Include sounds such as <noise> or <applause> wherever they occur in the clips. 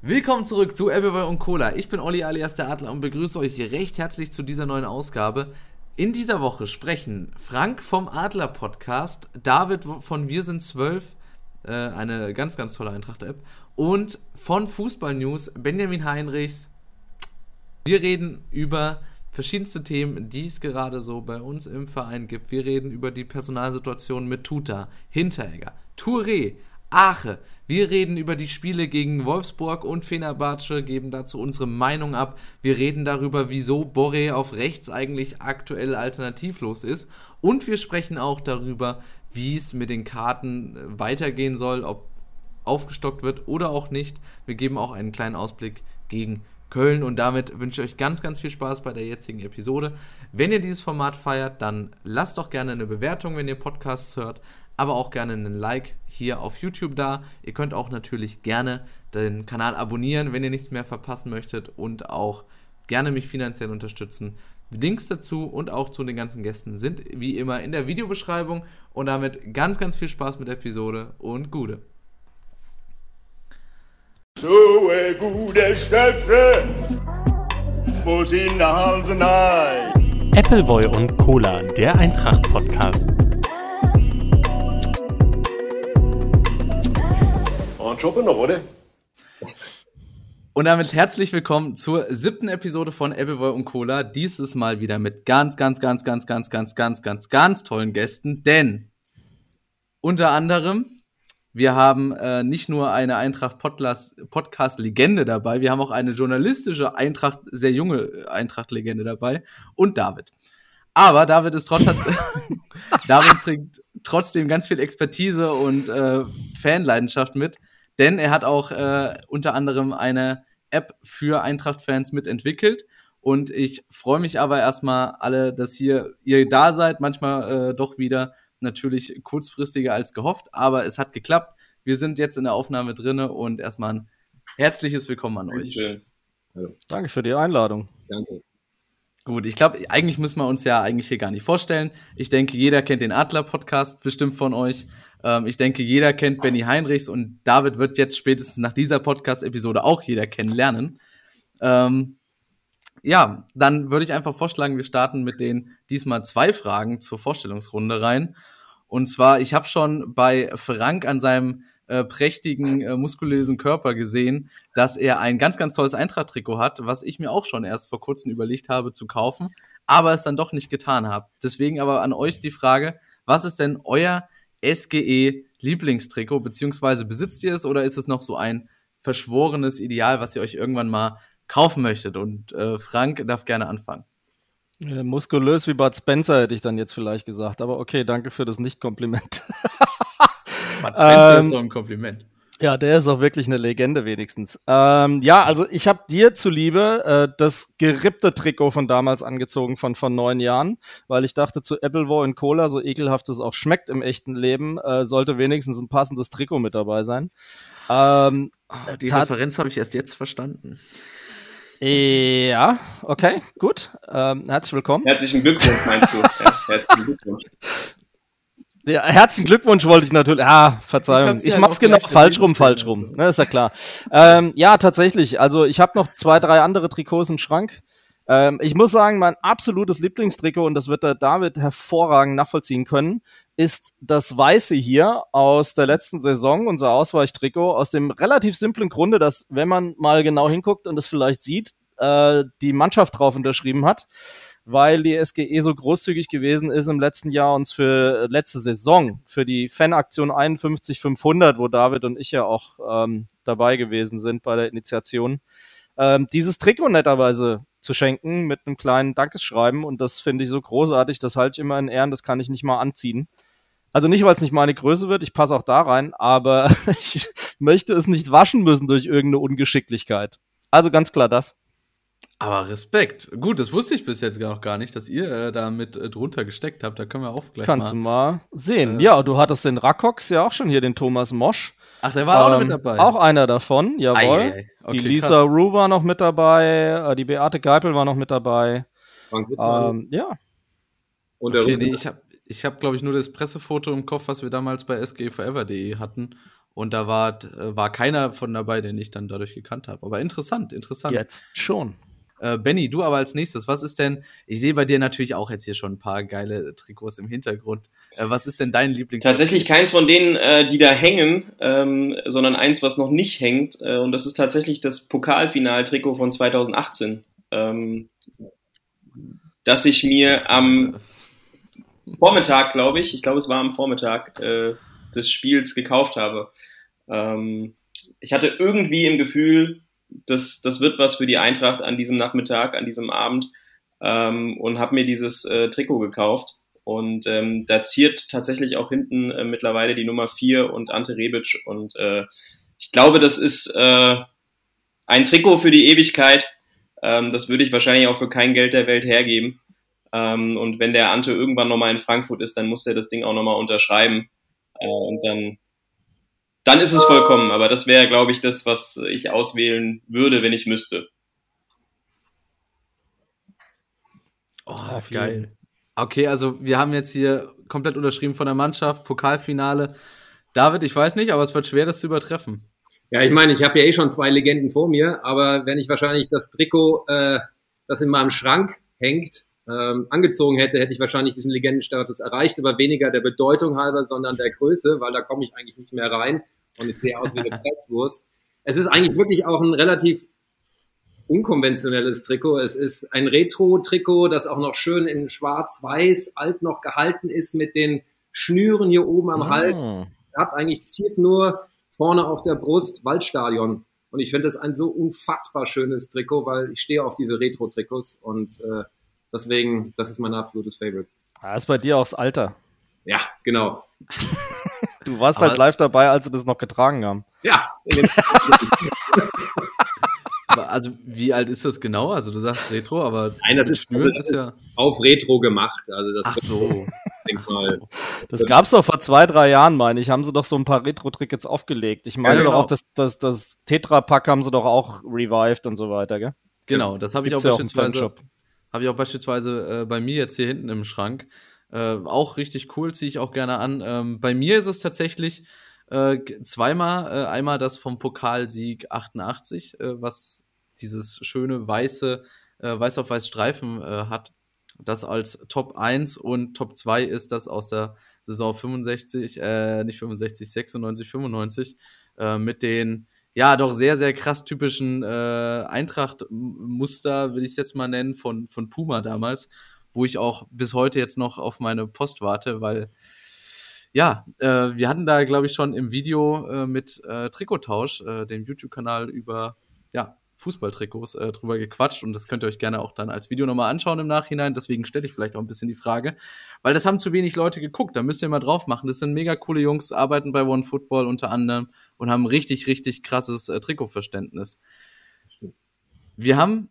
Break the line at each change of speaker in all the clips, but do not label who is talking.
Willkommen zurück zu Appleboy und Cola. Ich bin Olli alias der Adler und begrüße euch recht herzlich zu dieser neuen Ausgabe. In dieser Woche sprechen Frank vom Adler Podcast, David von Wir sind zwölf, äh, eine ganz, ganz tolle Eintracht-App, und von Fußball News Benjamin Heinrichs. Wir reden über verschiedenste Themen, die es gerade so bei uns im Verein gibt. Wir reden über die Personalsituation mit Tuta, Hinteregger, Touré, Ache. Wir reden über die Spiele gegen Wolfsburg und Fenerbahce, geben dazu unsere Meinung ab. Wir reden darüber, wieso Borre auf rechts eigentlich aktuell alternativlos ist. Und wir sprechen auch darüber, wie es mit den Karten äh, weitergehen soll, ob aufgestockt wird oder auch nicht. Wir geben auch einen kleinen Ausblick gegen Köln und damit wünsche ich euch ganz, ganz viel Spaß bei der jetzigen Episode. Wenn ihr dieses Format feiert, dann lasst doch gerne eine Bewertung, wenn ihr Podcasts hört aber auch gerne einen Like hier auf YouTube da. Ihr könnt auch natürlich gerne den Kanal abonnieren, wenn ihr nichts mehr verpassen möchtet und auch gerne mich finanziell unterstützen. Links dazu und auch zu den ganzen Gästen sind wie immer in der Videobeschreibung und damit ganz, ganz viel Spaß mit der Episode und Gude. So ein guter Stöpfe, muss in der Halse Appleboy und Cola, der Eintracht-Podcast. Job noch, oder? Und damit herzlich willkommen zur siebten Episode von Appleboy und Cola. Dieses Mal wieder mit ganz, ganz, ganz, ganz, ganz, ganz, ganz, ganz, ganz tollen Gästen. Denn unter anderem, wir haben äh, nicht nur eine Eintracht-Podcast-Legende dabei, wir haben auch eine journalistische Eintracht, sehr junge Eintracht-Legende dabei und David. Aber David ist trotzdem, <laughs> David bringt trotzdem ganz viel Expertise und äh, Fanleidenschaft mit. Denn er hat auch äh, unter anderem eine App für Eintracht-Fans mitentwickelt. Und ich freue mich aber erstmal alle, dass hier ihr da seid. Manchmal äh, doch wieder natürlich kurzfristiger als gehofft, aber es hat geklappt. Wir sind jetzt in der Aufnahme drinne und erstmal ein herzliches Willkommen an euch.
Hallo. Danke für die Einladung. Danke.
Gut, ich glaube, eigentlich müssen wir uns ja eigentlich hier gar nicht vorstellen. Ich denke, jeder kennt den Adler-Podcast bestimmt von euch. Ähm, ich denke, jeder kennt Benny Heinrichs und David wird jetzt spätestens nach dieser Podcast-Episode auch jeder kennenlernen. Ähm, ja, dann würde ich einfach vorschlagen, wir starten mit den diesmal zwei Fragen zur Vorstellungsrunde rein. Und zwar, ich habe schon bei Frank an seinem äh, prächtigen, äh, muskulösen Körper gesehen, dass er ein ganz, ganz tolles Eintracht-Trikot hat, was ich mir auch schon erst vor kurzem überlegt habe zu kaufen, aber es dann doch nicht getan habe. Deswegen aber an euch die Frage, was ist denn euer SGE-Lieblingstrikot, beziehungsweise besitzt ihr es oder ist es noch so ein verschworenes Ideal, was ihr euch irgendwann mal kaufen möchtet? Und äh, Frank darf gerne anfangen.
Äh, muskulös wie Bud Spencer hätte ich dann jetzt vielleicht gesagt, aber okay, danke für das Nicht-Kompliment. <laughs>
Bud Spencer ähm, ist doch ein Kompliment.
Ja, der ist auch wirklich eine Legende wenigstens. Ähm, ja, also ich habe dir zuliebe äh, das gerippte Trikot von damals angezogen von vor neun Jahren, weil ich dachte zu Appleboy und Cola, so ekelhaft es auch schmeckt im echten Leben, äh, sollte wenigstens ein passendes Trikot mit dabei sein.
Ähm, Die Referenz habe ich erst jetzt verstanden.
Ja, okay, gut. Ähm, herzlich willkommen.
Herzlichen Glückwunsch, meinst du? ja, herzlichen Glückwunsch. <laughs>
Ja, herzlichen Glückwunsch wollte ich natürlich. Ah, Verzeihung. Ich, ich mach's genau falsch rum, falsch rum. Ne, ist ja klar. Ähm, ja, tatsächlich. Also ich habe noch zwei, drei andere Trikots im Schrank. Ähm, ich muss sagen, mein absolutes Lieblingstrikot, und das wird der David hervorragend nachvollziehen können, ist das Weiße hier aus der letzten Saison, unser Ausweichtrikot, aus dem relativ simplen Grunde, dass, wenn man mal genau hinguckt und es vielleicht sieht, äh, die Mannschaft drauf unterschrieben hat weil die SGE so großzügig gewesen ist im letzten Jahr uns für letzte Saison, für die Fanaktion 51500, wo David und ich ja auch ähm, dabei gewesen sind bei der Initiation, ähm, dieses Trikot netterweise zu schenken mit einem kleinen Dankeschreiben und das finde ich so großartig, das halte ich immer in Ehren, das kann ich nicht mal anziehen. Also nicht, weil es nicht meine Größe wird, ich passe auch da rein, aber <laughs> ich möchte es nicht waschen müssen durch irgendeine Ungeschicklichkeit. Also ganz klar das.
Aber Respekt. Gut, das wusste ich bis jetzt noch gar nicht, dass ihr äh, da mit äh, drunter gesteckt habt. Da können wir auch gleich
Kannst mal. Kannst du mal sehen. Äh, ja, du hattest den Rakox ja auch schon hier, den Thomas Mosch.
Ach, der war ähm, auch noch mit ähm, dabei.
Auch einer davon, jawohl. Ei, ei, Okay, die Lisa krass. Rue war noch mit dabei, äh, die Beate Geipel war noch mit dabei. Ähm, ja.
Und der okay, nee, ich habe, ich hab, glaube ich, nur das Pressefoto im Kopf, was wir damals bei sgforever.de hatten. Und da war, äh, war keiner von dabei, den ich dann dadurch gekannt habe. Aber interessant, interessant.
Jetzt schon.
Äh, Benny, du aber als nächstes, was ist denn, ich sehe bei dir natürlich auch jetzt hier schon ein paar geile Trikots im Hintergrund. Äh, was ist denn dein Lieblings?
Tatsächlich keins von denen, äh, die da hängen, ähm, sondern eins, was noch nicht hängt. Äh, und das ist tatsächlich das Pokalfinal-Trikot von 2018. Ähm, dass ich mir am Vormittag, glaube ich, ich glaube, es war am Vormittag äh, des Spiels gekauft habe. Ähm, ich hatte irgendwie im Gefühl, das, das wird was für die Eintracht an diesem Nachmittag, an diesem Abend ähm, und habe mir dieses äh, Trikot gekauft. Und ähm, da ziert tatsächlich auch hinten äh, mittlerweile die Nummer 4 und Ante Rebic. Und äh, ich glaube, das ist äh, ein Trikot für die Ewigkeit. Ähm, das würde ich wahrscheinlich auch für kein Geld der Welt hergeben. Ähm, und wenn der Ante irgendwann nochmal in Frankfurt ist, dann muss er das Ding auch nochmal unterschreiben. Äh, und dann dann ist es vollkommen. Aber das wäre, glaube ich, das, was ich auswählen würde, wenn ich müsste.
Oh, geil. Okay, also wir haben jetzt hier komplett unterschrieben von der Mannschaft, Pokalfinale. David, ich weiß nicht, aber es wird schwer, das zu übertreffen.
Ja, ich meine, ich habe ja eh schon zwei Legenden vor mir, aber wenn ich wahrscheinlich das Trikot, äh, das in meinem Schrank hängt, ähm, angezogen hätte, hätte ich wahrscheinlich diesen Legendenstatus erreicht, aber weniger der Bedeutung halber, sondern der Größe, weil da komme ich eigentlich nicht mehr rein und ich sehe aus wie eine Presswurst. Es ist eigentlich wirklich auch ein relativ unkonventionelles Trikot. Es ist ein Retro-Trikot, das auch noch schön in schwarz-weiß alt noch gehalten ist mit den Schnüren hier oben am. Hals. Hat eigentlich ziert nur vorne auf der Brust Waldstadion. Und ich finde das ein so unfassbar schönes Trikot, weil ich stehe auf diese Retro-Trikots und äh, deswegen, das ist mein absolutes Favorite.
Ah, ist bei dir auch das Alter.
Ja, genau. <laughs>
Du warst halt Aber halt live dabei, als sie das noch getragen haben.
Ja. <laughs>
also wie alt ist das genau? Also du sagst Retro, aber
Nein, das ist, Schnüren ist ja auf Retro gemacht. Also das
Ach so.
Ach so. Das gab's doch vor zwei, drei Jahren, meine ich, haben sie doch so ein paar Retro-Tickets aufgelegt. Ich meine ja, genau. doch auch, das, das, das Tetra-Pack haben sie doch auch revived und so weiter, gell?
Genau, das habe ich auch beispielsweise, habe ich auch beispielsweise äh, bei mir jetzt hier hinten im Schrank. Äh, auch richtig cool, ziehe ich auch gerne an. Ähm, bei mir ist es tatsächlich äh, zweimal, äh, einmal das vom Pokalsieg 88, äh, was dieses schöne weiße, äh, weiß auf weiß Streifen äh, hat. Das als Top 1 und Top 2 ist das aus der Saison 65, äh, nicht 65, 96, 95, äh, mit den ja doch sehr, sehr krass typischen äh, Eintracht-Muster, will ich es jetzt mal nennen, von, von Puma damals wo ich auch bis heute jetzt noch auf meine Post warte, weil ja, äh, wir hatten da, glaube ich, schon im Video äh, mit äh, Trikottausch, äh, dem YouTube-Kanal über ja, Fußballtrikots äh, drüber gequatscht und das könnt ihr euch gerne auch dann als Video nochmal anschauen im Nachhinein. Deswegen stelle ich vielleicht auch ein bisschen die Frage, weil das haben zu wenig Leute geguckt. Da müsst ihr mal drauf machen. Das sind mega coole Jungs, arbeiten bei One Football unter anderem und haben richtig, richtig krasses äh, Trikotverständnis. Wir haben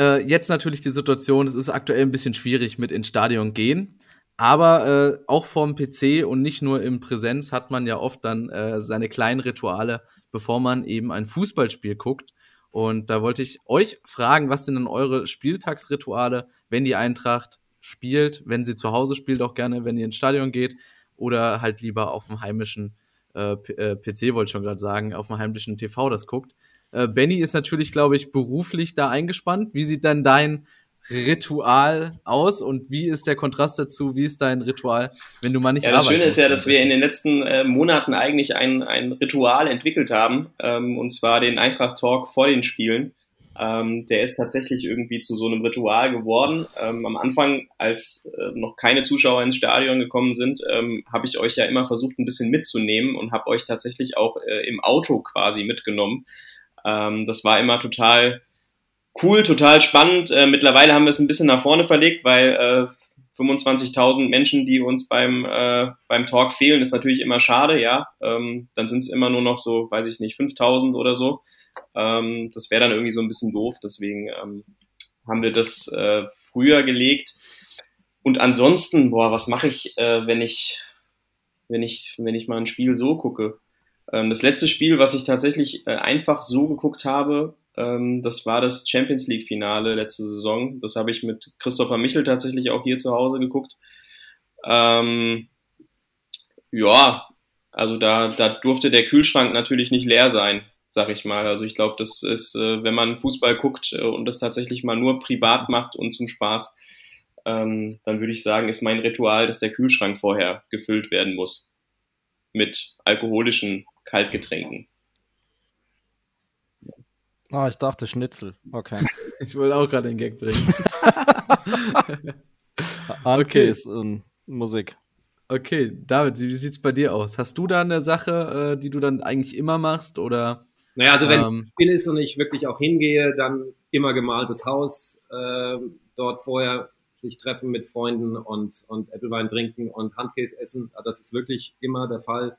äh, jetzt natürlich die Situation, es ist aktuell ein bisschen schwierig mit ins Stadion gehen. Aber äh, auch vorm PC und nicht nur im Präsenz hat man ja oft dann äh, seine kleinen Rituale, bevor man eben ein Fußballspiel guckt. Und da wollte ich euch fragen, was sind denn eure Spieltagsrituale, wenn die Eintracht spielt, wenn sie zu Hause spielt, auch gerne, wenn ihr ins Stadion geht oder halt lieber auf dem heimischen äh, PC, äh, wollte ich schon gerade sagen, auf dem heimischen TV das guckt. Äh, Benny ist natürlich, glaube ich, beruflich da eingespannt. Wie sieht dann dein Ritual aus und wie ist der Kontrast dazu? Wie ist dein Ritual, wenn du mal nicht
Ja, das Schöne ist ja, dass wir in den letzten äh, Monaten eigentlich ein, ein Ritual entwickelt haben, ähm, und zwar den Eintracht Talk vor den Spielen. Ähm, der ist tatsächlich irgendwie zu so einem Ritual geworden. Ähm, am Anfang, als äh, noch keine Zuschauer ins Stadion gekommen sind, ähm, habe ich euch ja immer versucht, ein bisschen mitzunehmen und habe euch tatsächlich auch äh, im Auto quasi mitgenommen. Ähm, das war immer total cool, total spannend. Äh, mittlerweile haben wir es ein bisschen nach vorne verlegt, weil äh, 25.000 Menschen, die uns beim, äh, beim Talk fehlen, ist natürlich immer schade, ja. Ähm, dann sind es immer nur noch so, weiß ich nicht, 5.000 oder so. Ähm, das wäre dann irgendwie so ein bisschen doof, deswegen ähm, haben wir das äh, früher gelegt. Und ansonsten, boah, was mache ich, äh, wenn ich, wenn ich, wenn ich mal ein Spiel so gucke? Ähm, das letzte Spiel, was ich tatsächlich äh, einfach so geguckt habe, ähm, das war das Champions League Finale letzte Saison. Das habe ich mit Christopher Michel tatsächlich auch hier zu Hause geguckt. Ähm, ja, Also da, da durfte der Kühlschrank natürlich nicht leer sein, sag ich mal. Also ich glaube, das ist, äh, wenn man Fußball guckt äh, und das tatsächlich mal nur privat macht und zum Spaß, ähm, dann würde ich sagen, ist mein Ritual, dass der Kühlschrank vorher gefüllt werden muss mit alkoholischen Kaltgetränken.
Ah, ich dachte Schnitzel. Okay. <laughs>
ich wollte auch gerade den Gag bringen. <laughs>
okay, ist um, Musik.
Okay, David, wie sieht es bei dir aus? Hast du da eine Sache, äh, die du dann eigentlich immer machst oder?
Naja, also wenn ähm, Spiel ist und ich wirklich auch hingehe, dann immer gemaltes Haus, äh, dort vorher sich treffen mit Freunden und, und Applewein trinken und Handkäse essen. Das ist wirklich immer der Fall.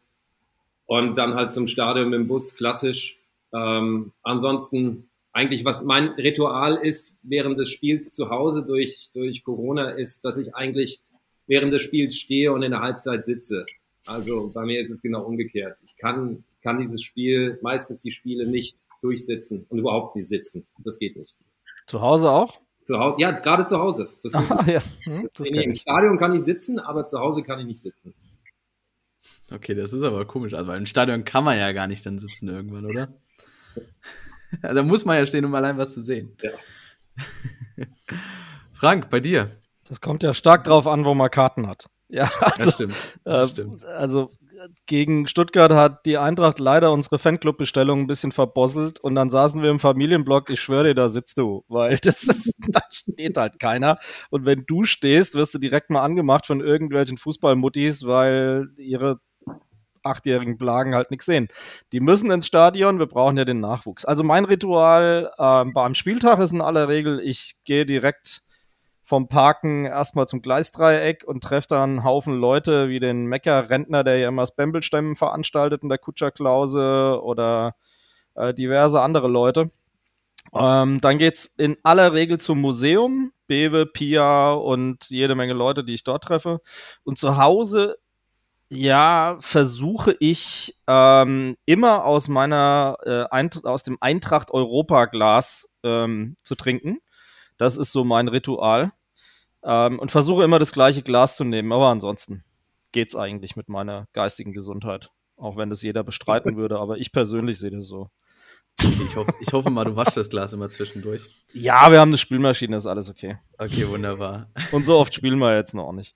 Und dann halt zum Stadion mit dem Bus, klassisch. Ähm, ansonsten eigentlich, was mein Ritual ist während des Spiels zu Hause durch, durch Corona, ist, dass ich eigentlich während des Spiels stehe und in der Halbzeit sitze. Also bei mir ist es genau umgekehrt. Ich kann, kann dieses Spiel, meistens die Spiele nicht durchsitzen und überhaupt nicht sitzen. Das geht nicht.
Zu Hause auch?
Zu Hause, ja, gerade zu Hause.
Das ah, ja. Hm,
das Im Stadion kann ich sitzen, aber zu Hause kann ich nicht sitzen.
Okay, das ist aber komisch. Also im Stadion kann man ja gar nicht dann sitzen irgendwann, oder? <laughs> Also da muss man ja stehen, um allein was zu sehen. Ja. <laughs> Frank, bei dir?
Das kommt ja stark drauf an, wo man Karten hat. Ja,
also, das stimmt. Das
äh, stimmt. Also gegen Stuttgart hat die Eintracht leider unsere Fanclub-Bestellung ein bisschen verbosselt und dann saßen wir im Familienblock, ich schwöre dir, da sitzt du, weil <laughs> das ist, da steht halt keiner. Und wenn du stehst, wirst du direkt mal angemacht von irgendwelchen Fußballmuttis, weil ihre achtjährigen Plagen halt nichts sehen. Die müssen ins Stadion, wir brauchen ja den Nachwuchs. Also mein Ritual äh, beim Spieltag ist in aller Regel, ich gehe direkt vom Parken erstmal zum Gleisdreieck und treffe dann einen Haufen Leute wie den Mecker-Rentner, der ja immer das Bembelstemmen veranstaltet in der Kutscherklause oder äh, diverse andere Leute. Ähm, dann geht's in aller Regel zum Museum, Bewe, Pia und jede Menge Leute, die ich dort treffe. Und zu Hause, ja, versuche ich ähm, immer aus meiner äh, Eint aus dem Eintracht Europa Glas ähm, zu trinken. Das ist so mein Ritual. Ähm, und versuche immer das gleiche Glas zu nehmen. Aber ansonsten geht's eigentlich mit meiner geistigen Gesundheit. Auch wenn das jeder bestreiten würde. Aber ich persönlich sehe das so.
Ich, hoff, ich hoffe mal, du waschst das Glas immer zwischendurch.
Ja, wir haben eine Spülmaschine, ist alles okay.
Okay, wunderbar.
Und so oft spielen wir jetzt noch nicht.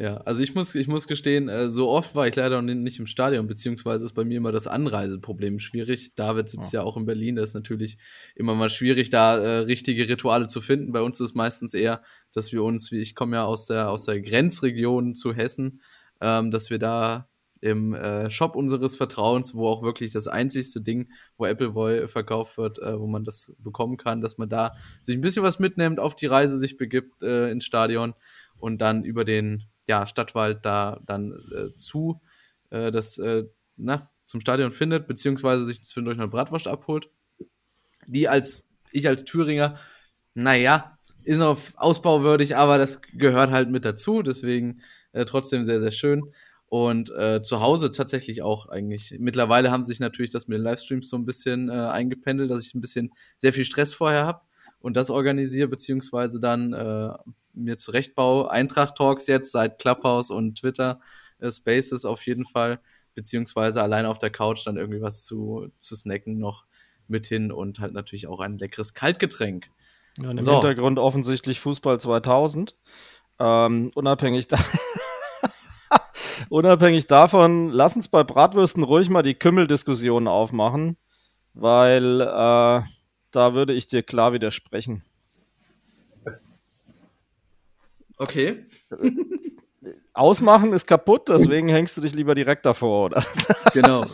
Ja, also ich muss, ich muss gestehen, äh, so oft war ich leider nicht im Stadion, beziehungsweise ist bei mir immer das Anreiseproblem schwierig. David sitzt ja, ja auch in Berlin, da ist natürlich immer mal schwierig, da äh, richtige Rituale zu finden. Bei uns ist es meistens eher, dass wir uns, wie ich komme ja aus der, aus der Grenzregion zu Hessen, ähm, dass wir da im äh, Shop unseres Vertrauens, wo auch wirklich das einzigste Ding, wo Appleboy verkauft wird, äh, wo man das bekommen kann, dass man da sich ein bisschen was mitnimmt, auf die Reise sich begibt äh, ins Stadion und dann über den ja, Stadtwald da dann äh, zu äh, das äh, na, zum Stadion findet, beziehungsweise sich zwischendurch eine Bratwurst abholt. Die als, ich als Thüringer, naja, ist noch ausbauwürdig, aber das gehört halt mit dazu, deswegen äh, trotzdem sehr, sehr schön. Und äh, zu Hause tatsächlich auch eigentlich. Mittlerweile haben sich natürlich das mit den Livestreams so ein bisschen äh, eingependelt, dass ich ein bisschen sehr viel Stress vorher habe und das organisiere, beziehungsweise dann äh, mir zurechtbaue. Eintracht Talks jetzt seit Clubhouse und Twitter äh, Spaces auf jeden Fall, beziehungsweise alleine auf der Couch dann irgendwie was zu, zu snacken noch mit hin und halt natürlich auch ein leckeres Kaltgetränk.
Ja, Im so. Hintergrund offensichtlich Fußball 2000. Ähm, unabhängig, da <laughs> unabhängig davon, lass uns bei Bratwürsten ruhig mal die Kümmeldiskussion aufmachen, weil äh, da würde ich dir klar widersprechen.
Okay. <laughs>
Ausmachen ist kaputt, deswegen hängst du dich lieber direkt davor, oder? <laughs>
Genau.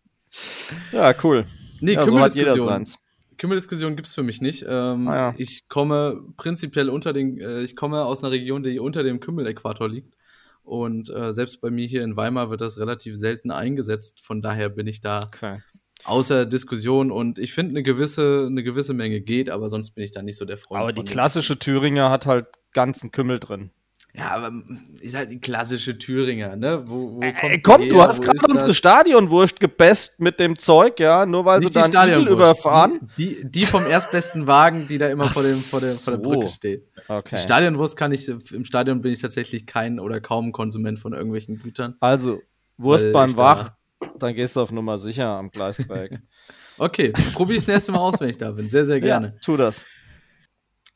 <laughs>
ja, cool.
Nee, ja, so hat jeder seins. Kümmeldiskussion gibt es für mich nicht. Ähm, ah, ja. Ich komme prinzipiell unter den, äh, ich komme aus einer Region, die unter dem Kümmeläquator liegt. Und äh, selbst bei mir hier in Weimar wird das relativ selten eingesetzt. Von daher bin ich da okay. Außer Diskussion und ich finde eine gewisse, eine gewisse Menge geht, aber sonst bin ich da nicht so der Freund.
Aber die klassische Thüringer hat halt ganzen Kümmel drin.
Ja, aber ist halt die klassische Thüringer, ne? Wo, wo
kommt äh, komm, du hast gerade unsere das? Stadionwurst gebest mit dem Zeug, ja, nur weil Nicht sie dann Igel überfahren.
Die, die, die, vom erstbesten Wagen, die da immer vor, dem, vor, der, vor der Brücke steht. Okay. Die Stadionwurst kann ich, im Stadion bin ich tatsächlich kein oder kaum Konsument von irgendwelchen Gütern.
Also, Wurst beim Wach, dann gehst du auf Nummer sicher am Gleisdreieck. <laughs>
okay, probiere ich das nächste Mal aus, wenn ich da bin. Sehr, sehr <laughs> gerne. Ja,
tu das.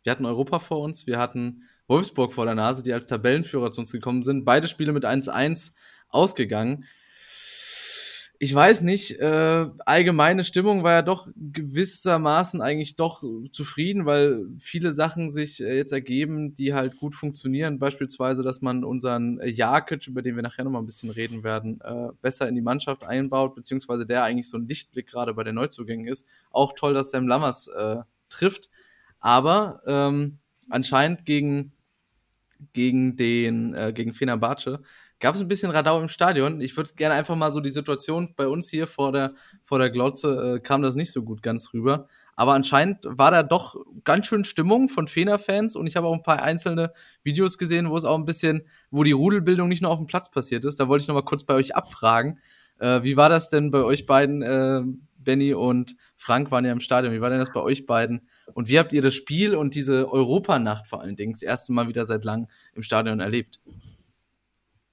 Wir hatten Europa vor uns, wir hatten Wolfsburg vor der Nase, die als Tabellenführer zu uns gekommen sind. Beide Spiele mit 1-1 ausgegangen ich weiß nicht, äh, allgemeine Stimmung war ja doch gewissermaßen eigentlich doch zufrieden, weil viele Sachen sich äh, jetzt ergeben, die halt gut funktionieren. Beispielsweise, dass man unseren Jakic, über den wir nachher nochmal ein bisschen reden werden, äh, besser in die Mannschaft einbaut, beziehungsweise der eigentlich so ein Lichtblick gerade bei den Neuzugängen ist. Auch toll, dass Sam Lammers äh, trifft. Aber ähm, anscheinend gegen, gegen den, äh, gegen Fenerbahce gab es ein bisschen Radau im Stadion. Ich würde gerne einfach mal so die Situation bei uns hier vor der, vor der Glotze, äh, kam das nicht so gut ganz rüber. Aber anscheinend war da doch ganz schön Stimmung von Fener-Fans und ich habe auch ein paar einzelne Videos gesehen, wo es auch ein bisschen, wo die Rudelbildung nicht nur auf dem Platz passiert ist. Da wollte ich noch mal kurz bei euch abfragen. Äh, wie war das denn bei euch beiden? Äh, Benny und Frank waren ja im Stadion. Wie war denn das bei euch beiden? Und wie habt ihr das Spiel und diese Europanacht vor allen Dingen das erste Mal wieder seit langem im Stadion erlebt?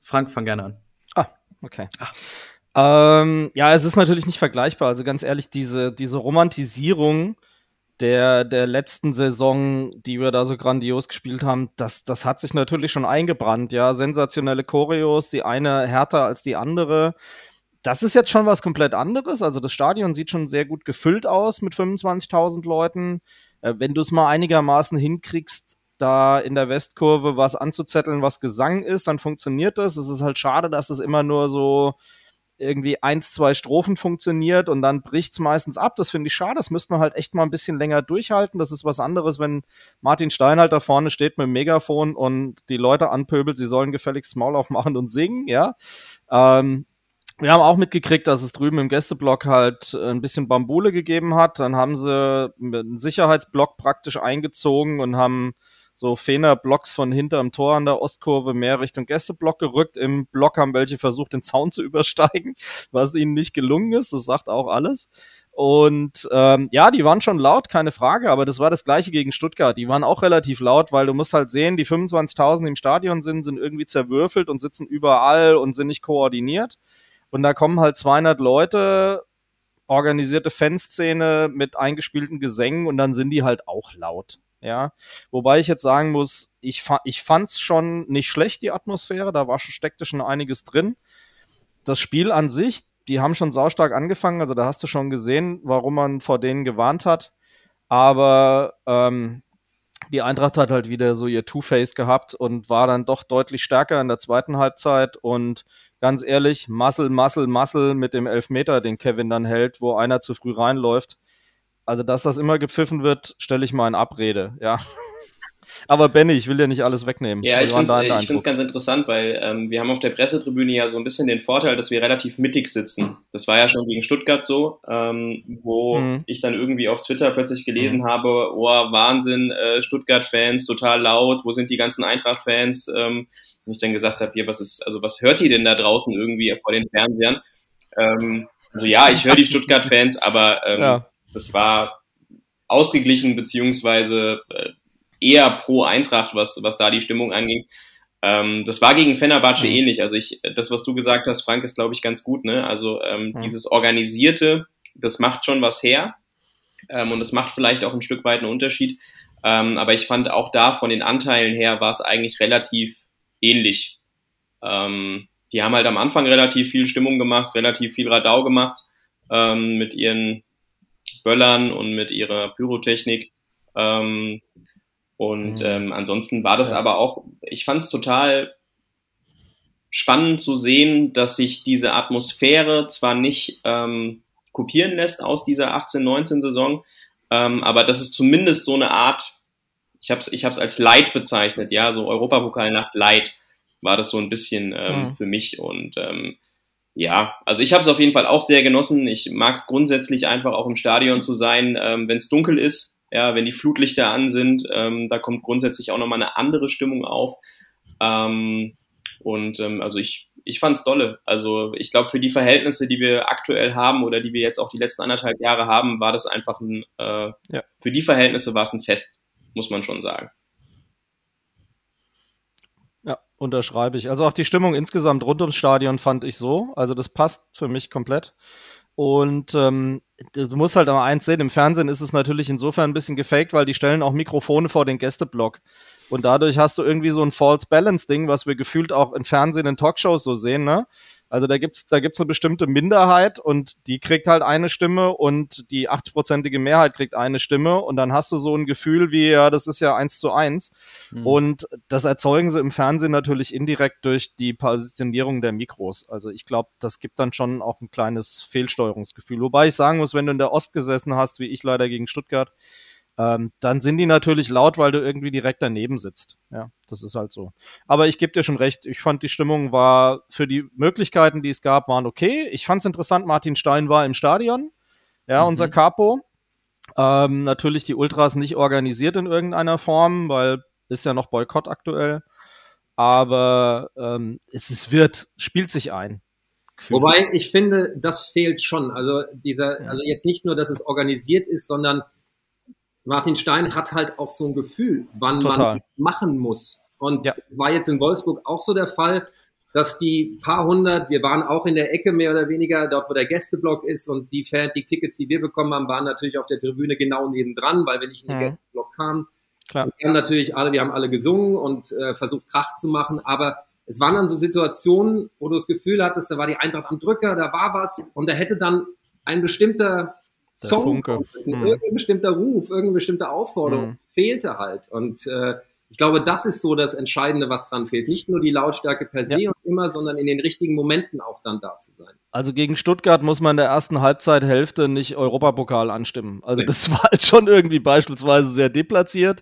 Frank, fang gerne an.
Ah, okay. Ähm, ja, es ist natürlich nicht vergleichbar. Also ganz ehrlich, diese, diese Romantisierung der, der letzten Saison, die wir da so grandios gespielt haben, das, das hat sich natürlich schon eingebrannt. Ja, sensationelle Choreos, die eine härter als die andere. Das ist jetzt schon was komplett anderes. Also das Stadion sieht schon sehr gut gefüllt aus mit 25.000 Leuten. Äh, wenn du es mal einigermaßen hinkriegst, da in der Westkurve was anzuzetteln, was Gesang ist, dann funktioniert das. Es ist halt schade, dass es immer nur so irgendwie eins, zwei Strophen funktioniert und dann bricht's meistens ab. Das finde ich schade. Das müsste man halt echt mal ein bisschen länger durchhalten. Das ist was anderes, wenn Martin Stein halt da vorne steht mit dem Megafon und die Leute anpöbelt, sie sollen gefälligst Maul aufmachen und singen, ja. Ähm, wir haben auch mitgekriegt, dass es drüben im Gästeblock halt ein bisschen Bambule gegeben hat. Dann haben sie einen Sicherheitsblock praktisch eingezogen und haben so Fener-Blocks von hinterm Tor an der Ostkurve mehr Richtung Gästeblock gerückt. Im Block haben welche versucht, den Zaun zu <laughs> übersteigen, was ihnen nicht gelungen ist. Das sagt auch alles. Und ähm, ja, die waren schon laut, keine Frage, aber das war das gleiche gegen Stuttgart. Die waren auch relativ laut, weil du musst halt sehen, die 25.000 im Stadion sind, sind irgendwie zerwürfelt und sitzen überall und sind nicht koordiniert. Und da kommen halt 200 Leute, organisierte Fanszene mit eingespielten Gesängen und dann sind die halt auch laut. Ja, wobei ich jetzt sagen muss, ich, fa ich fand's schon nicht schlecht, die Atmosphäre, da war, steckte schon einiges drin. Das Spiel an sich, die haben schon saustark angefangen, also da hast du schon gesehen, warum man vor denen gewarnt hat. Aber ähm, die Eintracht hat halt wieder so ihr Two-Face gehabt und war dann doch deutlich stärker in der zweiten Halbzeit. Und ganz ehrlich, Muscle, Muscle, Muscle mit dem Elfmeter, den Kevin dann hält, wo einer zu früh reinläuft also, dass das immer gepfiffen wird, stelle ich mal in Abrede, ja. <laughs> Aber Benny, ich will dir nicht alles wegnehmen.
Ja, ich finde es ganz interessant, weil ähm, wir haben auf der Pressetribüne ja so ein bisschen den Vorteil, dass wir relativ mittig sitzen. Das war ja schon gegen Stuttgart so, ähm, wo mhm. ich dann irgendwie auf Twitter plötzlich gelesen mhm. habe, oh, Wahnsinn, äh, Stuttgart-Fans, total laut, wo sind die ganzen Eintracht-Fans? Ähm, und ich dann gesagt habe, hier, was ist, also was hört ihr denn da draußen irgendwie vor den Fernsehern? Ähm, also ja, ich höre die Stuttgart-Fans, aber ähm, ja das war ausgeglichen beziehungsweise äh, eher pro Eintracht, was, was da die Stimmung anging. Ähm, das war gegen Fenerbahce mhm. ähnlich. Also ich, das, was du gesagt hast, Frank, ist glaube ich ganz gut. Ne? Also ähm, mhm. dieses Organisierte, das macht schon was her ähm, und es macht vielleicht auch ein Stück weit einen Unterschied. Ähm, aber ich fand auch da von den Anteilen her war es eigentlich relativ ähnlich. Ähm, die haben halt am Anfang relativ viel Stimmung gemacht, relativ viel Radau gemacht ähm, mit ihren Böllern und mit ihrer Pyrotechnik. Ähm, und mhm. ähm, ansonsten war das ja. aber auch, ich fand es total spannend zu sehen, dass sich diese Atmosphäre zwar nicht ähm, kopieren lässt aus dieser 18-19-Saison, ähm, aber das ist zumindest so eine Art, ich habe es ich hab's als Light bezeichnet, ja, so Europapokal nach Light war das so ein bisschen ähm, mhm. für mich und ähm, ja, also ich habe es auf jeden Fall auch sehr genossen. Ich mag es grundsätzlich einfach auch im Stadion zu sein, ähm, wenn es dunkel ist, ja, wenn die Flutlichter an sind, ähm, da kommt grundsätzlich auch nochmal eine andere Stimmung auf. Ähm, und ähm, also ich, ich fand es dolle. Also ich glaube, für die Verhältnisse, die wir aktuell haben oder die wir jetzt auch die letzten anderthalb Jahre haben, war das einfach ein, äh, ja. für die Verhältnisse war es ein Fest, muss man schon sagen.
Unterschreibe ich. Also auch die Stimmung insgesamt rund ums Stadion fand ich so. Also das passt für mich komplett. Und ähm, du musst halt aber eins sehen, im Fernsehen ist es natürlich insofern ein bisschen gefaked, weil die stellen auch Mikrofone vor den Gästeblock. Und dadurch hast du irgendwie so ein False Balance-Ding, was wir gefühlt auch in Fernsehen, in Talkshows so sehen, ne? Also da gibt's da gibt's eine bestimmte Minderheit und die kriegt halt eine Stimme und die 80-prozentige Mehrheit kriegt eine Stimme und dann hast du so ein Gefühl wie, ja, das ist ja eins zu eins. Mhm. Und das erzeugen sie im Fernsehen natürlich indirekt durch die Positionierung der Mikros. Also ich glaube, das gibt dann schon auch ein kleines Fehlsteuerungsgefühl. Wobei ich sagen muss, wenn du in der Ost gesessen hast, wie ich leider gegen Stuttgart, ähm, dann sind die natürlich laut, weil du irgendwie direkt daneben sitzt. Ja, das ist halt so. Aber ich gebe dir schon recht, ich fand die Stimmung war für die Möglichkeiten, die es gab, waren okay. Ich fand es interessant, Martin Stein war im Stadion, ja, mhm. unser Capo. Ähm, natürlich die Ultras nicht organisiert in irgendeiner Form, weil ist ja noch Boykott aktuell. Aber ähm, es, es wird, spielt sich ein.
Wobei ich finde, das fehlt schon. Also dieser, also jetzt nicht nur, dass es organisiert ist, sondern Martin Stein hat halt auch so ein Gefühl, wann Total. man machen muss. Und ja. war jetzt in Wolfsburg auch so der Fall, dass die paar hundert, wir waren auch in der Ecke mehr oder weniger, dort wo der Gästeblock ist und die Fan, die Tickets, die wir bekommen haben, waren natürlich auf der Tribüne genau nebendran, weil wir nicht in den mhm. Gästeblock kamen. Klar. Wir haben natürlich alle, wir haben alle gesungen und äh, versucht Krach zu machen, aber es waren dann so Situationen, wo du das Gefühl hattest, da war die Eintracht am Drücker, da war was und da hätte dann ein bestimmter Song, Funke. Hm. irgendein bestimmter Ruf, irgendeine bestimmte Aufforderung hm. fehlte halt. Und äh, ich glaube, das ist so das Entscheidende, was dran fehlt. Nicht nur die Lautstärke per se ja. und immer, sondern in den richtigen Momenten auch dann da zu sein.
Also gegen Stuttgart muss man in der ersten Halbzeithälfte nicht Europapokal anstimmen. Also nee. das <laughs> war halt schon irgendwie beispielsweise sehr deplatziert.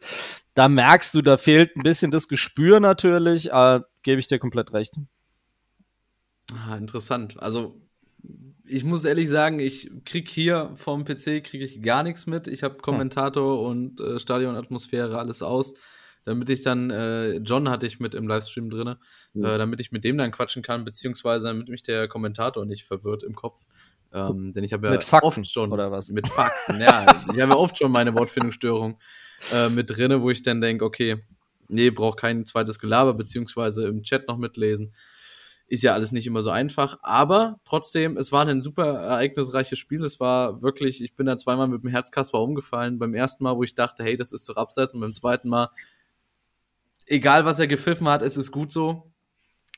Da merkst du, da fehlt ein bisschen das Gespür natürlich, aber gebe ich dir komplett recht.
Ah, interessant. Also ich muss ehrlich sagen, ich krieg hier vom PC kriege ich gar nichts mit. Ich habe Kommentator hm. und äh, Stadionatmosphäre alles aus, damit ich dann äh, John hatte ich mit im Livestream drinne, hm. äh, damit ich mit dem dann quatschen kann, beziehungsweise damit mich der Kommentator nicht verwirrt im Kopf. Ähm, denn ich habe ja
mit Fakten,
oft schon
oder was?
Mit Fakten, ja. ich habe ja oft schon meine Wortfindungsstörung äh, mit drinne, wo ich dann denke, okay, nee, braucht kein zweites Gelaber, beziehungsweise im Chat noch mitlesen ist ja alles nicht immer so einfach, aber trotzdem, es war ein super ereignisreiches Spiel. Es war wirklich, ich bin da zweimal mit dem Herzkasper umgefallen. Beim ersten Mal, wo ich dachte, hey, das ist doch abseits, und beim zweiten Mal, egal was er gepfiffen hat, es ist gut so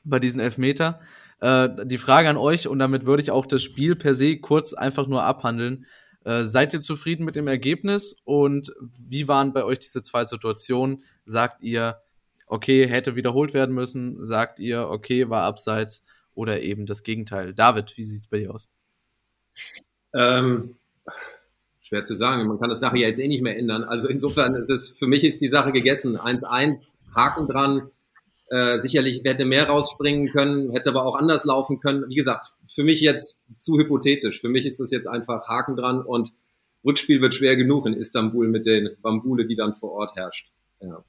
bei diesen Elfmeter. Äh, die Frage an euch, und damit würde ich auch das Spiel per se kurz einfach nur abhandeln. Äh, seid ihr zufrieden mit dem Ergebnis und wie waren bei euch diese zwei Situationen? Sagt ihr, okay, hätte wiederholt werden müssen? Sagt ihr, okay, war abseits oder eben das Gegenteil? David, wie sieht's bei dir aus?
Ähm, schwer zu sagen. Man kann das Sache ja jetzt eh nicht mehr ändern. Also insofern ist es, für mich ist die Sache gegessen. 1-1, Haken dran. Äh, sicherlich hätte mehr rausspringen können, hätte aber auch anders laufen können. Wie gesagt, für mich jetzt zu hypothetisch. Für mich ist das jetzt einfach Haken dran und Rückspiel wird schwer genug in Istanbul mit den Bambule, die dann vor Ort herrscht. Ja.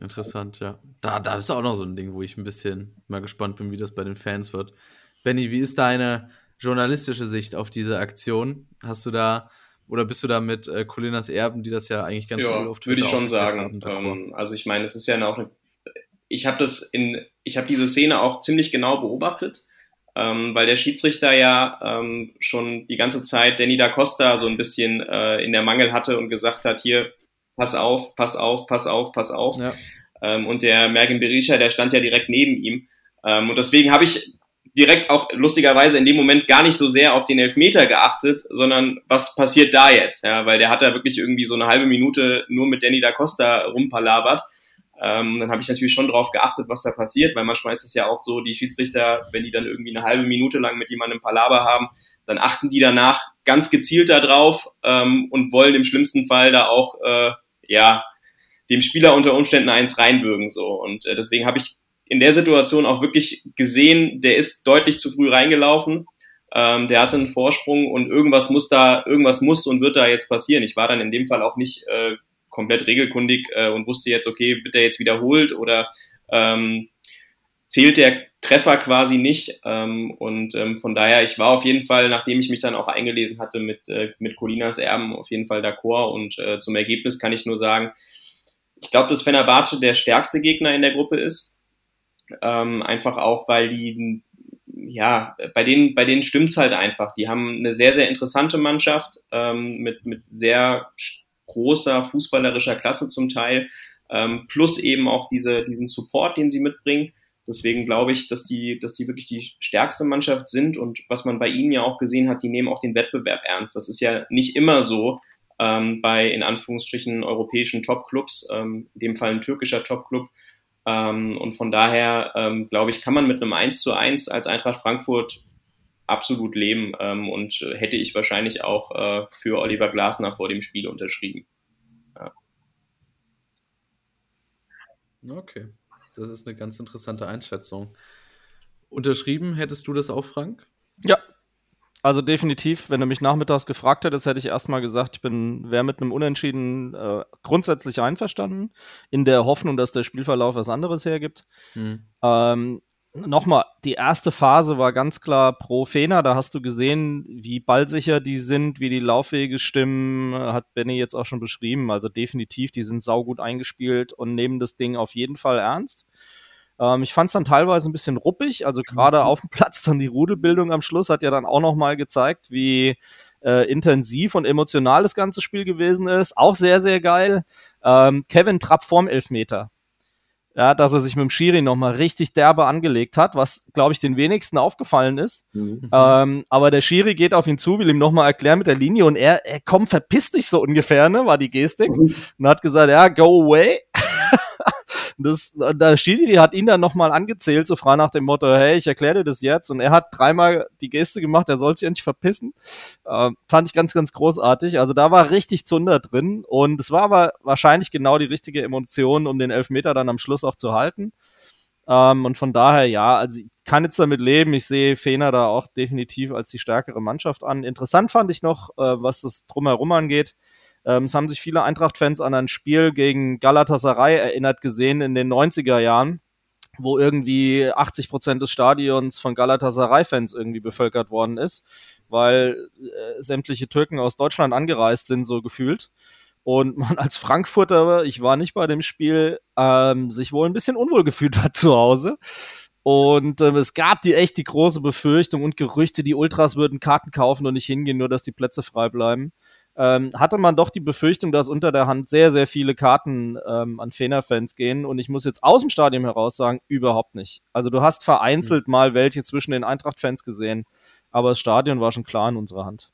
Interessant, ja. Da, da ist auch noch so ein Ding, wo ich ein bisschen mal gespannt bin, wie das bei den Fans wird. Benny, wie ist deine journalistische Sicht auf diese Aktion? Hast du da oder bist du da mit äh, Colinas Erben, die das ja eigentlich ganz
ja, auf Twitter würde ich schon sagen. Ähm, also ich meine, es ist ja auch eine, ich habe das in, ich habe diese Szene auch ziemlich genau beobachtet, ähm, weil der Schiedsrichter ja ähm, schon die ganze Zeit Danny da Costa so ein bisschen äh, in der Mangel hatte und gesagt hat, hier pass auf, pass auf, pass auf, pass auf. Ja. Ähm, und der Mergen Berisha, der stand ja direkt neben ihm. Ähm, und deswegen habe ich direkt auch lustigerweise in dem Moment gar nicht so sehr auf den Elfmeter geachtet, sondern was passiert da jetzt? Ja, weil der hat da wirklich irgendwie so eine halbe Minute nur mit Danny da Costa rumpalabert. Ähm, dann habe ich natürlich schon darauf geachtet, was da passiert, weil manchmal ist es ja auch so, die Schiedsrichter, wenn die dann irgendwie eine halbe Minute lang mit jemandem Palaber haben, dann achten die danach ganz gezielt darauf ähm, und wollen im schlimmsten Fall da auch äh, ja, dem Spieler unter Umständen eins reinwürgen. So. Und äh, deswegen habe ich in der Situation auch wirklich gesehen, der ist deutlich zu früh reingelaufen. Ähm, der hatte einen Vorsprung und irgendwas muss da, irgendwas muss und wird da jetzt passieren. Ich war dann in dem Fall auch nicht äh, komplett regelkundig äh, und wusste jetzt, okay, wird der jetzt wiederholt oder ähm, zählt der Treffer quasi nicht. Ähm, und ähm, von daher, ich war auf jeden Fall, nachdem ich mich dann auch eingelesen hatte mit, äh, mit Colinas Erben, auf jeden Fall d'accord. Und äh, zum Ergebnis kann ich nur sagen, ich glaube, dass Fenerbahce der stärkste Gegner in der Gruppe ist. Ähm, einfach auch, weil die, ja, bei denen, bei denen stimmt's halt einfach. Die haben eine sehr, sehr interessante Mannschaft ähm, mit, mit sehr großer fußballerischer Klasse zum Teil, ähm, plus eben auch diese, diesen Support, den sie mitbringen. Deswegen glaube ich, dass die, dass die wirklich die stärkste Mannschaft sind und was man bei ihnen ja auch gesehen hat, die nehmen auch den Wettbewerb ernst. Das ist ja nicht immer so ähm, bei in Anführungsstrichen europäischen Top-Clubs, ähm, in dem Fall ein türkischer Top-Club. Ähm, und von daher, ähm, glaube ich, kann man mit einem 1 zu 1 als Eintracht Frankfurt absolut leben ähm, und hätte ich wahrscheinlich auch äh, für Oliver Glasner vor dem Spiel unterschrieben. Ja.
Okay. Das ist eine ganz interessante Einschätzung. Unterschrieben hättest du das auch, Frank?
Ja. Also definitiv, wenn du mich nachmittags gefragt hättest, hätte ich erstmal gesagt, ich bin, wäre mit einem Unentschieden äh, grundsätzlich einverstanden, in der Hoffnung, dass der Spielverlauf was anderes hergibt. Hm. Ähm, nochmal, die erste Phase war ganz klar pro Fener. Da hast du gesehen, wie ballsicher die sind, wie die Laufwege stimmen, hat Benny jetzt auch schon beschrieben. Also definitiv, die sind saugut eingespielt und nehmen das Ding auf jeden Fall ernst. Ähm, ich fand es dann teilweise ein bisschen ruppig. Also gerade mhm. auf dem Platz dann die Rudelbildung am Schluss hat ja dann auch nochmal gezeigt, wie äh, intensiv und emotional das ganze Spiel gewesen ist. Auch sehr, sehr geil. Ähm, Kevin Trapp vorm Elfmeter ja, dass er sich mit dem Schiri nochmal richtig derbe angelegt hat, was, glaube ich, den wenigsten aufgefallen ist. Mhm. Ähm, aber der Schiri geht auf ihn zu, will ihm nochmal erklären mit der Linie und er, er komm, verpiss dich so ungefähr, ne, war die Gestik. Mhm. Und hat gesagt, ja, go away. <laughs> Das, der Schiri hat ihn dann nochmal angezählt, so frei nach dem Motto, hey, ich erkläre dir das jetzt. Und er hat dreimal die Geste gemacht, er soll sich endlich verpissen. Äh, fand ich ganz, ganz großartig. Also da war richtig Zunder drin. Und es war aber wahrscheinlich genau die richtige Emotion, um den Elfmeter dann am Schluss auch zu halten. Ähm, und von daher, ja, also ich kann jetzt damit leben. Ich sehe Fener da auch definitiv als die stärkere Mannschaft an. Interessant fand ich noch, äh, was das drumherum angeht. Ähm, es haben sich viele Eintracht-Fans an ein Spiel gegen Galatasaray erinnert gesehen in den 90er Jahren, wo irgendwie 80 Prozent des Stadions von Galatasaray-Fans irgendwie bevölkert worden ist, weil äh, sämtliche Türken aus Deutschland angereist sind, so gefühlt. Und man als Frankfurter, ich war nicht bei dem Spiel, ähm, sich wohl ein bisschen unwohl gefühlt hat zu Hause. Und ähm, es gab die echt die große Befürchtung und Gerüchte, die Ultras würden Karten kaufen und nicht hingehen, nur dass die Plätze frei bleiben ähm, hatte man doch die Befürchtung, dass unter der Hand sehr, sehr viele Karten ähm, an Fener-Fans gehen. Und ich muss jetzt aus dem Stadion heraus sagen, überhaupt nicht. Also du hast vereinzelt mhm. mal welche zwischen den Eintracht-Fans gesehen, aber das Stadion war schon klar in unserer Hand.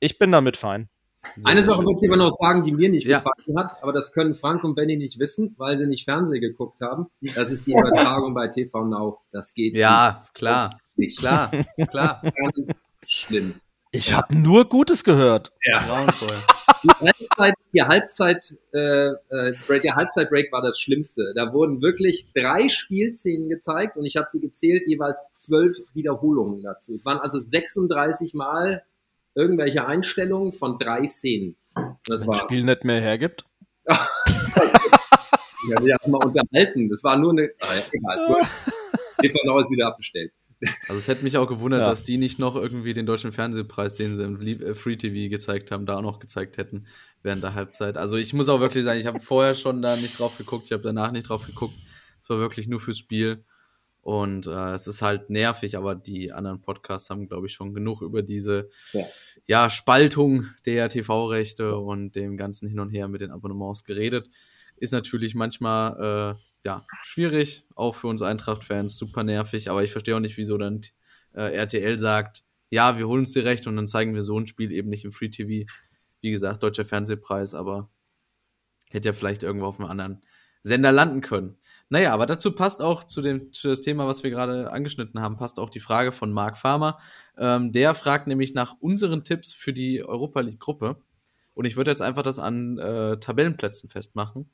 Ich bin damit fein.
Sehr Eine Sache muss ich aber noch sagen, die mir nicht ja. gefallen hat, aber das können Frank und Benny nicht wissen, weil sie nicht Fernsehen geguckt haben. Das ist die Übertragung bei TV Now. Das geht
Ja, nicht. klar. Nicht. Klar, klar. <laughs>
Ganz schlimm.
Ich ja. habe nur Gutes gehört.
Ja. Grauenvoll. <laughs> Die Halbzeit, die Halbzeit, äh, äh, der Halbzeitbreak war das Schlimmste. Da wurden wirklich drei Spielszenen gezeigt und ich habe sie gezählt, jeweils zwölf Wiederholungen dazu. Es waren also 36 Mal irgendwelche Einstellungen von drei Szenen.
Das Wenn war Spiel nicht mehr hergibt. <laughs>
ja, wir haben mal unterhalten. Das war nur eine. Ah, ja, egal. TV <laughs> ist wieder abbestellt.
Also es hätte mich auch gewundert, ja. dass die nicht noch irgendwie den deutschen Fernsehpreis, den sie im äh, Free TV gezeigt haben, da auch noch gezeigt hätten während der Halbzeit. Also ich muss auch wirklich sagen, ich habe vorher schon da nicht drauf geguckt, ich habe danach nicht drauf geguckt. Es war wirklich nur fürs Spiel. Und äh, es ist halt nervig, aber die anderen Podcasts haben, glaube ich, schon genug über diese ja. ja Spaltung der TV-Rechte und dem ganzen Hin und Her mit den Abonnements geredet. Ist natürlich manchmal äh, ja, schwierig, auch für uns Eintracht-Fans, super nervig, aber ich verstehe auch nicht, wieso dann äh, RTL sagt, ja, wir holen uns die Rechte und dann zeigen wir so ein Spiel eben nicht im Free TV. Wie gesagt, deutscher Fernsehpreis, aber hätte ja vielleicht irgendwo auf einem anderen Sender landen können. Naja, aber dazu passt auch zu dem zu das Thema, was wir gerade angeschnitten haben, passt auch die Frage von Marc Farmer. Ähm, der fragt nämlich nach unseren Tipps für die Europa League Gruppe. Und ich würde jetzt einfach das an äh, Tabellenplätzen festmachen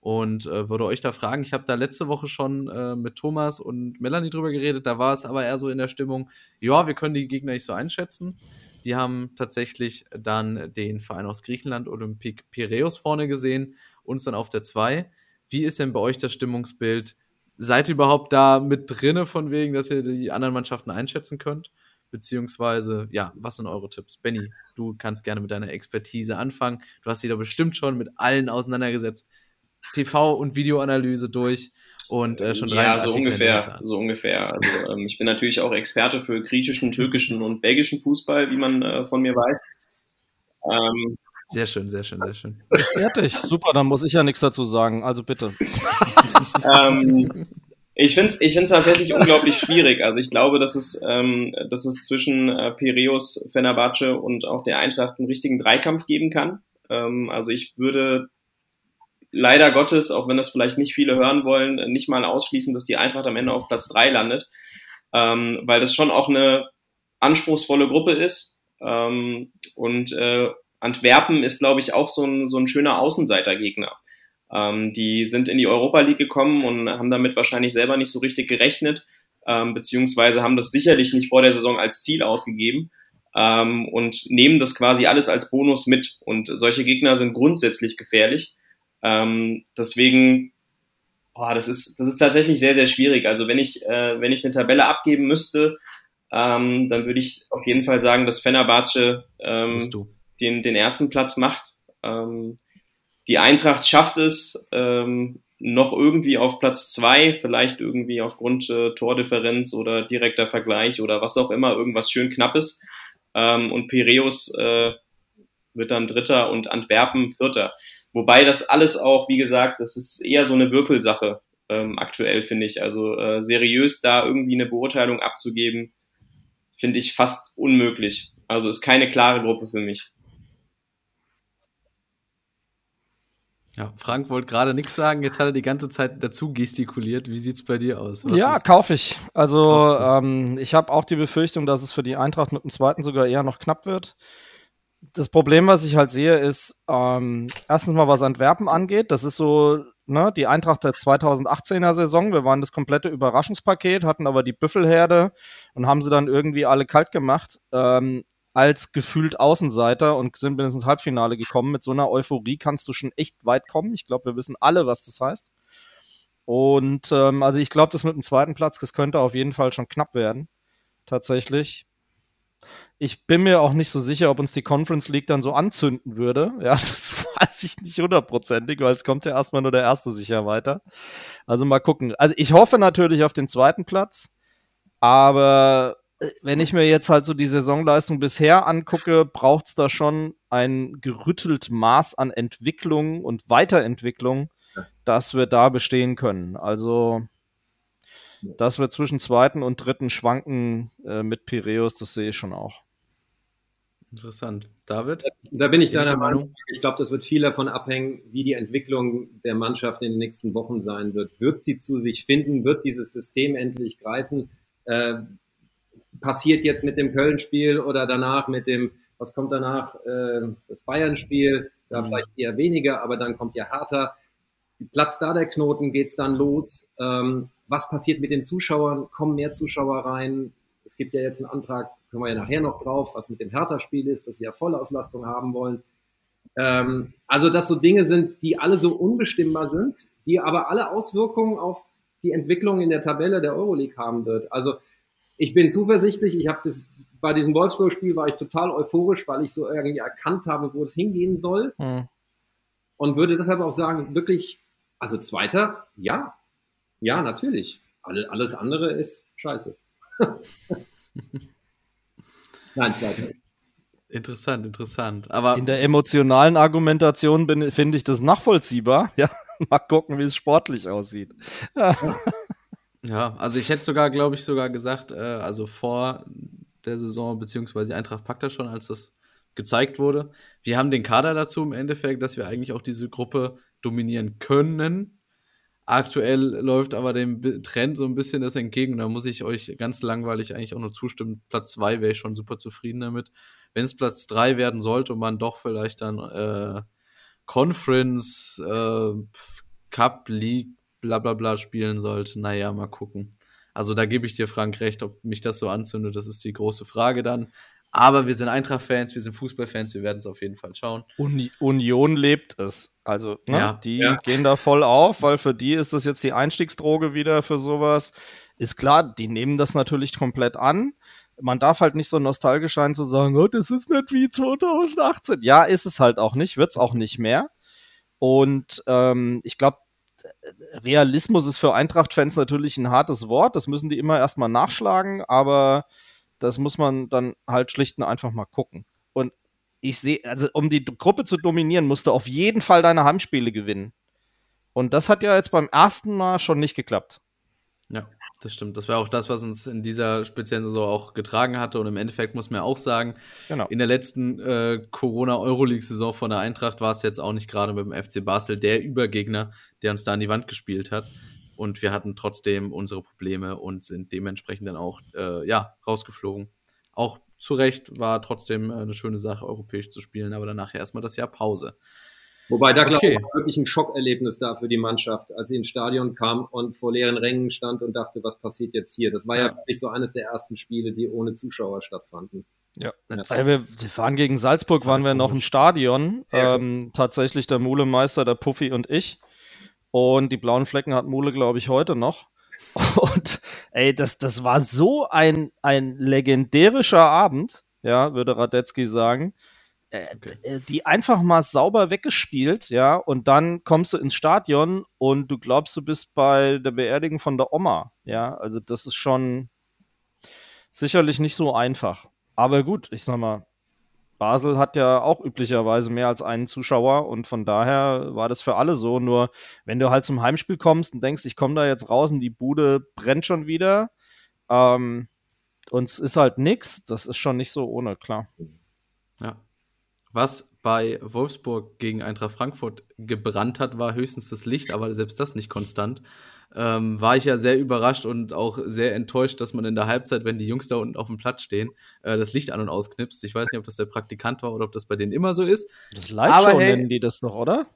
und äh, würde euch da fragen. Ich habe da letzte Woche schon äh, mit Thomas und Melanie drüber geredet. Da war es aber eher so in der Stimmung, ja, wir können die Gegner nicht so einschätzen. Die haben tatsächlich dann den Verein aus Griechenland, Olympique Piraeus, vorne gesehen, uns dann auf der 2. Wie ist denn bei euch das Stimmungsbild? Seid ihr überhaupt da mit drinne von wegen, dass ihr die anderen Mannschaften einschätzen könnt? Beziehungsweise, ja, was sind eure Tipps? Benny, du kannst gerne mit deiner Expertise anfangen. Du hast dich da bestimmt schon mit allen auseinandergesetzt. TV- und Videoanalyse durch. und äh, schon
drei Ja, so ungefähr, so ungefähr. Also ähm, ich bin natürlich auch Experte für griechischen, türkischen und belgischen Fußball, wie man äh, von mir weiß.
Ähm, sehr schön, sehr schön, sehr schön.
Fertig, super, dann muss ich ja nichts dazu sagen, also bitte. <laughs>
ähm, ich finde es ich find's tatsächlich unglaublich schwierig. Also ich glaube, dass es, ähm, dass es zwischen äh, Piraeus, Fenerbahce und auch der Eintracht einen richtigen Dreikampf geben kann. Ähm, also ich würde leider Gottes, auch wenn das vielleicht nicht viele hören wollen, nicht mal ausschließen, dass die Eintracht am Ende auf Platz drei landet, ähm, weil das schon auch eine anspruchsvolle Gruppe ist. Ähm, und äh, Antwerpen ist, glaube ich, auch so ein, so ein schöner Außenseitergegner. Ähm, die sind in die Europa League gekommen und haben damit wahrscheinlich selber nicht so richtig gerechnet, ähm, beziehungsweise haben das sicherlich nicht vor der Saison als Ziel ausgegeben ähm, und nehmen das quasi alles als Bonus mit. Und solche Gegner sind grundsätzlich gefährlich. Ähm, deswegen, boah, das ist, das ist tatsächlich sehr, sehr schwierig. Also wenn ich, äh, wenn ich eine Tabelle abgeben müsste, ähm, dann würde ich auf jeden Fall sagen, dass Fenerbahce ähm, den, den ersten Platz macht. Ähm, die Eintracht schafft es ähm, noch irgendwie auf Platz zwei, vielleicht irgendwie aufgrund äh, Tordifferenz oder direkter Vergleich oder was auch immer, irgendwas schön knappes. Ähm, und Piräus äh, wird dann Dritter und Antwerpen Vierter. Wobei das alles auch, wie gesagt, das ist eher so eine Würfelsache ähm, aktuell, finde ich. Also äh, seriös da irgendwie eine Beurteilung abzugeben, finde ich fast unmöglich. Also ist keine klare Gruppe für mich.
Ja, Frank wollte gerade nichts sagen, jetzt hat er die ganze Zeit dazu gestikuliert. Wie sieht's bei dir aus?
Was ja, kaufe ich. Also ähm, ich habe auch die Befürchtung, dass es für die Eintracht mit dem zweiten sogar eher noch knapp wird das Problem, was ich halt sehe, ist ähm, erstens mal, was Antwerpen angeht. Das ist so, ne, die Eintracht der 2018er Saison. Wir waren das komplette Überraschungspaket, hatten aber die Büffelherde und haben sie dann irgendwie alle kalt gemacht. Ähm, als gefühlt Außenseiter und sind ins Halbfinale gekommen. Mit so einer Euphorie kannst du schon echt weit kommen. Ich glaube, wir wissen alle, was das heißt. Und ähm, also ich glaube, das mit dem zweiten Platz, das könnte auf jeden Fall schon knapp werden. Tatsächlich. Ich bin mir auch nicht so sicher, ob uns die Conference League dann so anzünden würde. Ja, <laughs> das weiß ich nicht hundertprozentig, weil es kommt ja erstmal nur der Erste sicher weiter. Also mal gucken. Also ich hoffe natürlich auf den zweiten Platz, aber äh, wenn ich mir jetzt halt so die Saisonleistung bisher angucke, braucht es da schon ein gerüttelt Maß an Entwicklung und Weiterentwicklung, dass wir da bestehen können. Also dass wir zwischen zweiten und dritten schwanken äh, mit Piräus, das sehe ich schon auch.
Interessant. David?
Da bin ich deiner Meinung. Ich glaube, das wird viel davon abhängen, wie die Entwicklung der Mannschaft in den nächsten Wochen sein wird. Wird sie zu sich finden? Wird dieses System endlich greifen? Äh, passiert jetzt mit dem Köln-Spiel oder danach mit dem, was kommt danach? Äh, das Bayern-Spiel, da mhm. vielleicht eher weniger, aber dann kommt ja Hertha. Platz da der Knoten, geht's dann los. Ähm, was passiert mit den Zuschauern? Kommen mehr Zuschauer rein? Es gibt ja jetzt einen Antrag, können wir ja nachher noch drauf, was mit dem Hertha-Spiel ist, dass sie ja Vollauslastung haben wollen. Ähm, also, dass so Dinge sind, die alle so unbestimmbar sind, die aber alle Auswirkungen auf die Entwicklung in der Tabelle der Euroleague haben wird. Also, ich bin zuversichtlich. Ich habe das bei diesem Wolfsburg-Spiel war ich total euphorisch, weil ich so irgendwie erkannt habe, wo es hingehen soll. Mhm. Und würde deshalb auch sagen, wirklich, also Zweiter, ja, ja, natürlich. Alles andere ist scheiße. <laughs>
Nein, zweiter. Interessant, interessant. Aber
in der emotionalen Argumentation finde ich das nachvollziehbar. <laughs> Ja, mal gucken, wie es sportlich aussieht. <laughs>
ja, also ich hätte sogar, glaube ich, sogar gesagt, äh, also vor der Saison, beziehungsweise die Eintracht packt das schon, als das gezeigt wurde. Wir haben den Kader dazu im Endeffekt, dass wir eigentlich auch diese Gruppe dominieren können. Aktuell läuft aber dem Trend so ein bisschen das entgegen. Da muss ich euch ganz langweilig eigentlich auch nur zustimmen. Platz zwei wäre ich schon super zufrieden damit. Wenn es Platz drei werden sollte und man doch vielleicht dann äh, Conference, äh, Cup, League, bla bla bla spielen sollte, naja, mal gucken. Also da gebe ich dir, Frank, recht, ob mich das so anzündet, das ist die große Frage dann. Aber wir sind Eintracht-Fans, wir sind Fußballfans, wir werden es auf jeden Fall schauen.
Uni Union lebt es. Also, ne, ja, die ja. gehen da voll auf, weil für die ist das jetzt die Einstiegsdroge wieder für sowas. Ist klar, die nehmen das natürlich komplett an. Man darf halt nicht so nostalgisch sein zu sagen, oh, das ist nicht wie 2018. Ja, ist es halt auch nicht, wird es auch nicht mehr. Und ähm, ich glaube, Realismus ist für Eintracht-Fans natürlich ein hartes Wort. Das müssen die immer erstmal nachschlagen, aber das muss man dann halt schlicht und einfach mal gucken. Und ich sehe, also um die Gruppe zu dominieren, musst du auf jeden Fall deine Heimspiele gewinnen. Und das hat ja jetzt beim ersten Mal schon nicht geklappt.
Ja, das stimmt. Das war auch das, was uns in dieser speziellen Saison auch getragen hatte. Und im Endeffekt muss man auch sagen, genau. in der letzten äh, Corona-Euroleague-Saison von der Eintracht war es jetzt auch nicht gerade mit dem FC Basel der Übergegner, der uns da an die Wand gespielt hat. Und wir hatten trotzdem unsere Probleme und sind dementsprechend dann auch äh, ja, rausgeflogen. Auch zu Recht war trotzdem äh, eine schöne Sache, europäisch zu spielen, aber danach erstmal das Jahr Pause.
Wobei da, glaube ich, wirklich ein Schockerlebnis da für die Mannschaft, als sie ins Stadion kam und vor leeren Rängen stand und dachte, was passiert jetzt hier? Das war ja, ja wirklich so eines der ersten Spiele, die ohne Zuschauer stattfanden.
Ja, ja. Also wir waren gegen Salzburg, waren wir noch im Stadion. Ähm, tatsächlich der Mulemeister, der Puffy und ich. Und die blauen Flecken hat Mule, glaube ich, heute noch. <laughs> Und ey, das, das war so ein, ein legendärischer Abend, ja, würde Radetzky sagen. Äh, okay. Äh, die einfach mal sauber weggespielt, ja, und dann kommst du ins Stadion und du glaubst, du bist bei der Beerdigung von der Oma, ja, also das ist schon sicherlich nicht so einfach. Aber gut, ich sag mal, Basel hat ja auch üblicherweise mehr als einen Zuschauer und von daher war das für alle so. Nur wenn du halt zum Heimspiel kommst und denkst, ich komme da jetzt raus und die Bude brennt schon wieder ähm, und es ist halt nix, das ist schon nicht so ohne, klar.
Ja. Was bei Wolfsburg gegen Eintracht Frankfurt gebrannt hat, war höchstens das Licht, aber selbst das nicht konstant ähm, war ich ja sehr überrascht und auch sehr enttäuscht, dass man in der Halbzeit, wenn die Jungs da unten auf dem Platz stehen, äh, das Licht an- und ausknipst. Ich weiß nicht, ob das der Praktikant war oder ob das bei denen immer so ist.
Das Lightshow Aber, hey, nennen die das doch, oder?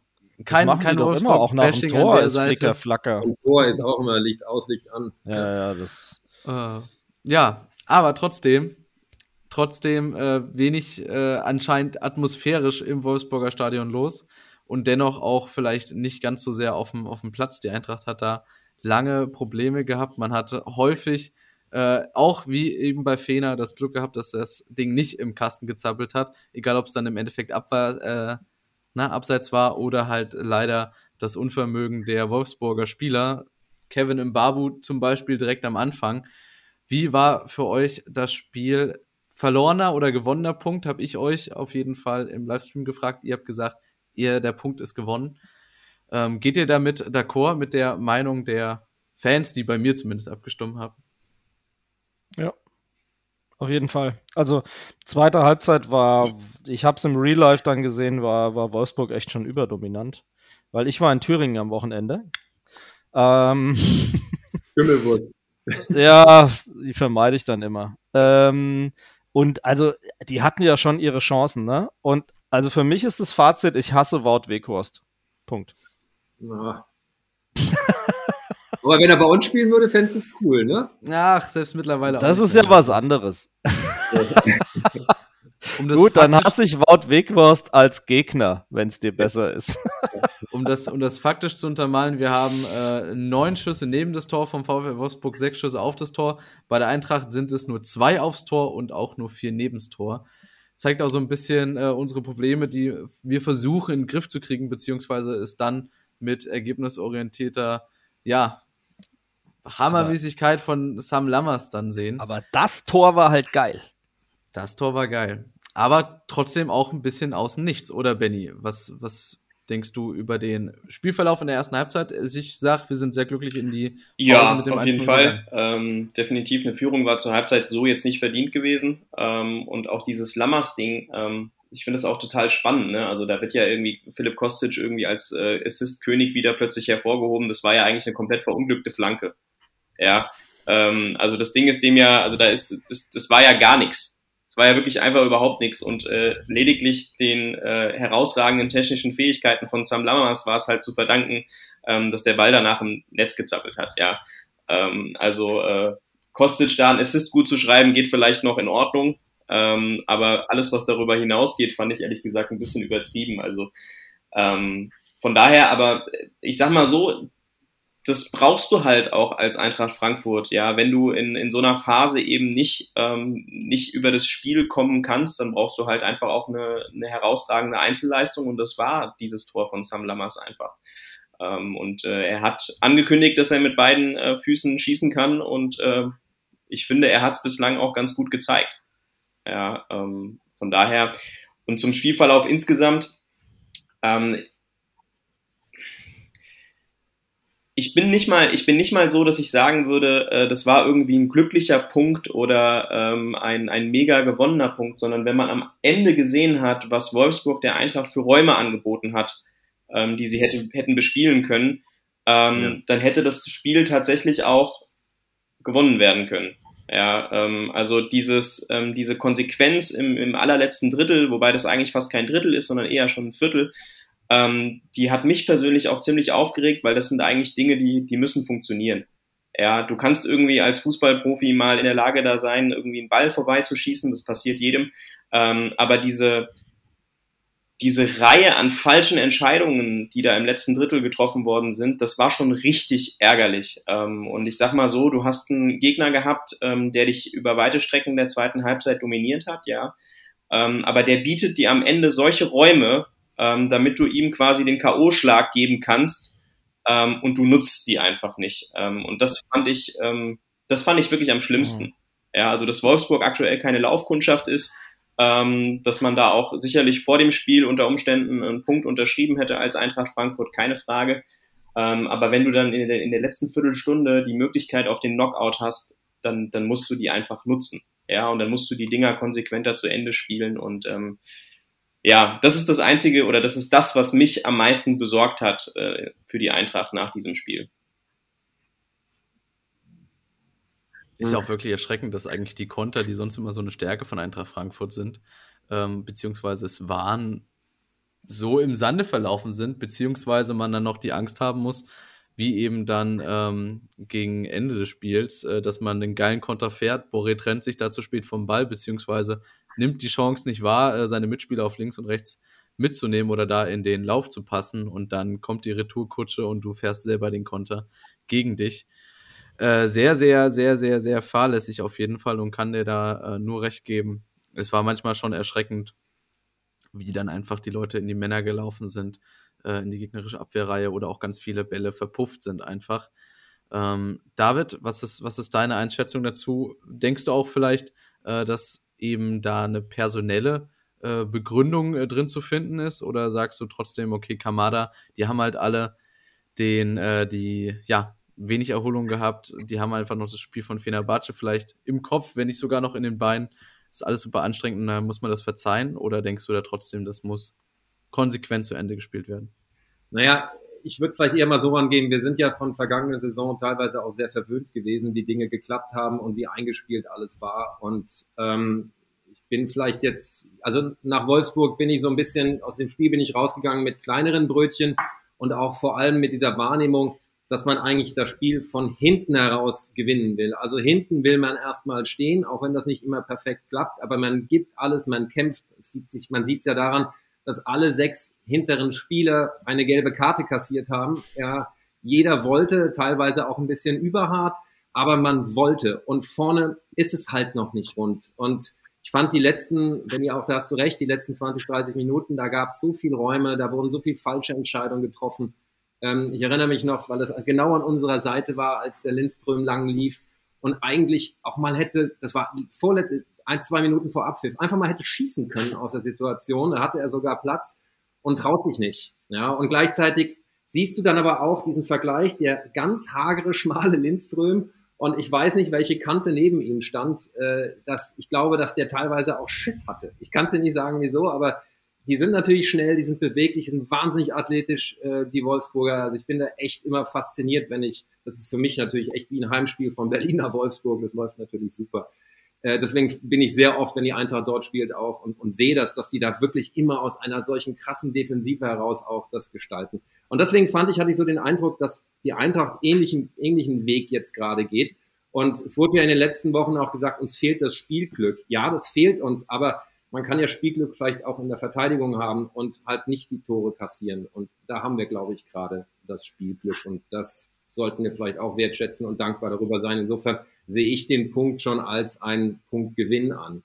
Kein, das kein
doch immer auch nach dem Tor ist Flicker, Flacker.
Im Tor ist auch immer Licht aus, Licht an.
Ja, ja, das.
Äh, ja, aber trotzdem, trotzdem äh, wenig äh, anscheinend atmosphärisch im Wolfsburger Stadion los und dennoch auch vielleicht nicht ganz so sehr auf dem, auf dem Platz. Die Eintracht hat da lange Probleme gehabt. Man hatte häufig äh, auch wie eben bei Fener das Glück gehabt, dass das Ding nicht im Kasten gezappelt hat, egal ob es dann im Endeffekt abwar, äh, na, abseits war oder halt leider das Unvermögen der Wolfsburger Spieler. Kevin Mbabu zum Beispiel direkt am Anfang. Wie war für euch das Spiel? Verlorener oder gewonnener Punkt, habe ich euch auf jeden Fall im Livestream gefragt. Ihr habt gesagt, ihr, der Punkt ist gewonnen. Ähm, geht ihr damit d'accord mit der Meinung der Fans, die bei mir zumindest abgestimmt haben?
Ja, auf jeden Fall. Also zweite Halbzeit war, ich habe es im Real Life dann gesehen, war, war Wolfsburg echt schon überdominant, weil ich war in Thüringen am Wochenende. Ähm, <laughs> ja, die vermeide ich dann immer. Ähm, und also, die hatten ja schon ihre Chancen, ne? Und also für mich ist das Fazit, ich hasse Wout Weghorst. Punkt. Na.
Aber wenn er bei uns spielen würde, fändest du es cool, ne?
Ach, selbst mittlerweile
auch. Das ist ja was anderes. um Gut, dann hasse ich Wout Weghorst als Gegner, wenn es dir besser ist. <laughs>
um, das, um das faktisch zu untermalen, wir haben äh, neun Schüsse neben das Tor vom VfL Wolfsburg, sechs Schüsse auf das Tor. Bei der Eintracht sind es nur zwei aufs Tor und auch nur vier neben das Tor. Zeigt auch so ein bisschen äh, unsere Probleme, die wir versuchen in den Griff zu kriegen, beziehungsweise es dann mit ergebnisorientierter, ja, Hammermäßigkeit von Sam Lammers dann sehen.
Aber das Tor war halt geil.
Das Tor war geil. Aber trotzdem auch ein bisschen außen nichts, oder Benny? Was, was denkst du über den Spielverlauf in der ersten Halbzeit? Ich sag, wir sind sehr glücklich in die Pause
ja, mit dem auf jeden Fall. Ähm, definitiv eine Führung war zur Halbzeit so jetzt nicht verdient gewesen. Ähm, und auch dieses Lammers-Ding, ähm, ich finde es auch total spannend. Ne? Also da wird ja irgendwie Philipp Kostic irgendwie als äh, Assist-König wieder plötzlich hervorgehoben. Das war ja eigentlich eine komplett verunglückte Flanke. Ja, ähm, also das Ding ist dem ja, also da ist, das, das war ja gar nichts. Es war ja wirklich einfach überhaupt nichts und äh, lediglich den äh, herausragenden technischen Fähigkeiten von Sam Lammers war es halt zu verdanken, ähm, dass der Ball danach im Netz gezappelt hat. Ja, ähm, also äh, Kostic da ein Assist gut zu schreiben, geht vielleicht noch in Ordnung, ähm, aber alles, was darüber hinausgeht, fand ich ehrlich gesagt ein bisschen übertrieben. Also ähm, von daher, aber ich sag mal so, das brauchst du halt auch als Eintracht Frankfurt, ja. Wenn du in, in so einer Phase eben nicht, ähm, nicht über das Spiel kommen kannst, dann brauchst du halt einfach auch eine, eine herausragende Einzelleistung und das war dieses Tor von Sam Lammers einfach. Ähm, und äh, er hat angekündigt, dass er mit beiden äh, Füßen schießen kann und äh, ich finde, er hat es bislang auch ganz gut gezeigt. Ja, ähm, von daher und zum Spielverlauf insgesamt. Ähm, ich bin nicht mal, ich bin nicht mal so, dass ich sagen würde, äh, das war irgendwie ein glücklicher Punkt oder ähm, ein, ein mega gewonnener Punkt, sondern wenn man am Ende gesehen hat, was Wolfsburg der Eintracht für Räume angeboten hat, ähm, die sie hätte, hätten bespielen können, ähm, ja. dann hätte das Spiel tatsächlich auch gewonnen werden können. Ja, ähm, also dieses, ähm, diese Konsequenz im, im allerletzten Drittel, wobei das eigentlich fast kein Drittel ist, sondern eher schon ein Viertel, ähm, die hat mich persönlich auch ziemlich aufgeregt, weil das sind eigentlich Dinge, die, die müssen funktionieren. Ja, du kannst irgendwie als Fußballprofi mal in der Lage da sein, irgendwie einen Ball vorbeizuschießen, das passiert jedem. Ähm, aber diese, diese Reihe an falschen Entscheidungen, die da im letzten Drittel getroffen worden sind, das war schon richtig ärgerlich. Ähm, und ich sag mal so, du hast einen Gegner gehabt, ähm, der dich über weite Strecken der zweiten Halbzeit dominiert hat, ja. Ähm, aber der bietet dir am Ende solche Räume, ähm, damit du ihm quasi den K.O.-Schlag geben kannst ähm, und du nutzt sie einfach nicht. Ähm, und das fand ich, ähm, das fand ich wirklich am schlimmsten. Mhm. Ja, also dass Wolfsburg aktuell keine Laufkundschaft ist, ähm, dass man da auch sicherlich vor dem Spiel unter Umständen einen Punkt unterschrieben hätte als Eintracht Frankfurt, keine Frage. Ähm, aber wenn du dann in der, in der letzten Viertelstunde die Möglichkeit auf den Knockout hast, dann, dann musst du die einfach nutzen. Ja, und dann musst du die Dinger konsequenter zu Ende spielen und ähm, ja, das ist das Einzige oder das ist das, was mich am meisten besorgt hat äh, für die Eintracht nach diesem Spiel.
Ist ja auch wirklich erschreckend, dass eigentlich die Konter, die sonst immer so eine Stärke von Eintracht Frankfurt sind, ähm, beziehungsweise es waren, so im Sande verlaufen sind, beziehungsweise man dann noch die Angst haben muss, wie eben dann ähm, gegen Ende des Spiels, äh, dass man den geilen Konter fährt. Boré trennt sich da zu spät vom Ball, beziehungsweise nimmt die Chance nicht wahr, äh, seine Mitspieler auf links und rechts mitzunehmen oder da in den Lauf zu passen und dann kommt die Retourkutsche und du fährst selber den Konter gegen dich. Äh, sehr, sehr, sehr, sehr, sehr fahrlässig auf jeden Fall und kann dir da äh, nur recht geben. Es war manchmal schon erschreckend, wie dann einfach die Leute in die Männer gelaufen sind, äh, in die gegnerische Abwehrreihe oder auch ganz viele Bälle verpufft sind einfach. Ähm, David, was ist, was ist deine Einschätzung dazu? Denkst du auch vielleicht, äh, dass eben da eine personelle äh, Begründung äh, drin zu finden ist? Oder sagst du trotzdem, okay, Kamada, die haben halt alle den, äh, die, ja, wenig Erholung gehabt, die haben einfach noch das Spiel von Fenerbahce vielleicht im Kopf, wenn nicht sogar noch in den Beinen. ist alles super anstrengend und da muss man das verzeihen? Oder denkst du da trotzdem, das muss konsequent zu Ende gespielt werden?
Naja, ich würde vielleicht eher mal so rangehen, wir sind ja von vergangenen Saison teilweise auch sehr verwöhnt gewesen, wie Dinge geklappt haben und wie eingespielt alles war. Und ähm, ich bin vielleicht jetzt, also nach Wolfsburg bin ich so ein bisschen, aus dem Spiel bin ich rausgegangen mit kleineren Brötchen und auch vor allem mit dieser Wahrnehmung, dass man eigentlich das Spiel von hinten heraus gewinnen will. Also hinten will man erstmal stehen, auch wenn das nicht immer perfekt klappt, aber man gibt alles, man kämpft, man sieht es ja daran, dass alle sechs hinteren Spieler eine gelbe Karte kassiert haben. Ja, jeder wollte, teilweise auch ein bisschen überhart, aber man wollte. Und vorne ist es halt noch nicht rund. Und ich fand die letzten, wenn ihr auch, da hast du recht, die letzten 20, 30 Minuten, da gab es so viel Räume, da wurden so viel falsche Entscheidungen getroffen. Ähm, ich erinnere mich noch, weil das genau an unserer Seite war, als der Lindström lang lief und eigentlich auch mal hätte, das war vorletzte, ein, zwei Minuten vor Abpfiff einfach mal hätte schießen können aus der Situation. Da hatte er sogar Platz und traut sich nicht. Ja, und gleichzeitig siehst du dann aber auch diesen Vergleich, der ganz hagere, <laughs> schmale Lindström und ich weiß nicht, welche Kante neben ihm stand. Äh, dass, ich glaube, dass der teilweise auch Schiss hatte. Ich kann es dir nicht sagen, wieso, aber die sind natürlich schnell, die sind beweglich, die sind wahnsinnig athletisch, äh, die Wolfsburger. Also ich bin da echt immer fasziniert, wenn ich, das ist für mich natürlich echt wie ein Heimspiel von Berliner Wolfsburg, das läuft natürlich super. Äh, deswegen bin ich sehr oft, wenn die Eintracht dort spielt, auch und, und sehe das, dass die da wirklich immer aus einer solchen krassen Defensive heraus auch das gestalten. Und deswegen fand ich, hatte ich so den Eindruck, dass die Eintracht ähnlichen, ähnlichen Weg jetzt gerade geht. Und es wurde ja in den letzten Wochen auch gesagt, uns fehlt das Spielglück. Ja, das fehlt uns, aber man kann ja Spielglück vielleicht auch in der Verteidigung haben und halt nicht die Tore kassieren. Und da haben wir, glaube ich, gerade das Spielglück. Und das sollten wir vielleicht auch wertschätzen und dankbar darüber sein. Insofern sehe ich den Punkt schon als einen Punktgewinn an.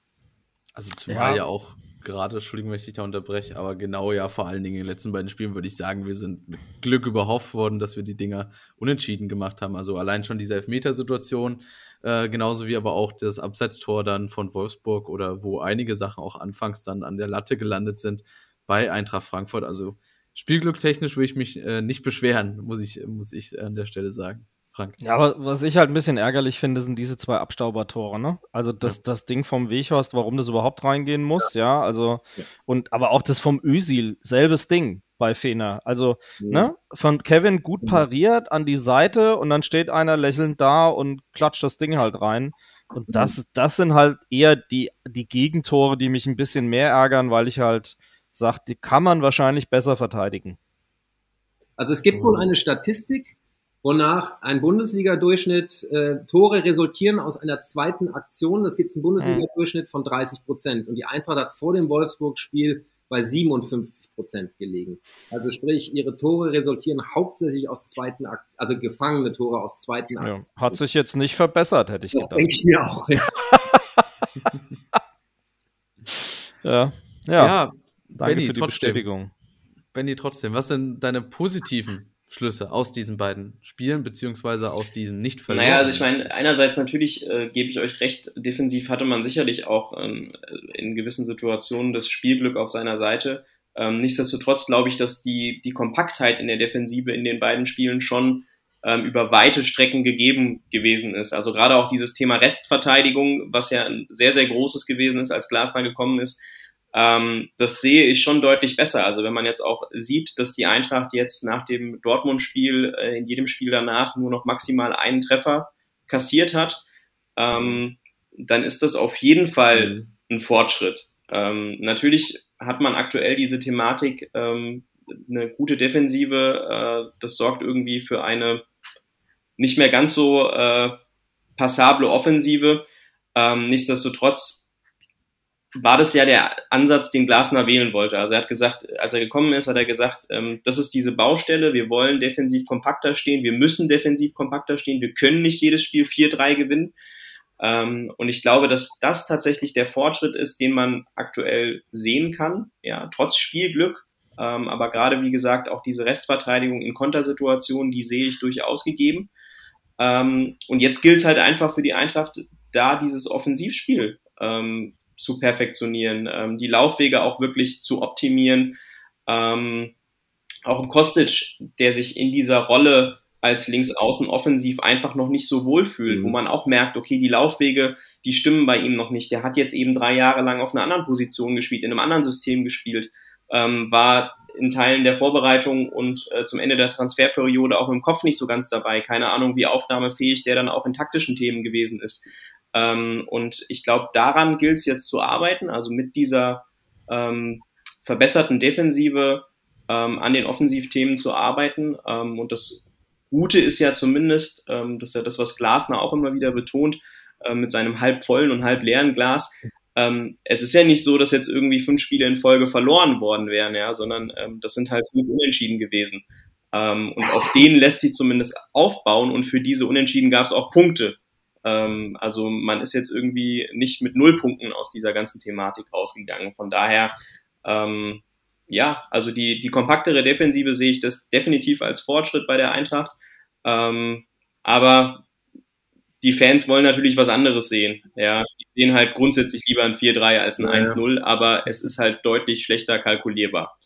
Also zumal ja, ja auch gerade, Entschuldigung, wenn ich dich da unterbreche, aber genau ja, vor allen Dingen in den letzten beiden Spielen würde ich sagen, wir sind mit Glück überhaupt worden, dass wir die Dinger unentschieden gemacht haben. Also allein schon diese Elfmetersituation, äh, genauso wie aber auch das Abseitstor dann von Wolfsburg oder wo einige Sachen auch anfangs dann an der Latte gelandet sind bei Eintracht Frankfurt. Also Spielglück technisch will ich mich äh, nicht beschweren, muss ich, muss ich an der Stelle sagen. Frank.
Ja, aber was ich halt ein bisschen ärgerlich finde, sind diese zwei Abstaubertore, ne? Also das, ja. das Ding vom Weghorst, warum das überhaupt reingehen muss, ja, ja also ja. und aber auch das vom Ösil, selbes Ding bei Fener. Also, ne, von Kevin gut pariert an die Seite und dann steht einer lächelnd da und klatscht das Ding halt rein. Und das, das sind halt eher die, die Gegentore, die mich ein bisschen mehr ärgern, weil ich halt sage, die kann man wahrscheinlich besser verteidigen.
Also es gibt wohl eine Statistik, wonach ein Bundesliga-Durchschnitt, äh, Tore resultieren aus einer zweiten Aktion. Das gibt es einen Bundesliga-Durchschnitt von 30 Prozent. Und die Eintracht hat vor dem Wolfsburg-Spiel bei 57 Prozent gelegen. Also sprich, ihre Tore resultieren hauptsächlich aus zweiten Aktionen, also gefangene Tore aus zweiten Aktionen.
Ja, hat sich jetzt nicht verbessert, hätte ich das gedacht. Das
denke ich mir auch.
Ja. <laughs> ja. ja. ja. Danke Benny, für die trotzdem, Bestätigung.
Benny, trotzdem, was sind deine positiven Schlüsse aus diesen beiden Spielen, beziehungsweise aus diesen nicht verlorenen?
Naja, also ich meine, einerseits natürlich äh, gebe ich euch recht, defensiv hatte man sicherlich auch ähm, in gewissen Situationen das Spielglück auf seiner Seite. Ähm, nichtsdestotrotz glaube ich, dass die, die Kompaktheit in der Defensive in den beiden Spielen schon ähm, über weite Strecken gegeben gewesen ist. Also gerade auch dieses Thema Restverteidigung, was ja ein sehr, sehr großes gewesen ist, als Glasner gekommen ist, ähm, das sehe ich schon deutlich besser. Also wenn man jetzt auch sieht, dass die Eintracht jetzt nach dem Dortmund-Spiel äh, in jedem Spiel danach nur noch maximal einen Treffer kassiert hat, ähm, dann ist das auf jeden Fall mhm. ein Fortschritt. Ähm, natürlich hat man aktuell diese Thematik, ähm, eine gute Defensive, äh, das sorgt irgendwie für eine nicht mehr ganz so äh, passable Offensive. Ähm, nichtsdestotrotz war das ja der Ansatz, den Glasner wählen wollte. Also er hat gesagt, als er gekommen ist, hat er gesagt, ähm, das ist diese Baustelle, wir wollen defensiv kompakter stehen, wir müssen defensiv kompakter stehen, wir können nicht jedes Spiel 4-3 gewinnen. Ähm, und ich glaube, dass das tatsächlich der Fortschritt ist, den man aktuell sehen kann, ja, trotz Spielglück. Ähm, aber gerade, wie gesagt, auch diese Restverteidigung in Kontersituationen, die sehe ich durchaus gegeben. Ähm, und jetzt gilt es halt einfach für die Eintracht, da dieses Offensivspiel ähm, zu perfektionieren, ähm, die Laufwege auch wirklich zu optimieren. Ähm, auch ein Kostic, der sich in dieser Rolle als Linksaußen offensiv einfach noch nicht so wohl fühlt, mhm. wo man auch merkt, okay, die Laufwege, die stimmen bei ihm noch nicht. Der hat jetzt eben drei Jahre lang auf einer anderen Position gespielt, in einem anderen System gespielt, ähm, war in Teilen der Vorbereitung und äh, zum Ende der Transferperiode auch im Kopf nicht so ganz dabei. Keine Ahnung, wie aufnahmefähig der dann auch in taktischen Themen gewesen ist. Ähm, und ich glaube, daran gilt es jetzt zu arbeiten, also mit dieser ähm, verbesserten Defensive ähm, an den Offensivthemen zu arbeiten. Ähm, und das Gute ist ja zumindest, ähm, das ist ja das, was Glasner auch immer wieder betont, äh, mit seinem halb vollen und halb leeren Glas. Ähm, es ist ja nicht so, dass jetzt irgendwie fünf Spiele in Folge verloren worden wären, ja, sondern das sind halt fünf Unentschieden gewesen. und auf denen lässt sich zumindest aufbauen und für diese Unentschieden gab es auch Punkte. Ähm, also man ist jetzt irgendwie nicht mit Nullpunkten aus dieser ganzen Thematik rausgegangen. Von daher, ähm, ja, also die, die kompaktere Defensive sehe ich das definitiv als Fortschritt bei der Eintracht. Ähm, aber die Fans wollen natürlich was anderes sehen. Ja, die sehen halt grundsätzlich lieber ein 4-3 als ein ja, 1-0, aber es ist halt deutlich schlechter kalkulierbar.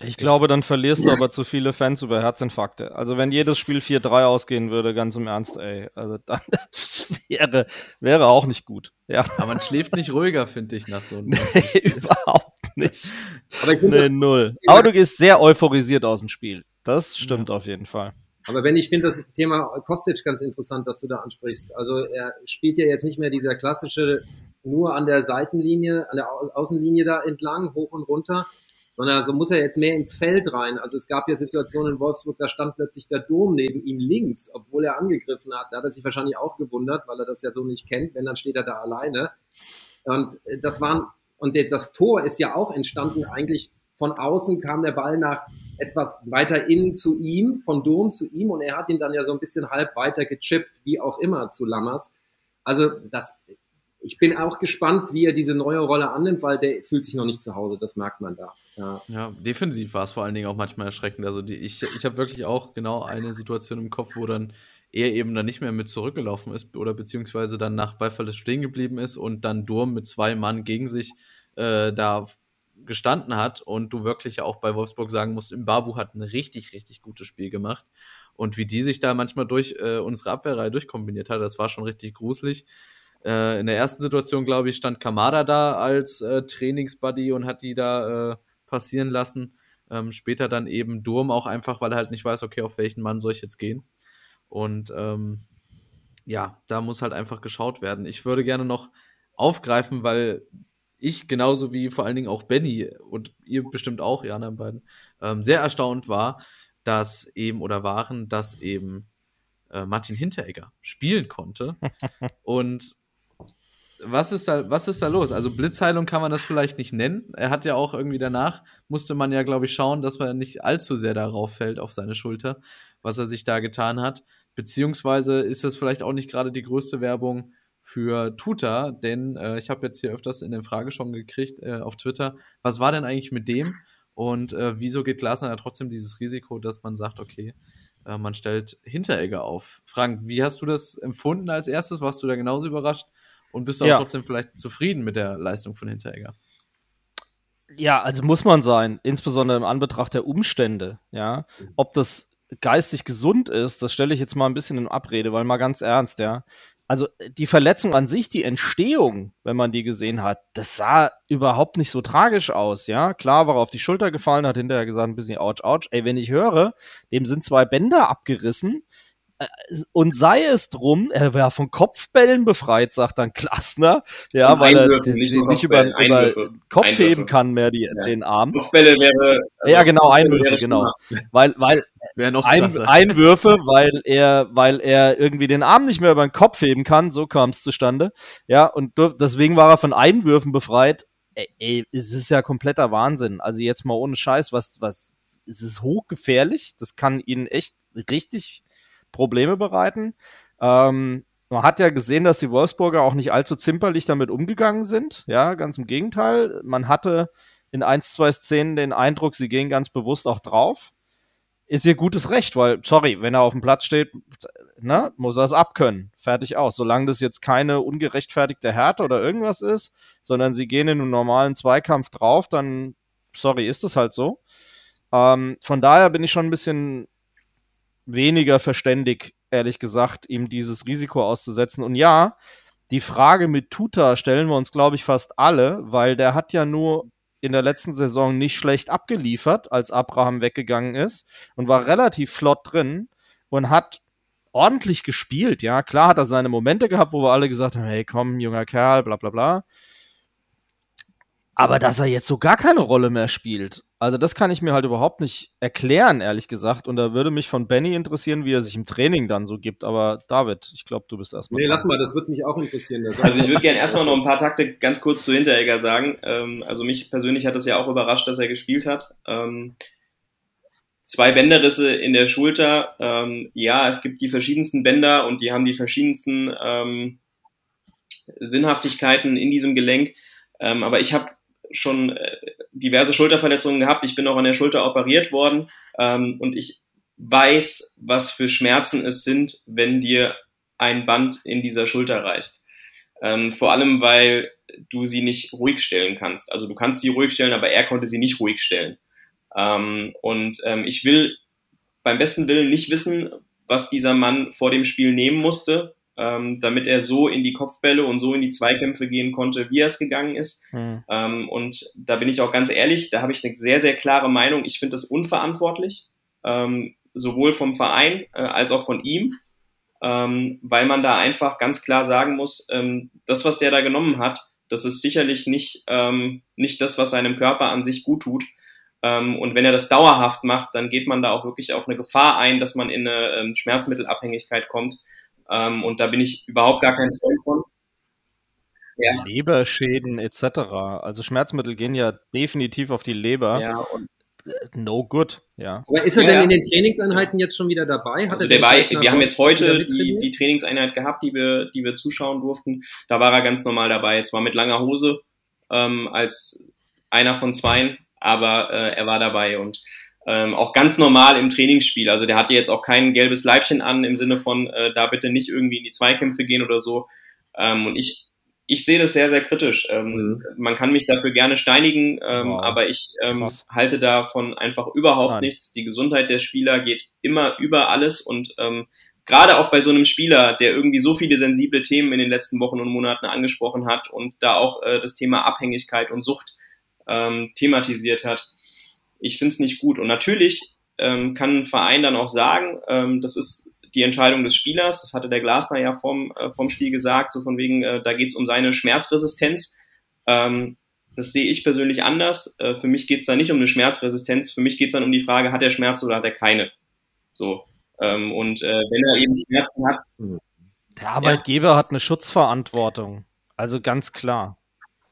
Ich glaube, dann verlierst du aber zu viele Fans über Herzinfarkte. Also wenn jedes Spiel 4-3 ausgehen würde, ganz im Ernst, ey. Also dann <laughs> das wäre, wäre auch nicht gut. Ja.
Aber man schläft nicht ruhiger, finde ich, nach so einem. <laughs>
nee, überhaupt nicht. Aber ich nee, null. Aber du gehst sehr euphorisiert aus dem Spiel. Das stimmt ja. auf jeden Fall.
Aber wenn ich finde das Thema Kostic ganz interessant, dass du da ansprichst. Also er spielt ja jetzt nicht mehr dieser klassische nur an der Seitenlinie, an der Außenlinie da entlang, hoch und runter, sondern so muss er jetzt mehr ins Feld rein. Also es gab ja Situationen in Wolfsburg, da stand plötzlich der Dom neben ihm links, obwohl er angegriffen hat. Da hat er sich wahrscheinlich auch gewundert, weil er das ja so nicht kennt. Wenn, dann steht er da alleine. Und äh, das waren, und das Tor ist ja auch entstanden eigentlich von außen kam der Ball nach etwas weiter innen zu ihm, von Dom zu ihm und er hat ihn dann ja so ein bisschen halb weiter gechippt, wie auch immer zu Lammers. Also das ich bin auch gespannt, wie er diese neue Rolle annimmt, weil der fühlt sich noch nicht zu Hause, das merkt man da.
Ja, ja defensiv war es vor allen Dingen auch manchmal erschreckend. Also die, ich, ich habe wirklich auch genau eine Situation im Kopf, wo dann er eben dann nicht mehr mit zurückgelaufen ist oder beziehungsweise dann nach Beifall stehen geblieben ist und dann Durm mit zwei Mann gegen sich äh, da gestanden hat und du wirklich auch bei Wolfsburg sagen musst, im Babu hat ein richtig, richtig gutes Spiel gemacht. Und wie die sich da manchmal durch äh, unsere Abwehrreihe durchkombiniert hat, das war schon richtig gruselig. Äh, in der ersten Situation, glaube ich, stand Kamada da als äh, Trainingsbuddy und hat die da äh, passieren lassen. Ähm, später dann eben Durm auch einfach, weil er halt nicht weiß, okay, auf welchen Mann soll ich jetzt gehen. Und ähm, ja, da muss halt einfach geschaut werden. Ich würde gerne noch aufgreifen, weil ich genauso wie vor allen Dingen auch Benny und ihr bestimmt auch, die anderen beiden, ähm, sehr erstaunt war, dass eben oder waren, dass eben äh, Martin Hinteregger spielen konnte. <laughs> und was ist da, was ist da los? Also Blitzheilung kann man das vielleicht nicht nennen. Er hat ja auch irgendwie danach, musste man ja, glaube ich, schauen, dass man nicht allzu sehr darauf fällt, auf seine Schulter, was er sich da getan hat. Beziehungsweise ist das vielleicht auch nicht gerade die größte Werbung für Tuta, denn äh, ich habe jetzt hier öfters in der Frage schon gekriegt äh, auf Twitter, was war denn eigentlich mit dem und äh, wieso geht Glasner ja trotzdem dieses Risiko, dass man sagt, okay, äh, man stellt Hinteregger auf. Frank, wie hast du das empfunden als erstes? Warst du da genauso überrascht? Und bist du ja. auch trotzdem vielleicht zufrieden mit der Leistung von Hinteregger?
Ja, also muss man sein, insbesondere im Anbetracht der Umstände, ja. Ob das geistig gesund ist, das stelle ich jetzt mal ein bisschen in Abrede, weil mal ganz ernst, ja also die Verletzung an sich, die Entstehung, wenn man die gesehen hat, das sah überhaupt nicht so tragisch aus, ja. Klar war er auf die Schulter gefallen, hat hinterher gesagt, ein bisschen ouch, ouch. Ey, wenn ich höre, dem sind zwei Bänder abgerissen, und sei es drum, er war von Kopfbällen befreit, sagt dann Klassner, ja, und weil er nicht, nicht über, über Kopf Einwürfe. heben kann mehr die, ja. den Arm.
Kopfbälle wäre.
Also ja, genau, Einwürfe, genau. Weil, weil
noch
Ein, Einwürfe, weil er, weil er irgendwie den Arm nicht mehr über den Kopf heben kann, so kam es zustande. Ja, und deswegen war er von Einwürfen befreit. Ey, ey, es ist ja kompletter Wahnsinn. Also jetzt mal ohne Scheiß, was, was, es ist hochgefährlich. Das kann ihnen echt richtig Probleme bereiten. Ähm, man hat ja gesehen, dass die Wolfsburger auch nicht allzu zimperlich damit umgegangen sind. Ja, ganz im Gegenteil. Man hatte in ein, zwei Szenen den Eindruck, sie gehen ganz bewusst auch drauf. Ist ihr gutes Recht, weil, sorry, wenn er auf dem Platz steht, ne, muss er es abkönnen. Fertig aus. Solange das jetzt keine ungerechtfertigte Härte oder irgendwas ist, sondern sie gehen in einem normalen Zweikampf drauf, dann, sorry, ist das halt so. Ähm, von daher bin ich schon ein bisschen weniger verständig, ehrlich gesagt, ihm dieses Risiko auszusetzen. Und ja, die Frage mit Tuta stellen wir uns, glaube ich, fast alle, weil der hat ja nur in der letzten Saison nicht schlecht abgeliefert, als Abraham weggegangen ist und war relativ flott drin und hat ordentlich gespielt. Ja, klar hat er seine Momente gehabt, wo wir alle gesagt haben, hey, komm, junger Kerl, bla bla bla. Aber dass er jetzt so gar keine Rolle mehr spielt, also das kann ich mir halt überhaupt nicht erklären, ehrlich gesagt. Und da würde mich von Benny interessieren, wie er sich im Training dann so gibt. Aber David, ich glaube, du bist erstmal.
Nee, lass mal, das würde mich auch interessieren.
Also ich würde gerne erstmal noch ein paar Takte ganz kurz zu Hinteregger sagen. Ähm, also mich persönlich hat es ja auch überrascht, dass er gespielt hat. Ähm, zwei Bänderrisse in der Schulter. Ähm, ja, es gibt die verschiedensten Bänder und die haben die verschiedensten Sinnhaftigkeiten in diesem Gelenk. aber ich habe schon äh, diverse Schulterverletzungen gehabt. Ich bin auch an der Schulter operiert worden ähm, und ich weiß, was für Schmerzen es sind, wenn dir ein Band in dieser Schulter reißt. Ähm, vor allem, weil du sie nicht ruhig stellen kannst. Also du kannst sie ruhig stellen, aber er konnte sie nicht ruhig stellen. Ähm, und ähm, ich will beim besten Willen nicht wissen, was dieser Mann vor dem Spiel nehmen musste, ähm, damit er so in die Kopfbälle und so in die Zweikämpfe gehen konnte, wie er es gegangen ist. Mhm. Ähm, und da bin ich auch ganz ehrlich, da habe ich eine sehr, sehr klare Meinung. Ich finde das unverantwortlich, ähm, sowohl vom Verein äh, als auch von ihm, ähm, weil man da einfach ganz klar sagen muss, ähm, das, was der da genommen hat, das ist sicherlich nicht, ähm, nicht das, was seinem Körper an sich gut tut. und wenn er das dauerhaft macht, dann geht man da auch wirklich auch eine Gefahr ein, dass man in eine Schmerzmittelabhängigkeit kommt. Ähm, und da bin ich überhaupt gar kein Freund von.
Ja. Leberschäden etc. Also Schmerzmittel gehen ja definitiv auf die Leber.
Ja, und
no good, ja.
Aber ist er ja, denn in den Trainingseinheiten jetzt schon wieder dabei?
Hat also der war, wir haben jetzt heute die, die Trainingseinheit gehabt, die wir, die wir zuschauen durften. Da war er ganz normal dabei. Zwar mit langer Hose ähm, als einer von zweien, aber äh, er war dabei und ähm, auch ganz normal im Trainingsspiel. Also der hatte jetzt auch kein gelbes Leibchen an im Sinne von, äh, da bitte nicht irgendwie in die Zweikämpfe gehen oder so. Ähm, und ich, ich sehe das sehr, sehr kritisch. Ähm, mhm. Man kann mich dafür gerne steinigen, ähm, wow. aber ich ähm, halte davon einfach überhaupt Nein. nichts. Die Gesundheit der Spieler geht immer über alles und ähm, gerade auch bei so einem Spieler, der irgendwie so viele sensible Themen in den letzten Wochen und Monaten angesprochen hat und da auch äh, das Thema Abhängigkeit und Sucht thematisiert hat, ich finde es nicht gut. Und natürlich ähm, kann ein Verein dann auch sagen, ähm, das ist die Entscheidung des Spielers, das hatte der Glasner ja vom, äh, vom Spiel gesagt, so von wegen, äh, da geht es um seine Schmerzresistenz. Ähm, das sehe ich persönlich anders. Äh, für mich geht es da nicht um eine Schmerzresistenz, für mich geht es dann um die Frage, hat er Schmerzen oder hat er keine? So. Ähm, und äh, wenn er eben Schmerzen hat.
Der Arbeitgeber ja. hat eine Schutzverantwortung. Also ganz klar.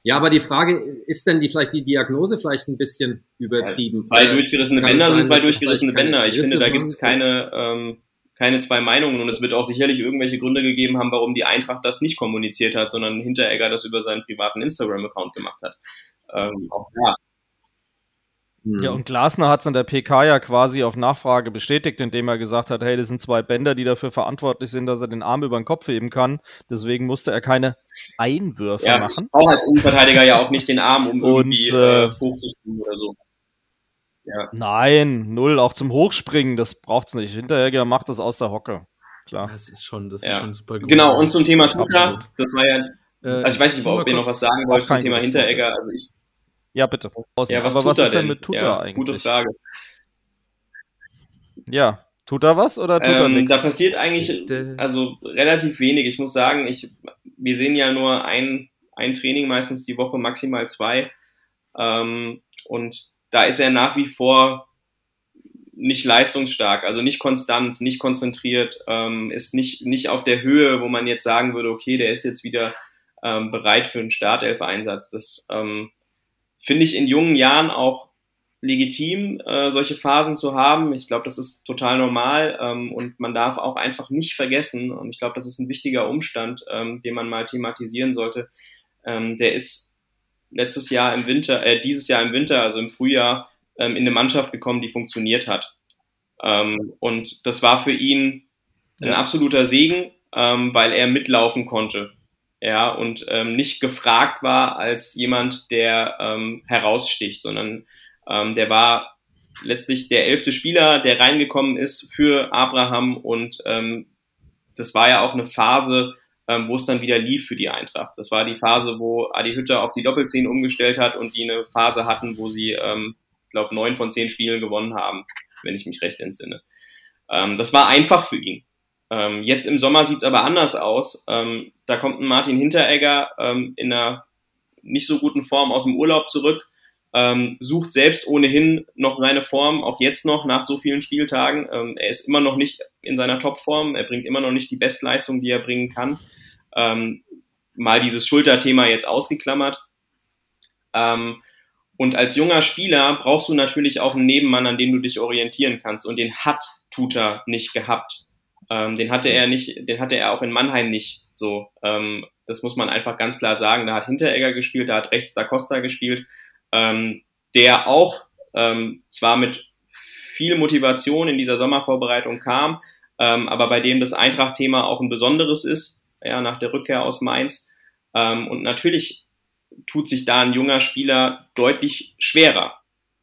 Ja, aber die Frage, ist denn die vielleicht die Diagnose vielleicht ein bisschen übertrieben?
Ja, zwei durchgerissene Bänder sind zwei durchgerissene Bänder. Ich finde, da gibt es keine, ähm, keine zwei Meinungen und es wird auch sicherlich irgendwelche Gründe gegeben haben, warum die Eintracht das nicht kommuniziert hat, sondern Hinteregger das über seinen privaten Instagram-Account gemacht hat. Ähm, auch da
ja, mhm. und Glasner hat es an der PK ja quasi auf Nachfrage bestätigt, indem er gesagt hat, hey, das sind zwei Bänder, die dafür verantwortlich sind, dass er den Arm über den Kopf heben kann. Deswegen musste er keine Einwürfe ja, machen.
Auch als Innenverteidiger ja auch nicht den Arm, um und, irgendwie äh, äh hochzuspringen oder so.
Ja. Nein, null, auch zum Hochspringen, das braucht's nicht. Hinterher macht das aus der Hocke. Klar.
Das ist schon, das ist ja. schon super
gut. Genau, und zum Thema Tuta, das war ja, äh, also ich weiß nicht, ob ihr noch was sagen wollt zum Thema Hinteregger. Also ich,
ja, bitte.
Ja, was Aber was ist denn mit Tuta ja, eigentlich? Gute Frage.
Ja, tut er was oder tut
ähm,
er nichts?
Da passiert eigentlich also relativ wenig. Ich muss sagen, ich, wir sehen ja nur ein, ein Training meistens die Woche, maximal zwei. Ähm, und da ist er nach wie vor nicht leistungsstark, also nicht konstant, nicht konzentriert, ähm, ist nicht, nicht auf der Höhe, wo man jetzt sagen würde, okay, der ist jetzt wieder ähm, bereit für einen Startelf-Einsatz. Das ähm, finde ich in jungen Jahren auch legitim, äh, solche Phasen zu haben. Ich glaube, das ist total normal ähm, und man darf auch einfach nicht vergessen, und ich glaube, das ist ein wichtiger Umstand, ähm, den man mal thematisieren sollte. Ähm, der ist letztes Jahr im Winter, äh, dieses Jahr im Winter, also im Frühjahr, ähm, in eine Mannschaft gekommen, die funktioniert hat. Ähm, und das war für ihn ein absoluter Segen, ähm, weil er mitlaufen konnte ja, und ähm, nicht gefragt war als jemand, der ähm, heraussticht, sondern ähm, der war letztlich der elfte Spieler, der reingekommen ist für Abraham und ähm, das war ja auch eine Phase, ähm, wo es dann wieder lief für die Eintracht. Das war die Phase, wo Adi Hütter auf die Doppelzehn umgestellt hat und die eine Phase hatten, wo sie, ähm, glaube neun von zehn Spielen gewonnen haben, wenn ich mich recht entsinne. Ähm, das war einfach für ihn. Ähm, jetzt im Sommer sieht's aber anders aus. Ähm, da kommt ein Martin Hinteregger ähm, in einer nicht so guten Form aus dem Urlaub zurück, ähm, sucht selbst ohnehin noch seine Form, auch jetzt noch nach so vielen Spieltagen. Ähm, er ist immer noch nicht in seiner Topform, er bringt immer noch nicht die Bestleistung, die er bringen kann. Ähm, mal dieses Schulterthema jetzt ausgeklammert. und als junger Spieler brauchst du natürlich auch einen Nebenmann, an dem du dich orientieren kannst. Und den hat Tuta nicht gehabt. Ähm, den hatte er nicht, den hatte er auch in Mannheim nicht so. Ähm, das muss man einfach ganz klar sagen. Da hat Hinteregger gespielt, da hat rechts Da Costa gespielt, ähm, der auch ähm, zwar mit viel Motivation in dieser Sommervorbereitung kam, ähm, aber bei dem das Eintracht-Thema auch ein besonderes ist, ja, nach der Rückkehr aus Mainz. Ähm, und natürlich tut sich da ein junger Spieler deutlich schwerer.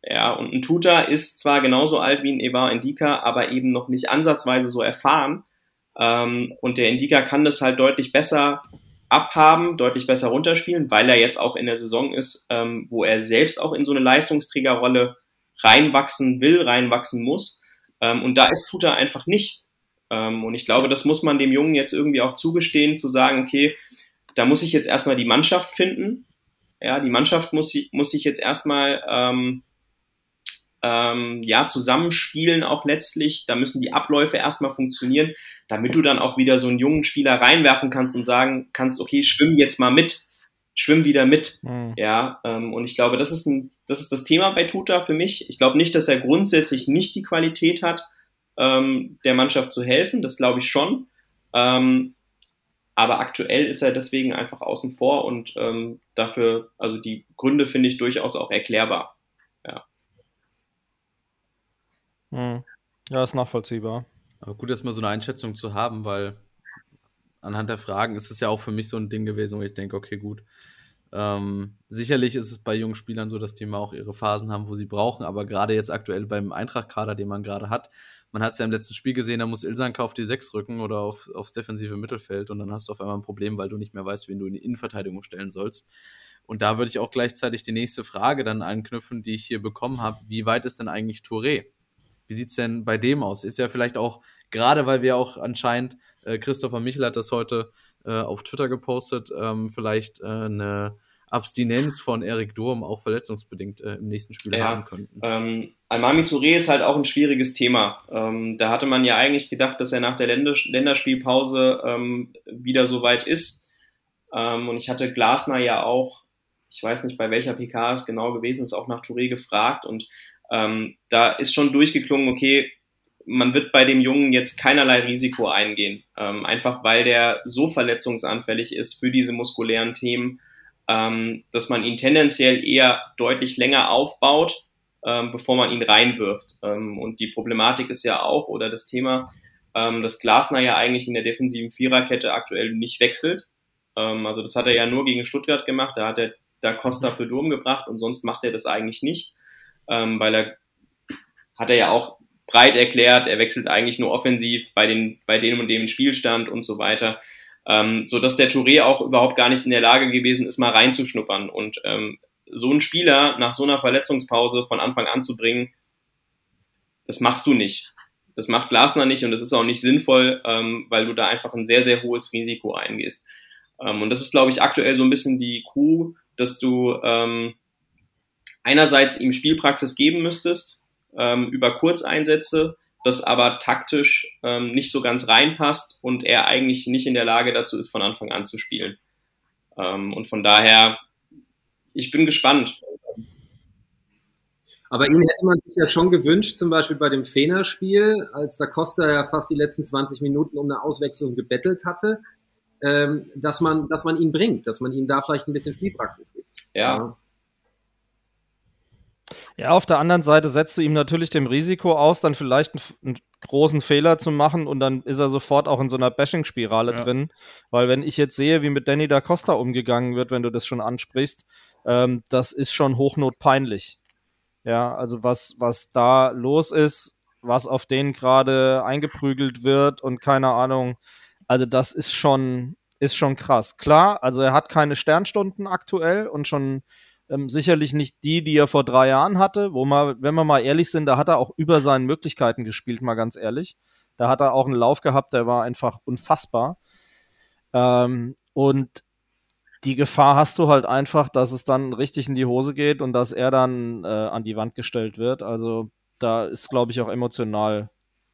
Ja, und ein Tuta ist zwar genauso alt wie ein Eva Indika, aber eben noch nicht ansatzweise so erfahren. Ähm, und der Indika kann das halt deutlich besser abhaben, deutlich besser runterspielen, weil er jetzt auch in der Saison ist, ähm, wo er selbst auch in so eine Leistungsträgerrolle reinwachsen will, reinwachsen muss. Ähm, und da ist Tuta einfach nicht. Ähm, und ich glaube, das muss man dem Jungen jetzt irgendwie auch zugestehen, zu sagen, okay, da muss ich jetzt erstmal die Mannschaft finden. Ja, die Mannschaft muss, muss sich jetzt erstmal ähm, ja, zusammenspielen auch letztlich. Da müssen die Abläufe erstmal funktionieren, damit du dann auch wieder so einen jungen Spieler reinwerfen kannst und sagen kannst, okay, schwimm jetzt mal mit. schwimm wieder mit. Mhm. Ja, ähm, und ich glaube, das ist, ein, das ist das Thema bei Tuta für mich. Ich glaube nicht, dass er grundsätzlich nicht die Qualität hat, ähm, der Mannschaft zu helfen. Das glaube ich schon. Ähm, aber aktuell ist er deswegen einfach außen vor und ähm, dafür, also die Gründe finde ich durchaus auch erklärbar. Ja.
Hm. Ja, ist nachvollziehbar.
Aber gut, erstmal so eine Einschätzung zu haben, weil anhand der Fragen ist es ja auch für mich so ein Ding gewesen, wo ich denke, okay, gut. Ähm, sicherlich ist es bei jungen Spielern so, dass die mal auch ihre Phasen haben, wo sie brauchen, aber gerade jetzt aktuell beim Eintracht-Kader, den man gerade hat, man hat es ja im letzten Spiel gesehen, da muss Ilsanka auf die 6 rücken oder auf, aufs defensive Mittelfeld und dann hast du auf einmal ein Problem, weil du nicht mehr weißt, wen du in die Innenverteidigung stellen sollst. Und da würde ich auch gleichzeitig die nächste Frage dann anknüpfen, die ich hier bekommen habe. Wie weit ist denn eigentlich Touré? Wie sieht's denn bei dem aus? Ist ja vielleicht auch, gerade weil wir auch anscheinend, äh, Christopher Michel hat das heute äh, auf Twitter gepostet, ähm, vielleicht äh, eine Abstinenz von Erik Durm auch verletzungsbedingt äh, im nächsten Spiel ja, haben könnten.
Ähm, Almami Touré ist halt auch ein schwieriges Thema. Ähm, da hatte man ja eigentlich gedacht, dass er nach der Länders Länderspielpause ähm, wieder so weit ist. Ähm, und ich hatte Glasner ja auch, ich weiß nicht, bei welcher PK es genau gewesen ist, auch nach Touré gefragt. Und ähm, da ist schon durchgeklungen, okay, man wird bei dem Jungen jetzt keinerlei Risiko eingehen. Ähm, einfach weil der so verletzungsanfällig ist für diese muskulären Themen ähm, dass man ihn tendenziell eher deutlich länger aufbaut, ähm, bevor man ihn reinwirft. Ähm, und die Problematik ist ja auch, oder das Thema, ähm, dass Glasner ja eigentlich in der defensiven Viererkette aktuell nicht wechselt. Also das hat er ja nur gegen Stuttgart gemacht, da hat er da Costa für Durm gebracht und sonst macht er das eigentlich nicht, ähm, weil er hat er ja auch breit erklärt, er wechselt eigentlich nur offensiv bei den bei dem und dem Spielstand und so weiter ähm, so dass der Touré auch überhaupt gar nicht in der Lage gewesen ist, mal reinzuschnuppern. Und ähm, so einen Spieler nach so einer Verletzungspause von Anfang an zu bringen, das machst du nicht. Das macht Glasner nicht und das ist auch nicht sinnvoll, ähm, weil du da einfach ein sehr, sehr hohes Risiko eingehst. Ähm, und das ist, glaube ich, aktuell so ein bisschen die Crew, dass du ähm, einerseits ihm Spielpraxis geben müsstest ähm, über Kurzeinsätze, das aber taktisch ähm, nicht so ganz reinpasst und er eigentlich nicht in der Lage dazu ist, von Anfang an zu spielen. Ähm, und von daher, ich bin gespannt.
Aber ihn hätte man sich ja schon gewünscht, zum Beispiel bei dem Fener-Spiel, als da Costa ja fast die letzten 20 Minuten um eine Auswechslung gebettelt hatte, ähm, dass, man, dass man ihn bringt, dass man ihm da vielleicht ein bisschen Spielpraxis gibt.
Ja. ja.
Ja, auf der anderen Seite setzt du ihm natürlich dem Risiko aus, dann vielleicht einen, einen großen Fehler zu machen und dann ist er sofort auch in so einer Bashing-Spirale ja. drin. Weil wenn ich jetzt sehe, wie mit Danny da Costa umgegangen wird, wenn du das schon ansprichst, ähm, das ist schon hochnotpeinlich. Ja, also was, was da los ist, was auf den gerade eingeprügelt wird und keine Ahnung, also das ist schon, ist schon krass. Klar, also er hat keine Sternstunden aktuell und schon ähm, sicherlich nicht die, die er vor drei Jahren hatte, wo man, wenn wir mal ehrlich sind, da hat er auch über seinen Möglichkeiten gespielt, mal ganz ehrlich. Da hat er auch einen Lauf gehabt, der war einfach unfassbar. Ähm, und die Gefahr hast du halt einfach, dass es dann richtig in die Hose geht und dass er dann äh, an die Wand gestellt wird. Also da ist, glaube ich, auch emotional.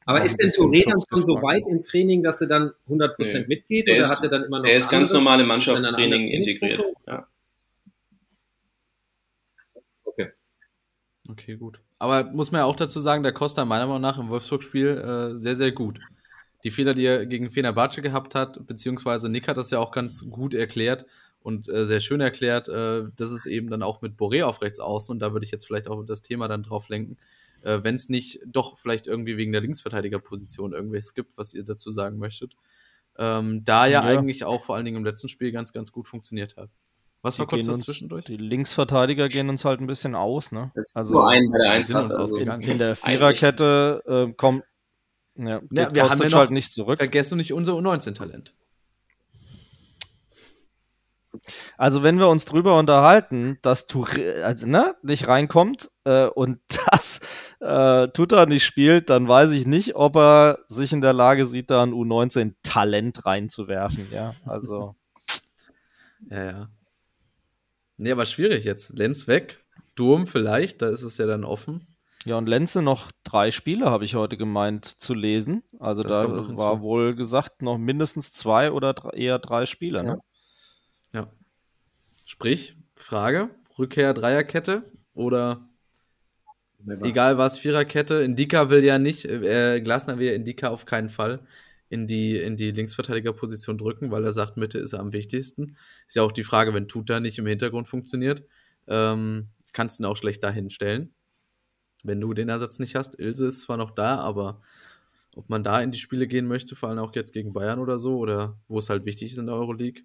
Aber ist denn Touré dann schon so weit im Training, dass er dann 100% nee. mitgeht?
Der oder ist, hat er dann immer noch Er ist ganz normal im Mannschaftstraining integriert. Ja.
Okay, gut. Aber muss man ja auch dazu sagen, der Costa meiner Meinung nach im Wolfsburg-Spiel äh, sehr, sehr gut. Die Fehler, die er gegen Fenerbahce gehabt hat, beziehungsweise Nick hat das ja auch ganz gut erklärt und äh, sehr schön erklärt, äh, dass es eben dann auch mit Boré auf rechts außen, und da würde ich jetzt vielleicht auch das Thema dann drauf lenken, äh, wenn es nicht doch vielleicht irgendwie wegen der Linksverteidigerposition irgendwelches gibt, was ihr dazu sagen möchtet. Ähm, da ja, ja, eigentlich auch vor allen Dingen im letzten Spiel ganz, ganz gut funktioniert hat. Was war kurz das uns, zwischendurch?
Die Linksverteidiger gehen uns halt ein bisschen aus, ne?
Das also nur ein bei der Eintracht
also in, in, der Viererkette äh, kommt
ja, ja wir haben ja noch, halt nicht zurück. Vergesst du nicht unser U19-Talent.
Also wenn wir uns drüber unterhalten, dass Touré also, ne, nicht reinkommt äh, und <laughs> das äh, Tuta nicht spielt, dann weiß ich nicht, ob er sich in der Lage sieht, da ein U19-Talent reinzuwerfen. Ja, also. <laughs>
ja, ja. Nee, aber schwierig jetzt. Lenz weg, Durm vielleicht, da ist es ja dann offen.
Ja, und Lenze noch drei Spiele, habe ich heute gemeint, zu lesen. Also das da war wohl gesagt, noch mindestens zwei oder eher drei Spiele. Ne?
Ja. Sprich, Frage, Rückkehr Dreierkette oder egal was, Viererkette. Indika will ja nicht, äh, Glasner will ja Indika auf keinen Fall in die, in die Linksverteidigerposition drücken, weil er sagt, Mitte ist am wichtigsten. Ist ja auch die Frage, wenn Tuta nicht im Hintergrund funktioniert, ähm, kannst du ihn auch schlecht dahin stellen. Wenn du den Ersatz nicht hast. Ilse ist zwar noch da, aber ob man da in die Spiele gehen möchte, vor allem auch jetzt gegen Bayern oder so, oder wo es halt wichtig ist in der Euroleague,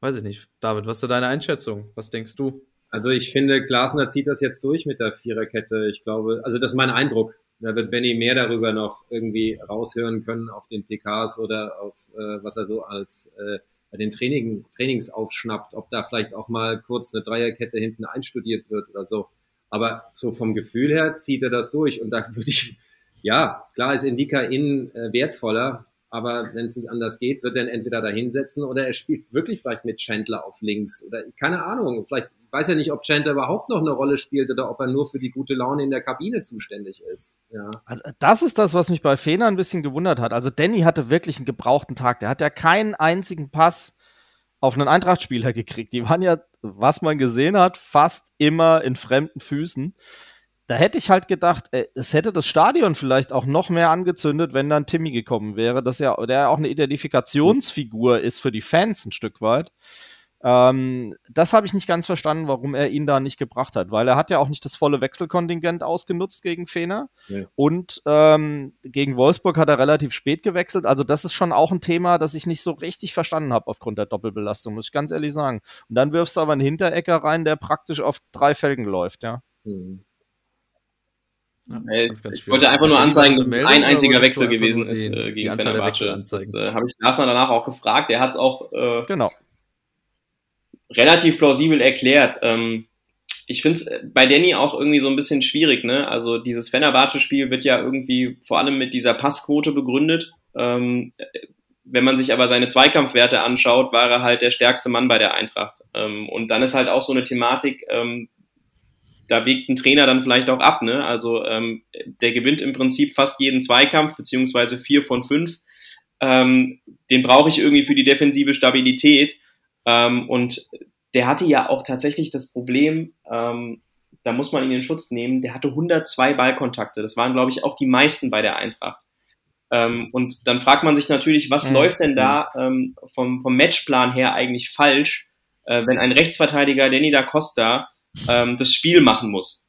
weiß ich nicht. David, was ist deine Einschätzung? Was denkst du?
Also ich finde, Glasner zieht das jetzt durch mit der Viererkette. Ich glaube, also das ist mein Eindruck. Da wird Benny mehr darüber noch irgendwie raushören können auf den PKs oder auf äh, was er so als äh, bei den Training, Trainings aufschnappt, ob da vielleicht auch mal kurz eine Dreierkette hinten einstudiert wird oder so. Aber so vom Gefühl her zieht er das durch und da würde ich, ja, klar ist Indika innen äh, wertvoller, aber wenn es nicht anders geht, wird er ihn entweder da hinsetzen oder er spielt wirklich vielleicht mit Chandler auf links oder keine Ahnung. Vielleicht weiß er nicht, ob Chandler überhaupt noch eine Rolle spielt oder ob er nur für die gute Laune in der Kabine zuständig ist. Ja.
Also das ist das, was mich bei Fener ein bisschen gewundert hat. Also Danny hatte wirklich einen gebrauchten Tag. Der hat ja keinen einzigen Pass auf einen Eintracht-Spieler gekriegt. Die waren ja, was man gesehen hat, fast immer in fremden Füßen da hätte ich halt gedacht, ey, es hätte das Stadion vielleicht auch noch mehr angezündet, wenn dann Timmy gekommen wäre, dass er, der auch eine Identifikationsfigur ist für die Fans ein Stück weit. Ähm, das habe ich nicht ganz verstanden, warum er ihn da nicht gebracht hat, weil er hat ja auch nicht das volle Wechselkontingent ausgenutzt gegen Fener ja. und ähm, gegen Wolfsburg hat er relativ spät gewechselt. Also das ist schon auch ein Thema, das ich nicht so richtig verstanden habe aufgrund der Doppelbelastung, muss ich ganz ehrlich sagen. Und dann wirfst du aber einen Hinterecker rein, der praktisch auf drei Felgen läuft, ja. Mhm.
Ja, ich wollte einfach nur anzeigen, dass es ein einziger Wechsel gewesen ist äh, gegen Fenerbahce. Das äh, habe ich Glasner danach auch gefragt. Er hat es auch äh, genau. relativ plausibel erklärt. Ähm, ich finde es bei Danny auch irgendwie so ein bisschen schwierig. Ne? Also dieses Fenerbahce-Spiel wird ja irgendwie vor allem mit dieser Passquote begründet. Ähm, wenn man sich aber seine Zweikampfwerte anschaut, war er halt der stärkste Mann bei der Eintracht. Ähm, und dann ist halt auch so eine Thematik, ähm, da wiegt ein Trainer dann vielleicht auch ab. Ne? Also ähm, der gewinnt im Prinzip fast jeden Zweikampf, beziehungsweise vier von fünf. Ähm, den brauche ich irgendwie für die defensive Stabilität. Ähm, und der hatte ja auch tatsächlich das Problem, ähm, da muss man ihn in Schutz nehmen, der hatte 102 Ballkontakte. Das waren, glaube ich, auch die meisten bei der Eintracht. Ähm, und dann fragt man sich natürlich, was mhm. läuft denn da ähm, vom, vom Matchplan her eigentlich falsch, äh, wenn ein Rechtsverteidiger, Danny da Costa, ähm, das Spiel machen muss.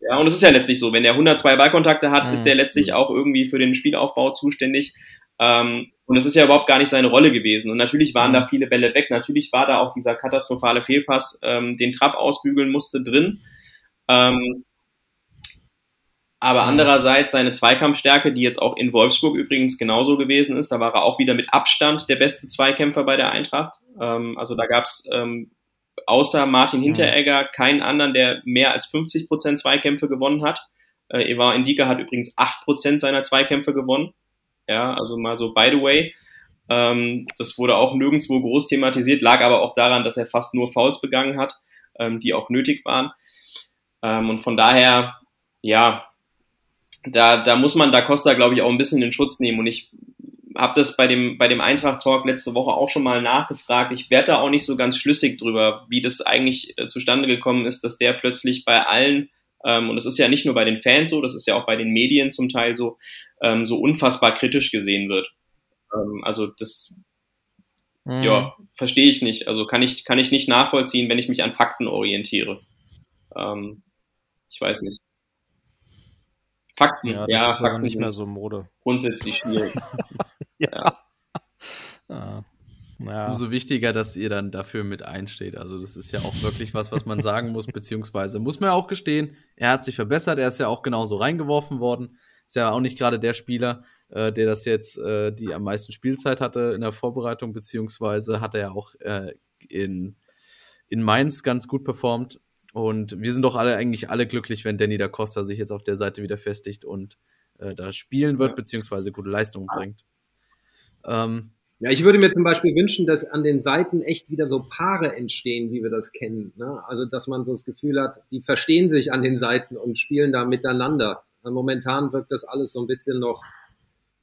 Ja, und es ist ja letztlich so, wenn der 102 Ballkontakte hat, mhm. ist der letztlich auch irgendwie für den Spielaufbau zuständig. Ähm, und es ist ja überhaupt gar nicht seine Rolle gewesen. Und natürlich waren mhm. da viele Bälle weg. Natürlich war da auch dieser katastrophale Fehlpass, ähm, den Trapp ausbügeln musste, drin. Ähm, aber mhm. andererseits seine Zweikampfstärke, die jetzt auch in Wolfsburg übrigens genauso gewesen ist, da war er auch wieder mit Abstand der beste Zweikämpfer bei der Eintracht. Ähm, also da gab's ähm, außer Martin Hinteregger keinen anderen, der mehr als 50 Prozent Zweikämpfe gewonnen hat. Äh, Eva Indika hat übrigens 8 Prozent seiner Zweikämpfe gewonnen. Ja, also mal so by the way. Ähm, das wurde auch nirgendwo groß thematisiert, lag aber auch daran, dass er fast nur Fouls begangen hat, ähm, die auch nötig waren. Ähm, und von daher, ja, da, da muss man Da Costa, glaube ich, auch ein bisschen in Schutz nehmen. Und ich habe das bei dem, bei dem Eintracht-Talk letzte Woche auch schon mal nachgefragt. Ich werde da auch nicht so ganz schlüssig drüber, wie das eigentlich äh, zustande gekommen ist, dass der plötzlich bei allen, ähm, und das ist ja nicht nur bei den Fans so, das ist ja auch bei den Medien zum Teil so, ähm, so unfassbar kritisch gesehen wird. Ähm, also das, mhm. ja, verstehe ich nicht. Also kann ich, kann ich nicht nachvollziehen, wenn ich mich an Fakten orientiere. Ähm, ich weiß nicht.
Fakten, ja, das ja, ist Fakten nicht mehr so Mode.
Grundsätzlich schwierig. <laughs> ja.
ja. Ja. Umso wichtiger, dass ihr dann dafür mit einsteht. Also das ist ja auch wirklich was, was man sagen muss, <laughs> beziehungsweise muss man ja auch gestehen, er hat sich verbessert, er ist ja auch genauso reingeworfen worden. Ist ja auch nicht gerade der Spieler, äh, der das jetzt äh, die am meisten Spielzeit hatte in der Vorbereitung, beziehungsweise hat er ja auch äh, in, in Mainz ganz gut performt. Und wir sind doch alle eigentlich alle glücklich, wenn Danny da Costa sich jetzt auf der Seite wieder festigt und äh, da spielen wird, beziehungsweise gute Leistungen bringt.
Ähm, ja, ich würde mir zum Beispiel wünschen, dass an den Seiten echt wieder so Paare entstehen, wie wir das kennen. Ne? Also, dass man so das Gefühl hat, die verstehen sich an den Seiten und spielen da miteinander. Also momentan wirkt das alles so ein bisschen noch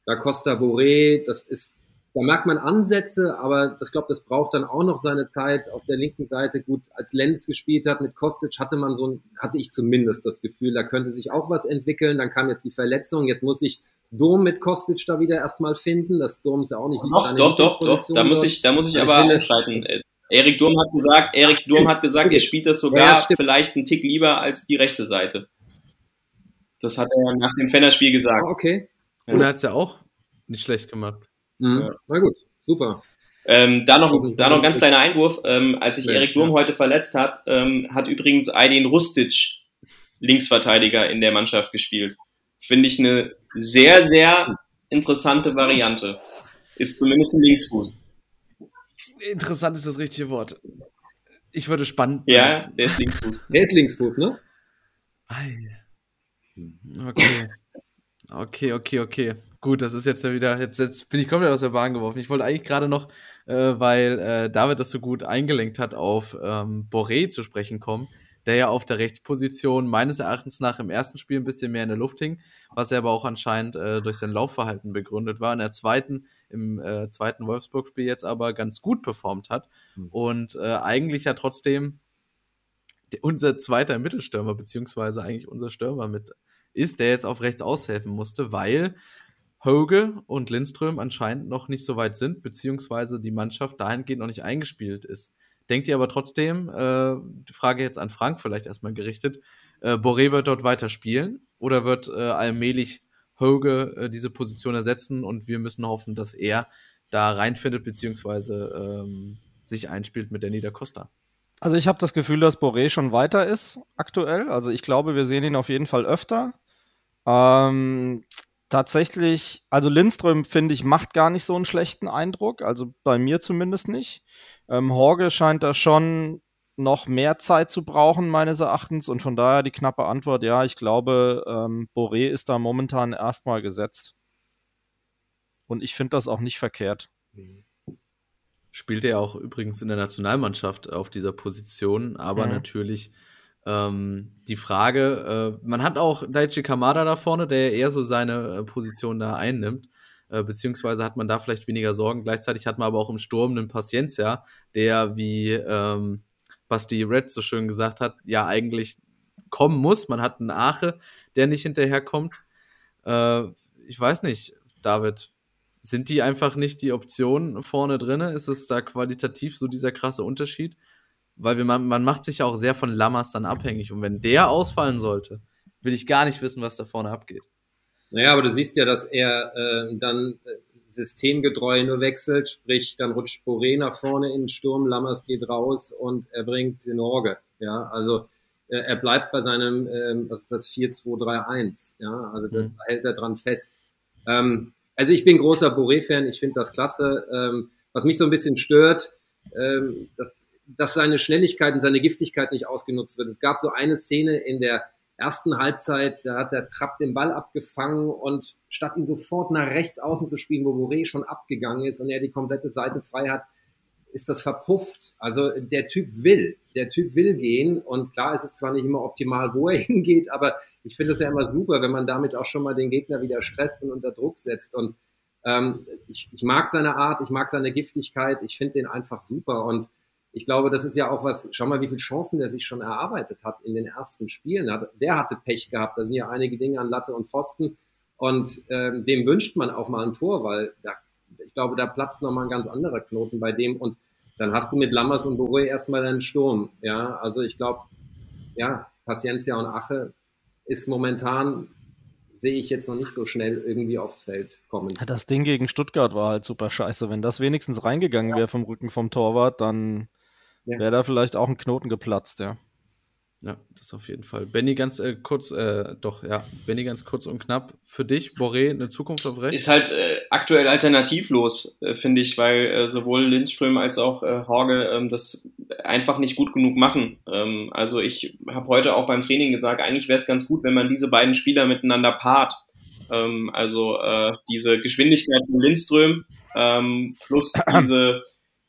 Da Costa Boré, das ist da merkt man Ansätze, aber das glaube, das braucht dann auch noch seine Zeit auf der linken Seite. Gut, als Lenz gespielt hat mit Kostic, hatte man so ein, hatte ich zumindest das Gefühl, da könnte sich auch was entwickeln. Dann kam jetzt die Verletzung, jetzt muss ich Dom mit Kostic da wieder erstmal finden. Das Dom ist ja auch nicht
Doch, doch, doch, doch. Da muss ich, da muss ich aber einschreiten. Erik Durm hat gesagt, Erik Durm hat gesagt, er spielt das sogar ja, vielleicht einen Tick lieber als die rechte Seite. Das hat er nach dem Fennerspiel gesagt.
Oh, okay. Ja. Und er hat es ja auch nicht schlecht gemacht.
Mhm. Ja. Na gut, super.
Ähm, da noch, da noch ein ganz kleiner Einwurf. Ähm, als sich Erik Durm heute verletzt hat, ähm, hat übrigens Aydin Rustic Linksverteidiger in der Mannschaft gespielt. Finde ich eine sehr, sehr interessante Variante. Ist zumindest ein Linksfuß.
Interessant ist das richtige Wort. Ich würde spannend.
Ja, der ist Linksfuß.
Der ist Linksfuß, ne?
Okay. Okay, okay, okay. Gut, das ist jetzt ja wieder, jetzt, jetzt bin ich komplett aus der Bahn geworfen. Ich wollte eigentlich gerade noch, äh, weil äh, David das so gut eingelenkt hat, auf ähm, Boré zu sprechen kommen, der ja auf der Rechtsposition meines Erachtens nach im ersten Spiel ein bisschen mehr in der Luft hing, was er aber auch anscheinend äh, durch sein Laufverhalten begründet war. In der zweiten, im äh, zweiten Wolfsburg-Spiel jetzt aber ganz gut performt hat mhm. und äh, eigentlich ja trotzdem unser zweiter Mittelstürmer, beziehungsweise eigentlich unser Stürmer mit ist, der jetzt auf rechts aushelfen musste, weil Hoge und Lindström anscheinend noch nicht so weit sind, beziehungsweise die Mannschaft dahingehend noch nicht eingespielt ist. Denkt ihr aber trotzdem, äh, die Frage jetzt an Frank vielleicht erstmal gerichtet, äh, Boré wird dort weiter spielen oder wird äh, allmählich Hoge äh, diese Position ersetzen und wir müssen hoffen, dass er da reinfindet, beziehungsweise ähm, sich einspielt mit der Niedercosta?
Also ich habe das Gefühl, dass Boré schon weiter ist aktuell. Also ich glaube, wir sehen ihn auf jeden Fall öfter. Ähm, tatsächlich, also Lindström, finde ich, macht gar nicht so einen schlechten Eindruck. Also bei mir zumindest nicht. Ähm, Horge scheint da schon noch mehr Zeit zu brauchen, meines Erachtens. Und von daher die knappe Antwort, ja, ich glaube, ähm, Boré ist da momentan erstmal gesetzt. Und ich finde das auch nicht verkehrt.
Spielt er auch übrigens in der Nationalmannschaft auf dieser Position, aber mhm. natürlich ähm, die Frage, äh, man hat auch Daichi Kamada da vorne, der eher so seine äh, Position da einnimmt. Äh, beziehungsweise hat man da vielleicht weniger Sorgen. Gleichzeitig hat man aber auch im Sturm einen Paciencia, der, wie ähm, Basti Red so schön gesagt hat, ja eigentlich kommen muss. Man hat einen Ache, der nicht hinterherkommt. Äh, ich weiß nicht, David, sind die einfach nicht die Optionen vorne drin? Ist es da qualitativ so dieser krasse Unterschied? weil wir, man, man macht sich ja auch sehr von Lammers dann abhängig. Und wenn der ausfallen sollte, will ich gar nicht wissen, was da vorne abgeht.
Naja, aber du siehst ja, dass er äh, dann äh, systemgetreu nur wechselt, sprich, dann rutscht Boré nach vorne in den Sturm, Lammers geht raus und er bringt den Orge. Ja, also äh, er bleibt bei seinem, ähm, was ist das, 4-2-3-1. Ja, also da mhm. hält er dran fest. Ähm, also ich bin großer Boré-Fan, ich finde das klasse. Ähm, was mich so ein bisschen stört, ähm, das dass seine Schnelligkeit und seine Giftigkeit nicht ausgenutzt wird. Es gab so eine Szene in der ersten Halbzeit, da hat der Trapp den Ball abgefangen und statt ihn sofort nach rechts außen zu spielen, wo Boré schon abgegangen ist und er die komplette Seite frei hat, ist das verpufft. Also der Typ will, der Typ will gehen und klar ist es zwar nicht immer optimal, wo er <laughs> hingeht, aber ich finde es ja immer super, wenn man damit auch schon mal den Gegner wieder stresst und unter Druck setzt und ähm, ich, ich mag seine Art, ich mag seine Giftigkeit, ich finde den einfach super und ich glaube, das ist ja auch was, schau mal, wie viele Chancen der sich schon erarbeitet hat in den ersten Spielen. Der hatte Pech gehabt, da sind ja einige Dinge an Latte und Pfosten und ähm, dem wünscht man auch mal ein Tor, weil da, ich glaube, da platzt nochmal ein ganz anderer Knoten bei dem und dann hast du mit Lammers und Boré erstmal deinen Sturm. Ja, also ich glaube, ja, Paciencia und Ache ist momentan sehe ich jetzt noch nicht so schnell irgendwie aufs Feld kommen.
Das Ding gegen Stuttgart war halt super scheiße. Wenn das wenigstens reingegangen wäre vom Rücken vom Torwart, dann ja. wäre da vielleicht auch ein Knoten geplatzt, ja.
Ja, das auf jeden Fall. Benny, ganz äh, kurz, äh, doch, ja, Benny, ganz kurz und knapp. Für dich, Boré, eine Zukunft auf rechts?
Ist halt äh, aktuell alternativlos, äh, finde ich, weil äh, sowohl Lindström als auch äh, Horge ähm, das einfach nicht gut genug machen. Ähm, also ich habe heute auch beim Training gesagt, eigentlich wäre es ganz gut, wenn man diese beiden Spieler miteinander paart. Ähm, also äh, diese Geschwindigkeit von Lindström ähm, plus <clears throat> diese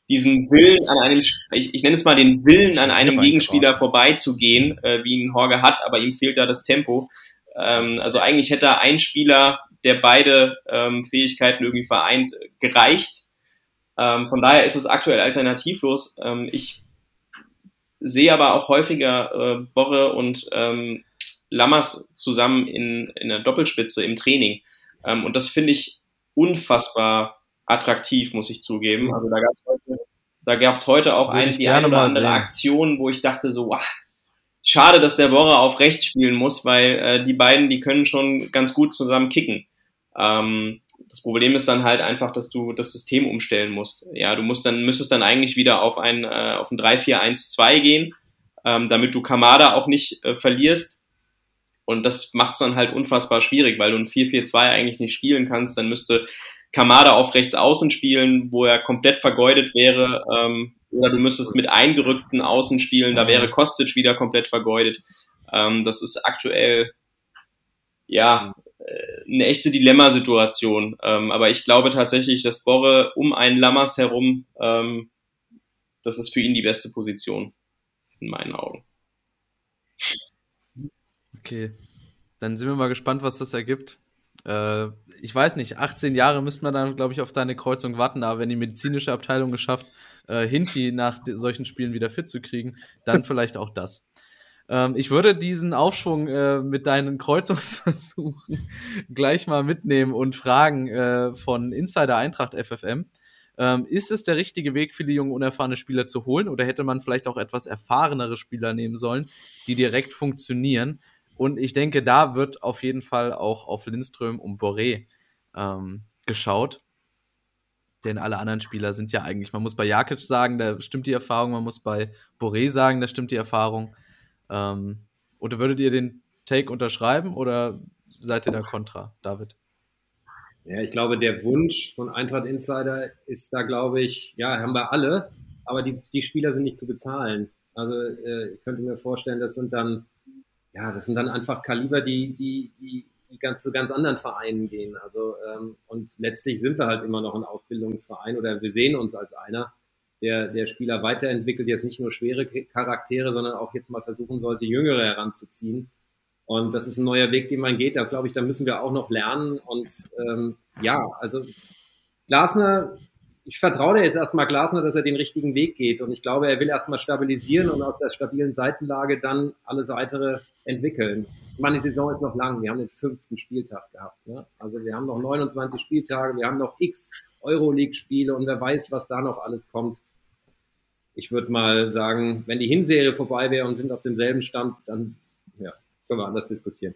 diesen Willen an einem, ich, ich nenne es mal den Willen an einem Gegenspieler vorbeizugehen, äh, wie ihn Horge hat, aber ihm fehlt da das Tempo. Ähm, also eigentlich hätte ein Spieler, der beide ähm, Fähigkeiten irgendwie vereint, gereicht. Ähm, von daher ist es aktuell alternativlos. Ähm, ich sehe aber auch häufiger äh, Borre und ähm, Lammers zusammen in, in der Doppelspitze im Training. Ähm, und das finde ich unfassbar attraktiv, muss ich zugeben. Also da gab es heute, da gab's heute auch ein, die eine oder andere sehen. Aktion, wo ich dachte so, wow, schade, dass der Borre auf rechts spielen muss, weil äh, die beiden, die können schon ganz gut zusammen kicken. Ähm, das Problem ist dann halt einfach, dass du das System umstellen musst. Ja, du musst dann, müsstest dann eigentlich wieder auf ein, äh, auf ein 3-4-1-2 gehen, ähm, damit du Kamada auch nicht äh, verlierst. Und das macht es dann halt unfassbar schwierig, weil du ein 4-4-2 eigentlich nicht spielen kannst. Dann müsste Kamada auf rechts außen spielen, wo er komplett vergeudet wäre. Ähm, oder du müsstest mit eingerückten Außen spielen, da wäre Kostic wieder komplett vergeudet. Ähm, das ist aktuell ja äh, eine echte Dilemmasituation. Ähm, aber ich glaube tatsächlich, dass Borre um einen Lammers herum, ähm, das ist für ihn die beste Position, in meinen Augen.
Okay, dann sind wir mal gespannt, was das ergibt. Äh, ich weiß nicht, 18 Jahre müsste man dann, glaube ich, auf deine Kreuzung warten, aber wenn die medizinische Abteilung geschafft, äh, Hinti nach solchen Spielen wieder fit zu kriegen, dann <laughs> vielleicht auch das. Ähm, ich würde diesen Aufschwung äh, mit deinen Kreuzungsversuchen <laughs> gleich mal mitnehmen und fragen äh, von Insider Eintracht FFM. Ähm, ist es der richtige Weg, viele junge, unerfahrene Spieler zu holen oder hätte man vielleicht auch etwas erfahrenere Spieler nehmen sollen, die direkt funktionieren? Und ich denke, da wird auf jeden Fall auch auf Lindström und Boré ähm, geschaut. Denn alle anderen Spieler sind ja eigentlich, man muss bei Jakic sagen, da stimmt die Erfahrung, man muss bei Boré sagen, da stimmt die Erfahrung. Ähm, oder würdet ihr den Take unterschreiben oder seid ihr da kontra, David?
Ja, ich glaube, der Wunsch von Eintracht Insider ist da, glaube ich, ja, haben wir alle, aber die, die Spieler sind nicht zu bezahlen. Also äh, ich könnte mir vorstellen, das sind dann, ja, das sind dann einfach Kaliber, die, die, die, die ganz zu ganz anderen Vereinen gehen. Also ähm, und letztlich sind wir halt immer noch ein Ausbildungsverein oder wir sehen uns als einer der, der Spieler weiterentwickelt, jetzt nicht nur schwere Charaktere, sondern auch jetzt mal versuchen sollte, Jüngere heranzuziehen. Und das ist ein neuer Weg, den man geht. Da glaube ich, da müssen wir auch noch lernen. Und ähm, ja, also Glasner, ich vertraue dir jetzt erstmal Glasner, dass er den richtigen Weg geht. Und ich glaube, er will erstmal stabilisieren und aus der stabilen Seitenlage dann alles weitere entwickeln. Meine, die Saison ist noch lang. Wir haben den fünften Spieltag gehabt. Ne? Also wir haben noch 29 Spieltage, wir haben noch x Euroleague-Spiele und wer weiß, was da noch alles kommt. Ich würde mal sagen, wenn die Hinserie vorbei wäre und sind auf demselben Stand, dann ja, können wir anders diskutieren.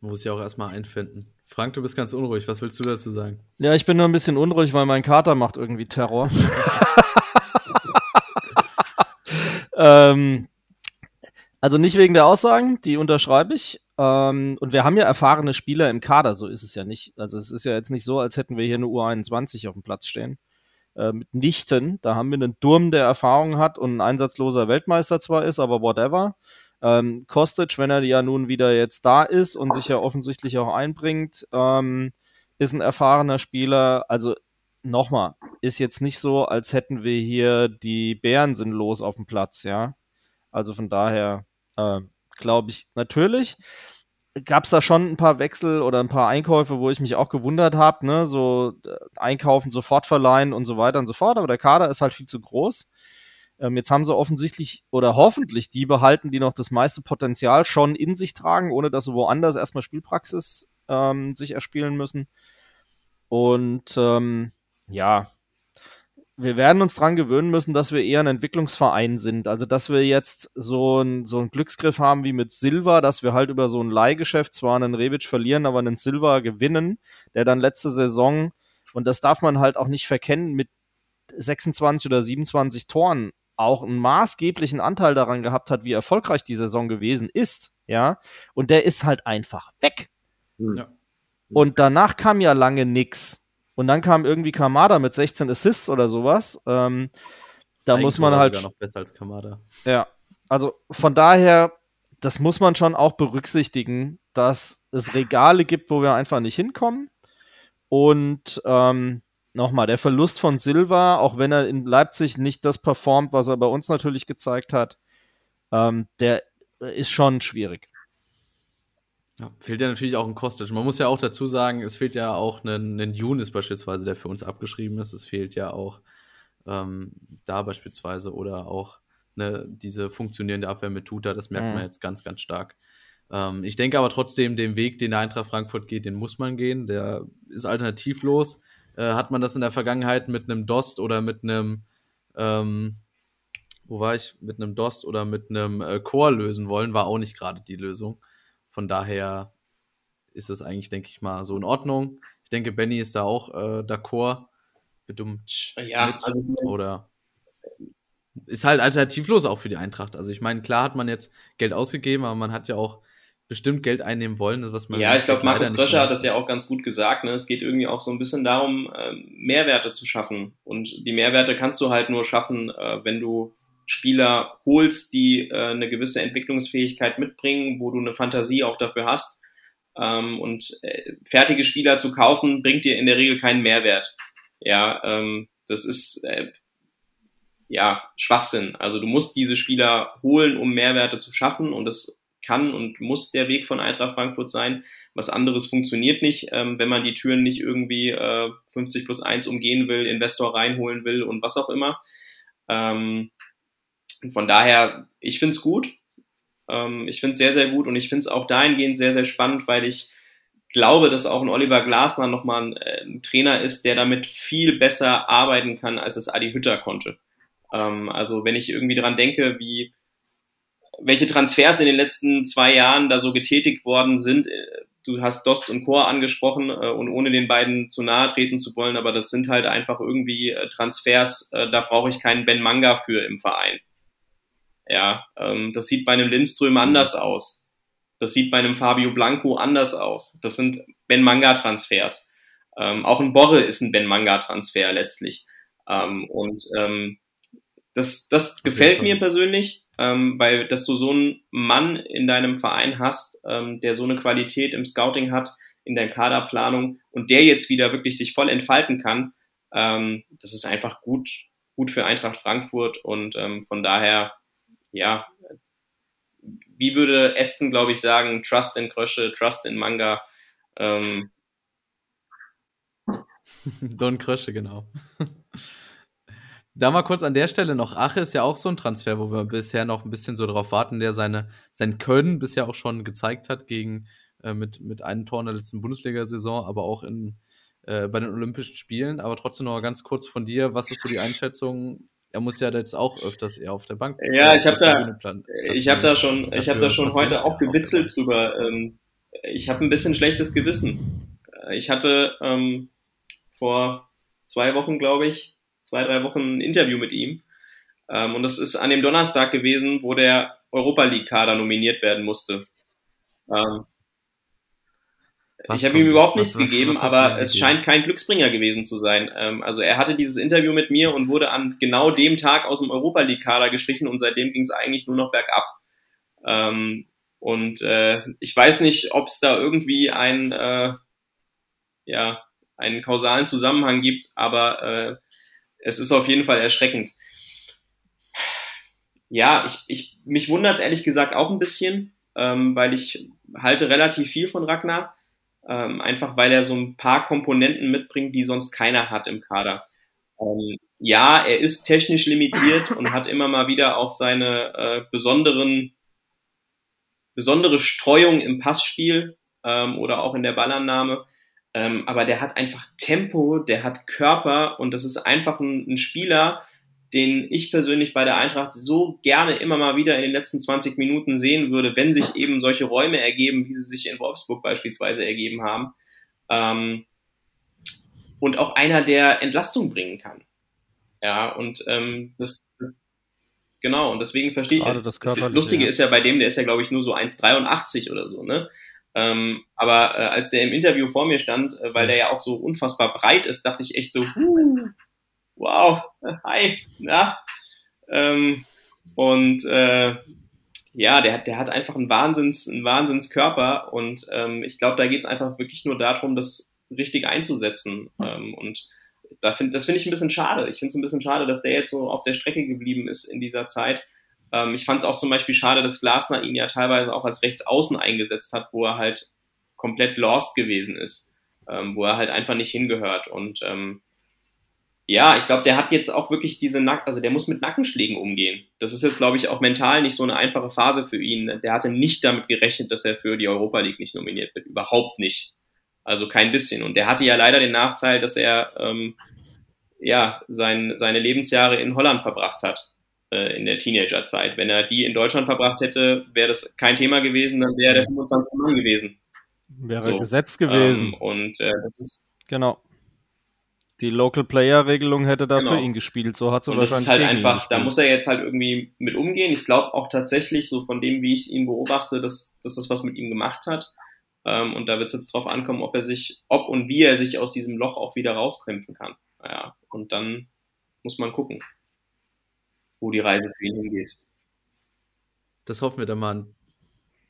Man muss ja auch erstmal einfinden. Frank, du bist ganz unruhig. Was willst du dazu sagen?
Ja, ich bin nur ein bisschen unruhig, weil mein Kater macht irgendwie Terror. <laughs> ähm, also nicht wegen der Aussagen, die unterschreibe ich. Ähm, und wir haben ja erfahrene Spieler im Kader, so ist es ja nicht. Also es ist ja jetzt nicht so, als hätten wir hier eine U21 auf dem Platz stehen. Äh, mitnichten. Da haben wir einen Durm, der Erfahrung hat und ein einsatzloser Weltmeister zwar ist, aber whatever. Ähm, Kostic, wenn er ja nun wieder jetzt da ist und sich ja offensichtlich auch einbringt, ähm, ist ein erfahrener Spieler. Also nochmal, ist jetzt nicht so, als hätten wir hier die Bären sinnlos auf dem Platz, ja. Also von daher, äh, glaube ich, natürlich. Gab es da schon ein paar Wechsel oder ein paar Einkäufe, wo ich mich auch gewundert habe, ne? So äh, einkaufen, sofort verleihen und so weiter und so fort, aber der Kader ist halt viel zu groß. Ähm, jetzt haben sie offensichtlich oder hoffentlich die behalten, die noch das meiste Potenzial schon in sich tragen, ohne dass sie woanders erstmal Spielpraxis ähm, sich erspielen müssen. Und ähm, ja, wir werden uns dran gewöhnen müssen, dass wir eher ein Entwicklungsverein sind. Also, dass wir jetzt so einen so einen Glücksgriff haben wie mit Silva, dass wir halt über so ein Leihgeschäft zwar einen Rebic verlieren, aber einen Silva gewinnen, der dann letzte Saison, und das darf man halt auch nicht verkennen, mit 26 oder 27 Toren auch einen maßgeblichen Anteil daran gehabt hat, wie erfolgreich die Saison gewesen ist, ja. Und der ist halt einfach weg. Ja. Und danach kam ja lange nix. Und dann kam irgendwie Kamada mit 16 Assists oder sowas. Ähm, da Eigentor muss man halt.
Sogar noch besser als Kamada.
Ja, also von daher, das muss man schon auch berücksichtigen, dass es Regale gibt, wo wir einfach nicht hinkommen. Und ähm, nochmal, der Verlust von Silva, auch wenn er in Leipzig nicht das performt, was er bei uns natürlich gezeigt hat, ähm, der ist schon schwierig.
Ja, fehlt ja natürlich auch ein Kostic. Man muss ja auch dazu sagen, es fehlt ja auch ein, ein Younes beispielsweise, der für uns abgeschrieben ist. Es fehlt ja auch ähm, da beispielsweise oder auch ne, diese funktionierende Abwehr mit Tuta, das merkt mhm. man jetzt ganz, ganz stark. Ähm, ich denke aber trotzdem, den Weg, den der Eintracht Frankfurt geht, den muss man gehen. Der ist alternativlos. Äh, hat man das in der Vergangenheit mit einem Dost oder mit einem, ähm, wo war ich, mit einem Dost oder mit einem äh, Core lösen wollen, war auch nicht gerade die Lösung. Von daher ist es eigentlich, denke ich mal, so in Ordnung. Ich denke, Benny ist da auch äh, d'accord. Bedummt
ja, mit, also
oder ist halt alternativlos auch für die Eintracht. Also ich meine, klar hat man jetzt Geld ausgegeben, aber man hat ja auch bestimmt Geld einnehmen wollen, was man.
Ja, ich glaube, Markus Röscher hat das ja auch ganz gut gesagt. Ne? Es geht irgendwie auch so ein bisschen darum, ähm, Mehrwerte zu schaffen. Und die Mehrwerte kannst du halt nur schaffen, äh, wenn du Spieler holst, die äh, eine gewisse Entwicklungsfähigkeit mitbringen, wo du eine Fantasie auch dafür hast. Ähm, und äh, fertige Spieler zu kaufen, bringt dir in der Regel keinen Mehrwert. Ja, ähm, das ist ja Schwachsinn. Also du musst diese Spieler holen, um Mehrwerte zu schaffen und das kann und muss der Weg von Eintracht Frankfurt sein. Was anderes funktioniert nicht, ähm, wenn man die Türen nicht irgendwie äh, 50 plus 1 umgehen will, Investor reinholen will und was auch immer. Ähm, von daher, ich finde es gut. Ähm, ich finde es sehr, sehr gut und ich finde es auch dahingehend sehr, sehr spannend, weil ich glaube, dass auch ein Oliver Glasner nochmal ein, äh, ein Trainer ist, der damit viel besser arbeiten kann, als es Adi Hütter konnte. Ähm, also wenn ich irgendwie dran denke, wie welche Transfers in den letzten zwei Jahren da so getätigt worden sind. Äh, du hast Dost und Chor angesprochen äh, und ohne den beiden zu nahe treten zu wollen, aber das sind halt einfach irgendwie äh, Transfers, da brauche ich keinen Ben Manga für im Verein. Ja, ähm, das sieht bei einem Lindström anders aus. Das sieht bei einem Fabio Blanco anders aus. Das sind Ben Manga Transfers. Ähm, auch ein Borre ist ein Ben Manga Transfer letztlich. Ähm, und das, das gefällt mir persönlich ähm, weil dass du so einen Mann in deinem Verein hast, ähm, der so eine Qualität im Scouting hat, in der Kaderplanung und der jetzt wieder wirklich sich voll entfalten kann, ähm, das ist einfach gut, gut für Eintracht Frankfurt und ähm, von daher, ja, wie würde Aston, glaube ich, sagen, Trust in Krösche, Trust in Manga. Ähm, <laughs>
Don Krösche, genau. <laughs> Da mal kurz an der Stelle noch, Ache ist ja auch so ein Transfer, wo wir bisher noch ein bisschen so drauf warten, der seine, sein Können bisher auch schon gezeigt hat gegen, äh, mit, mit einem Tor in der letzten Bundesliga-Saison, aber auch in, äh, bei den Olympischen Spielen. Aber trotzdem noch mal ganz kurz von dir, was ist so die Einschätzung? Er muss ja jetzt auch öfters eher auf der Bank.
Ja, ich habe da, ich habe da schon, ich habe da schon heute auch gewitzelt drüber. Ähm, ich habe ein bisschen schlechtes Gewissen. Ich hatte ähm, vor zwei Wochen, glaube ich, zwei, drei Wochen ein Interview mit ihm. Ähm, und das ist an dem Donnerstag gewesen, wo der Europa League-Kader nominiert werden musste. Ähm, ich habe ihm überhaupt nichts was, gegeben, was, was aber es scheint kein Glücksbringer gewesen zu sein. Ähm, also er hatte dieses Interview mit mir und wurde an genau dem Tag aus dem Europa League-Kader gestrichen und seitdem ging es eigentlich nur noch bergab. Ähm, und äh, ich weiß nicht, ob es da irgendwie ein, äh, ja, einen kausalen Zusammenhang gibt, aber äh, es ist auf jeden Fall erschreckend. Ja, ich, ich, mich wundert es ehrlich gesagt auch ein bisschen, ähm, weil ich halte relativ viel von Ragnar. Ähm, einfach weil er so ein paar Komponenten mitbringt, die sonst keiner hat im Kader. Ähm, ja, er ist technisch limitiert <laughs> und hat immer mal wieder auch seine äh, besonderen, besondere Streuung im Passspiel ähm, oder auch in der Ballannahme. Ähm, aber der hat einfach Tempo, der hat Körper und das ist einfach ein, ein, Spieler, den ich persönlich bei der Eintracht so gerne immer mal wieder in den letzten 20 Minuten sehen würde, wenn sich eben solche Räume ergeben, wie sie sich in Wolfsburg beispielsweise ergeben haben. Ähm, und auch einer, der Entlastung bringen kann. Ja, und ähm, das, das genau, und deswegen verstehe ich. Das, das Lustige ist ja bei dem, der ist ja, glaube ich, nur so 1,83 oder so, ne? Ähm, aber äh, als der im Interview vor mir stand, äh, weil der ja auch so unfassbar breit ist, dachte ich echt so, wow, hi, na. Ähm, und äh, ja, der, der hat einfach einen Wahnsinns, einen Wahnsinnskörper und ähm, ich glaube, da geht es einfach wirklich nur darum, das richtig einzusetzen. Ähm, und da find, das finde ich ein bisschen schade. Ich finde es ein bisschen schade, dass der jetzt so auf der Strecke geblieben ist in dieser Zeit. Ähm, ich fand es auch zum Beispiel schade, dass Glasner ihn ja teilweise auch als Rechtsaußen eingesetzt hat, wo er halt komplett lost gewesen ist, ähm, wo er halt einfach nicht hingehört. Und ähm, ja, ich glaube, der hat jetzt auch wirklich diese Nacken, also der muss mit Nackenschlägen umgehen. Das ist jetzt, glaube ich, auch mental nicht so eine einfache Phase für ihn. Der hatte nicht damit gerechnet, dass er für die Europa League nicht nominiert wird. Überhaupt nicht. Also kein bisschen. Und der hatte ja leider den Nachteil, dass er ähm, ja sein, seine Lebensjahre in Holland verbracht hat äh, in der Teenagerzeit. Wenn er die in Deutschland verbracht hätte, wäre das kein Thema gewesen, dann wäre er der 25. Mann gewesen.
Wäre so. gesetzt gewesen.
Ähm, und äh, das ist.
Genau. Die Local Player Regelung hätte da genau. für ihn gespielt, so hat es
Und das ist halt einfach, da muss er jetzt halt irgendwie mit umgehen. Ich glaube auch tatsächlich, so von dem, wie ich ihn beobachte, dass, dass das was mit ihm gemacht hat. Ähm, und da wird es jetzt drauf ankommen, ob er sich, ob und wie er sich aus diesem Loch auch wieder rauskämpfen kann. Naja, und dann muss man gucken wo die Reise für ihn hingeht.
Das hoffen wir dann mal an,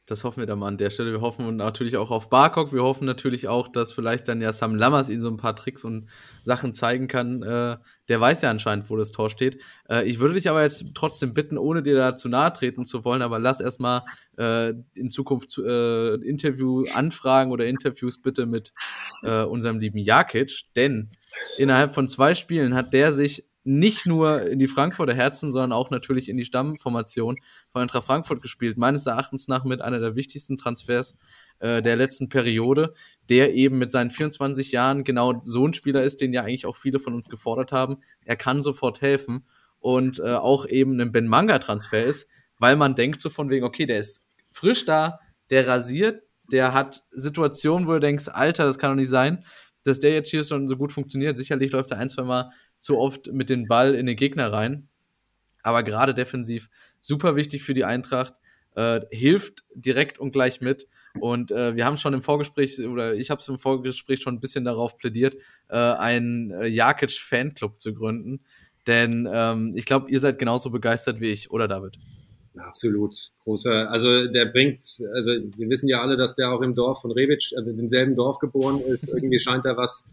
das hoffen wir dann mal an der Stelle. Wir hoffen natürlich auch auf Barkok. Wir hoffen natürlich auch, dass vielleicht dann ja Sam Lammers ihn so ein paar Tricks und Sachen zeigen kann. Äh, der weiß ja anscheinend, wo das Tor steht. Äh, ich würde dich aber jetzt trotzdem bitten, ohne dir da zu nahe treten zu wollen, aber lass erstmal äh, in Zukunft äh, Interview-Anfragen oder Interviews bitte mit äh, unserem lieben Jakic, denn innerhalb von zwei Spielen hat der sich nicht nur in die Frankfurter Herzen, sondern auch natürlich in die Stammformation von Eintracht Frankfurt gespielt. Meines Erachtens nach mit einer der wichtigsten Transfers äh, der letzten Periode, der eben mit seinen 24 Jahren genau so ein Spieler ist, den ja eigentlich auch viele von uns gefordert haben. Er kann sofort helfen und äh, auch eben ein Ben Manga Transfer ist, weil man denkt so von wegen, okay, der ist frisch da, der rasiert, der hat Situationen, wo du denkst, Alter, das kann doch nicht sein, dass der jetzt hier schon so gut funktioniert. Sicherlich läuft er ein, zwei Mal zu oft mit dem Ball in den Gegner rein. Aber gerade defensiv super wichtig für die Eintracht. Äh, hilft direkt und gleich mit. Und äh, wir haben schon im Vorgespräch, oder ich habe es im Vorgespräch schon ein bisschen darauf plädiert, äh, einen äh, Jakic-Fanclub zu gründen. Denn ähm, ich glaube, ihr seid genauso begeistert wie ich, oder David?
Absolut. Großer, also der bringt, also wir wissen ja alle, dass der auch im Dorf von Rebic, also im selben Dorf geboren ist. Irgendwie scheint er was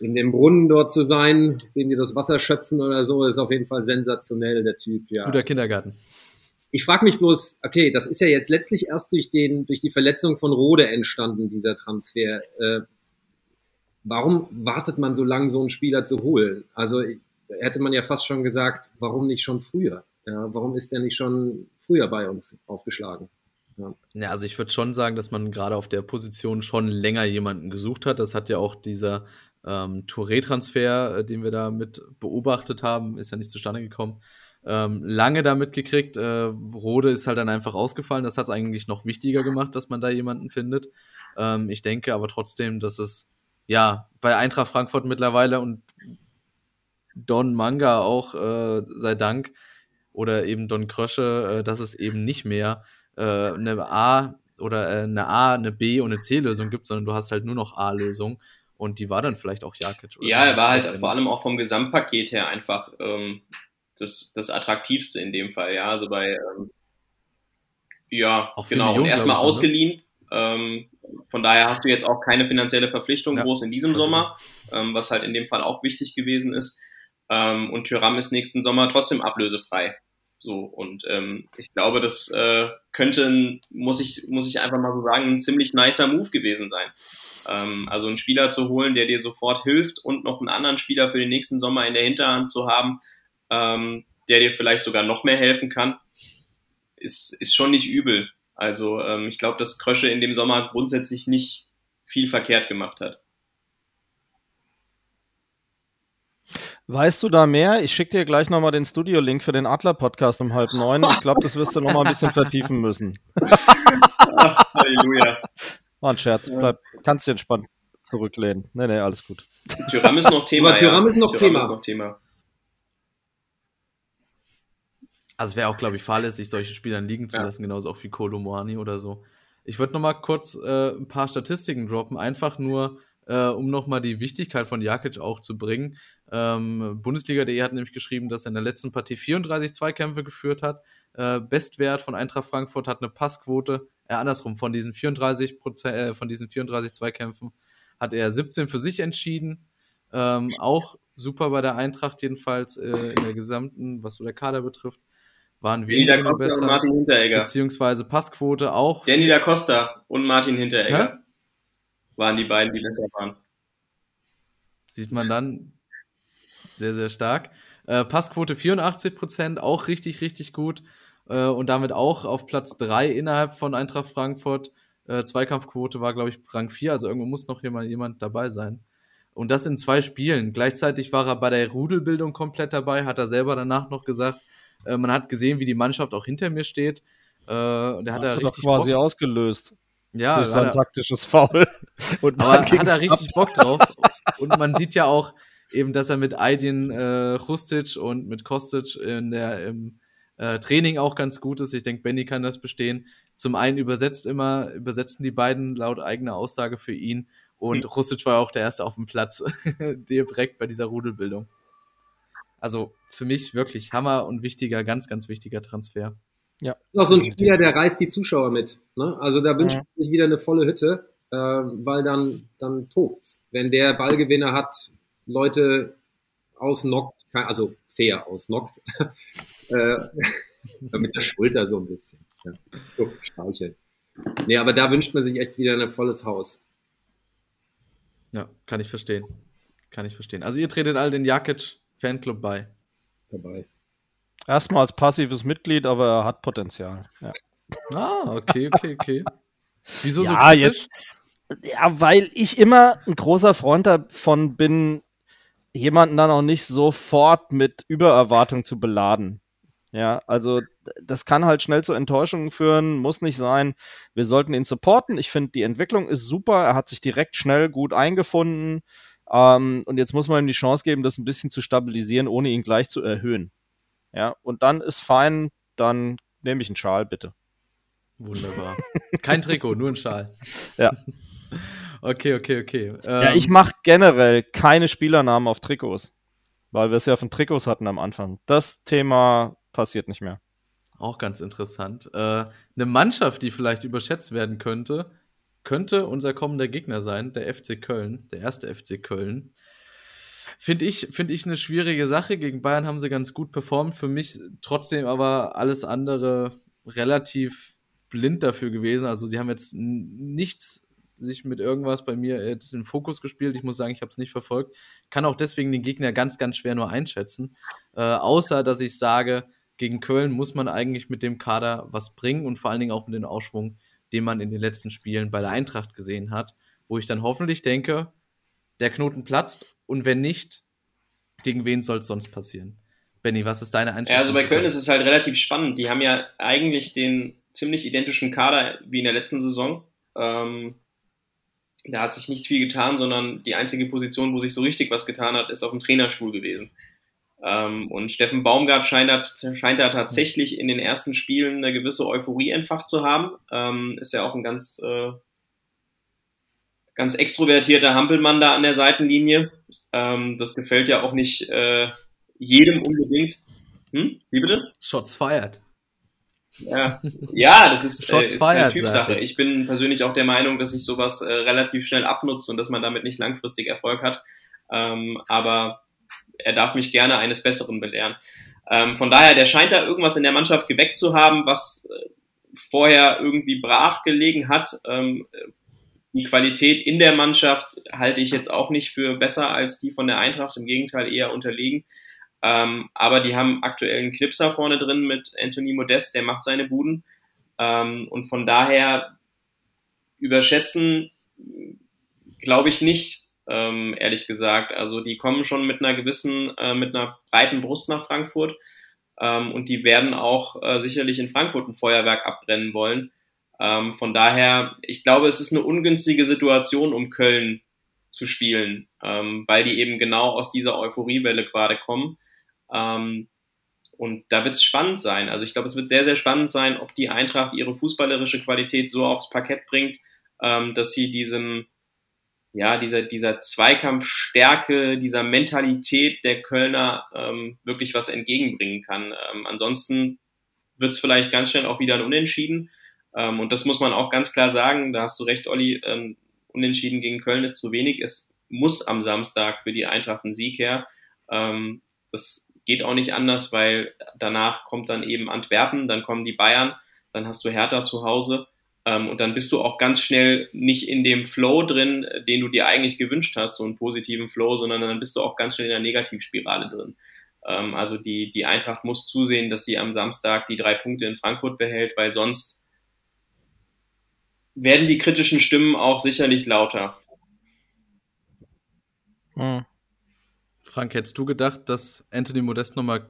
in dem Brunnen dort zu sein, sehen die das Wasser schöpfen oder so, ist auf jeden Fall sensationell, der Typ, ja.
Guter Kindergarten.
Ich frage mich bloß, okay, das ist ja jetzt letztlich erst durch den, durch die Verletzung von Rode entstanden, dieser Transfer. Äh, warum wartet man so lange, so einen Spieler zu holen? Also hätte man ja fast schon gesagt, warum nicht schon früher? Ja, warum ist der nicht schon früher bei uns aufgeschlagen?
Ja. ja, also ich würde schon sagen, dass man gerade auf der Position schon länger jemanden gesucht hat. Das hat ja auch dieser ähm, Touré-Transfer, äh, den wir da mit beobachtet haben, ist ja nicht zustande gekommen. Ähm, lange da mitgekriegt. Äh, Rode ist halt dann einfach ausgefallen. Das hat es eigentlich noch wichtiger gemacht, dass man da jemanden findet. Ähm, ich denke aber trotzdem, dass es ja bei Eintracht Frankfurt mittlerweile und Don Manga auch, äh, sei Dank, oder eben Don Krösche, äh, dass es eben nicht mehr äh, eine A oder äh, eine A, eine B und eine C-Lösung gibt, sondern du hast halt nur noch A-Lösung. Und die war dann vielleicht auch Jakic.
Oder ja, er war halt vor allem auch vom Gesamtpaket her einfach ähm, das, das attraktivste in dem Fall. Ja, also bei, ähm, ja, auch genau. Millionen, und erstmal ne? ausgeliehen. Ähm, von daher hast du jetzt auch keine finanzielle Verpflichtung ja, groß in diesem Sommer, ähm, was halt in dem Fall auch wichtig gewesen ist. Ähm, und Tyram ist nächsten Sommer trotzdem ablösefrei. So, und ähm, ich glaube, das äh, könnte, muss ich, muss ich einfach mal so sagen, ein ziemlich nicer Move gewesen sein. Ähm, also einen Spieler zu holen, der dir sofort hilft und noch einen anderen Spieler für den nächsten Sommer in der Hinterhand zu haben, ähm, der dir vielleicht sogar noch mehr helfen kann, ist, ist schon nicht übel. Also ähm, ich glaube, dass Krösche in dem Sommer grundsätzlich nicht viel verkehrt gemacht hat.
Weißt du da mehr? Ich schicke dir gleich nochmal den Studio-Link für den Adler-Podcast um halb neun. Ich glaube, das wirst du nochmal ein bisschen vertiefen müssen. <laughs> Halleluja. War ein Scherz. Bleib, kannst du entspannt zurücklehnen. Nee, nee, alles gut.
Tyram ist noch Thema.
Aber Tyram ja. ist noch Tyram Thema. Ist noch Thema.
Also es wäre auch, glaube ich, fahrlässig, solche Spielern liegen zu ja. lassen, genauso auch wie Kolo Moani oder so. Ich würde nochmal kurz äh, ein paar Statistiken droppen, einfach nur, äh, um nochmal die Wichtigkeit von Jakic auch zu bringen. Ähm, Bundesliga.de hat nämlich geschrieben, dass er in der letzten Partie 34 Zweikämpfe geführt hat. Äh, Bestwert von Eintracht Frankfurt hat eine Passquote, äh, andersrum, von diesen 34 Prozent, äh, von diesen 34 Zweikämpfen hat er 17 für sich entschieden. Ähm, auch super bei der Eintracht jedenfalls äh, in der gesamten, was so der Kader betrifft waren wir
da Costa besser. Und Martin Hinteregger.
Beziehungsweise Passquote auch.
Danny da Costa und Martin Hinteregger Hä? Waren die beiden, die besser waren.
Sieht man dann sehr, sehr stark. Äh, Passquote 84%, auch richtig, richtig gut. Äh, und damit auch auf Platz 3 innerhalb von Eintracht Frankfurt. Äh, Zweikampfquote war, glaube ich, Rang 4, also irgendwo muss noch jemand, jemand dabei sein. Und das in zwei Spielen. Gleichzeitig war er bei der Rudelbildung komplett dabei, hat er selber danach noch gesagt. Äh, man hat gesehen, wie die Mannschaft auch hinter mir steht. Äh, der hat er richtig
quasi Bock. ausgelöst.
Ja,
durch sein taktisches Foul. <laughs>
Und aber hat er richtig Bock drauf. <laughs> und man sieht ja auch eben, dass er mit Aydin äh, Rustic und mit Kostic in der im äh, Training auch ganz gut ist. Ich denke, Benny kann das bestehen. Zum einen übersetzt immer, übersetzten die beiden laut eigener Aussage für ihn. Und mhm. Rustic war auch der Erste auf dem Platz, <laughs> direkt bei dieser Rudelbildung. Also für mich wirklich Hammer und wichtiger, ganz, ganz wichtiger Transfer.
Ja. Auch so ein Spieler, der reißt die Zuschauer mit. Ne? Also da wünscht man sich wieder eine volle Hütte, äh, weil dann, dann tobt's. Wenn der Ballgewinner hat, Leute ausnockt, also fair ausnockt, <laughs> äh, <laughs> mit der Schulter so ein bisschen. Ja. So, streicheln. Nee, aber da wünscht man sich echt wieder ein volles Haus.
Ja, kann ich verstehen. Kann ich verstehen. Also ihr tretet all den Jakic Fanclub bei.
Dabei. Erstmal als passives Mitglied, aber er hat Potenzial. Ja.
Ah, okay, okay, okay.
Wieso ja, so kritisch? jetzt ja, weil ich immer ein großer Freund davon bin, jemanden dann auch nicht sofort mit Übererwartung zu beladen. Ja, also das kann halt schnell zu Enttäuschungen führen, muss nicht sein. Wir sollten ihn supporten. Ich finde, die Entwicklung ist super. Er hat sich direkt schnell gut eingefunden. Ähm, und jetzt muss man ihm die Chance geben, das ein bisschen zu stabilisieren, ohne ihn gleich zu erhöhen. Ja, und dann ist fein, dann nehme ich einen Schal, bitte.
Wunderbar. Kein Trikot, nur ein Schal. <laughs>
Ja.
Okay, okay, okay.
Ähm, ja, ich mache generell keine Spielernamen auf Trikots, weil wir es ja von Trikots hatten am Anfang. Das Thema passiert nicht mehr.
Auch ganz interessant. Äh, eine Mannschaft, die vielleicht überschätzt werden könnte, könnte unser kommender Gegner sein, der FC Köln, der erste FC Köln. Finde ich, finde ich eine schwierige Sache. Gegen Bayern haben sie ganz gut performt. Für mich trotzdem aber alles andere relativ blind dafür gewesen. Also sie haben jetzt nichts sich mit irgendwas bei mir das in den Fokus gespielt. Ich muss sagen, ich habe es nicht verfolgt. Kann auch deswegen den Gegner ganz, ganz schwer nur einschätzen. Äh, außer, dass ich sage, gegen Köln muss man eigentlich mit dem Kader was bringen und vor allen Dingen auch mit dem Ausschwung, den man in den letzten Spielen bei der Eintracht gesehen hat, wo ich dann hoffentlich denke, der Knoten platzt und wenn nicht, gegen wen soll es sonst passieren? Benny, was ist deine Einschätzung? Ja,
also bei Köln ist es halt relativ spannend. Die haben ja eigentlich den ziemlich identischen Kader wie in der letzten Saison. Ähm, da hat sich nicht viel getan, sondern die einzige Position, wo sich so richtig was getan hat, ist auf dem Trainerstuhl gewesen. Ähm, und Steffen Baumgart scheint, scheint da tatsächlich in den ersten Spielen eine gewisse Euphorie entfacht zu haben. Ähm, ist ja auch ein ganz, äh, ganz extrovertierter Hampelmann da an der Seitenlinie. Ähm, das gefällt ja auch nicht äh, jedem unbedingt. Hm? Wie bitte?
Shots fired.
Ja, ja das ist, äh, ist eine Typsache. Ich bin persönlich auch der Meinung, dass sich sowas äh, relativ schnell abnutzt und dass man damit nicht langfristig Erfolg hat. Ähm, aber er darf mich gerne eines Besseren belehren. Ähm, von daher, der scheint da irgendwas in der Mannschaft geweckt zu haben, was äh, vorher irgendwie brach gelegen hat. Ähm, die Qualität in der Mannschaft halte ich jetzt auch nicht für besser als die von der Eintracht, im Gegenteil eher unterlegen. Ähm, aber die haben aktuell einen Knipser vorne drin mit Anthony Modest, der macht seine Buden. Ähm, und von daher überschätzen, glaube ich nicht, ähm, ehrlich gesagt. Also die kommen schon mit einer gewissen, äh, mit einer breiten Brust nach Frankfurt. Ähm, und die werden auch äh, sicherlich in Frankfurt ein Feuerwerk abbrennen wollen. Ähm, von daher, ich glaube, es ist eine ungünstige Situation, um Köln zu spielen, ähm, weil die eben genau aus dieser Euphoriewelle gerade kommen. Ähm, und da wird es spannend sein. Also ich glaube, es wird sehr, sehr spannend sein, ob die Eintracht ihre fußballerische Qualität so aufs Parkett bringt, ähm, dass sie diesem, ja, dieser, dieser Zweikampfstärke, dieser Mentalität der Kölner ähm, wirklich was entgegenbringen kann. Ähm, ansonsten wird es vielleicht ganz schnell auch wieder ein Unentschieden. Ähm, und das muss man auch ganz klar sagen. Da hast du recht, Olli. Ähm, Unentschieden gegen Köln ist zu wenig. Es muss am Samstag für die Eintracht ein Sieg her. Ähm, das geht auch nicht anders, weil danach kommt dann eben Antwerpen, dann kommen die Bayern, dann hast du Hertha zu Hause ähm, und dann bist du auch ganz schnell nicht in dem Flow drin, den du dir eigentlich gewünscht hast, so einen positiven Flow, sondern dann bist du auch ganz schnell in der Negativspirale drin. Ähm, also die, die Eintracht muss zusehen, dass sie am Samstag die drei Punkte in Frankfurt behält, weil sonst werden die kritischen Stimmen auch sicherlich lauter.
Hm. Frank, hättest du gedacht, dass Anthony Modest nochmal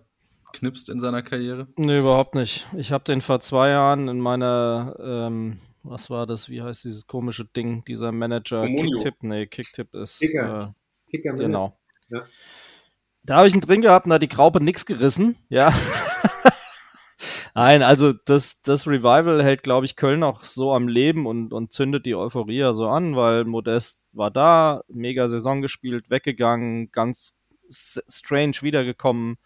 knipst in seiner Karriere?
Nee, überhaupt nicht. Ich habe den vor zwei Jahren in meiner, ähm, was war das, wie heißt dieses komische Ding, dieser Manager, Kicktip? Nee, Kicktip ist, Kicker. Äh, Kicker genau. Ja. Da habe ich einen drin gehabt und da hat die Graupe nichts gerissen, ja. <laughs> Nein, also das, das Revival hält, glaube ich, Köln auch so am Leben und, und zündet die Euphorie ja so an, weil Modest war da, mega Saison gespielt, weggegangen, ganz strange wiedergekommen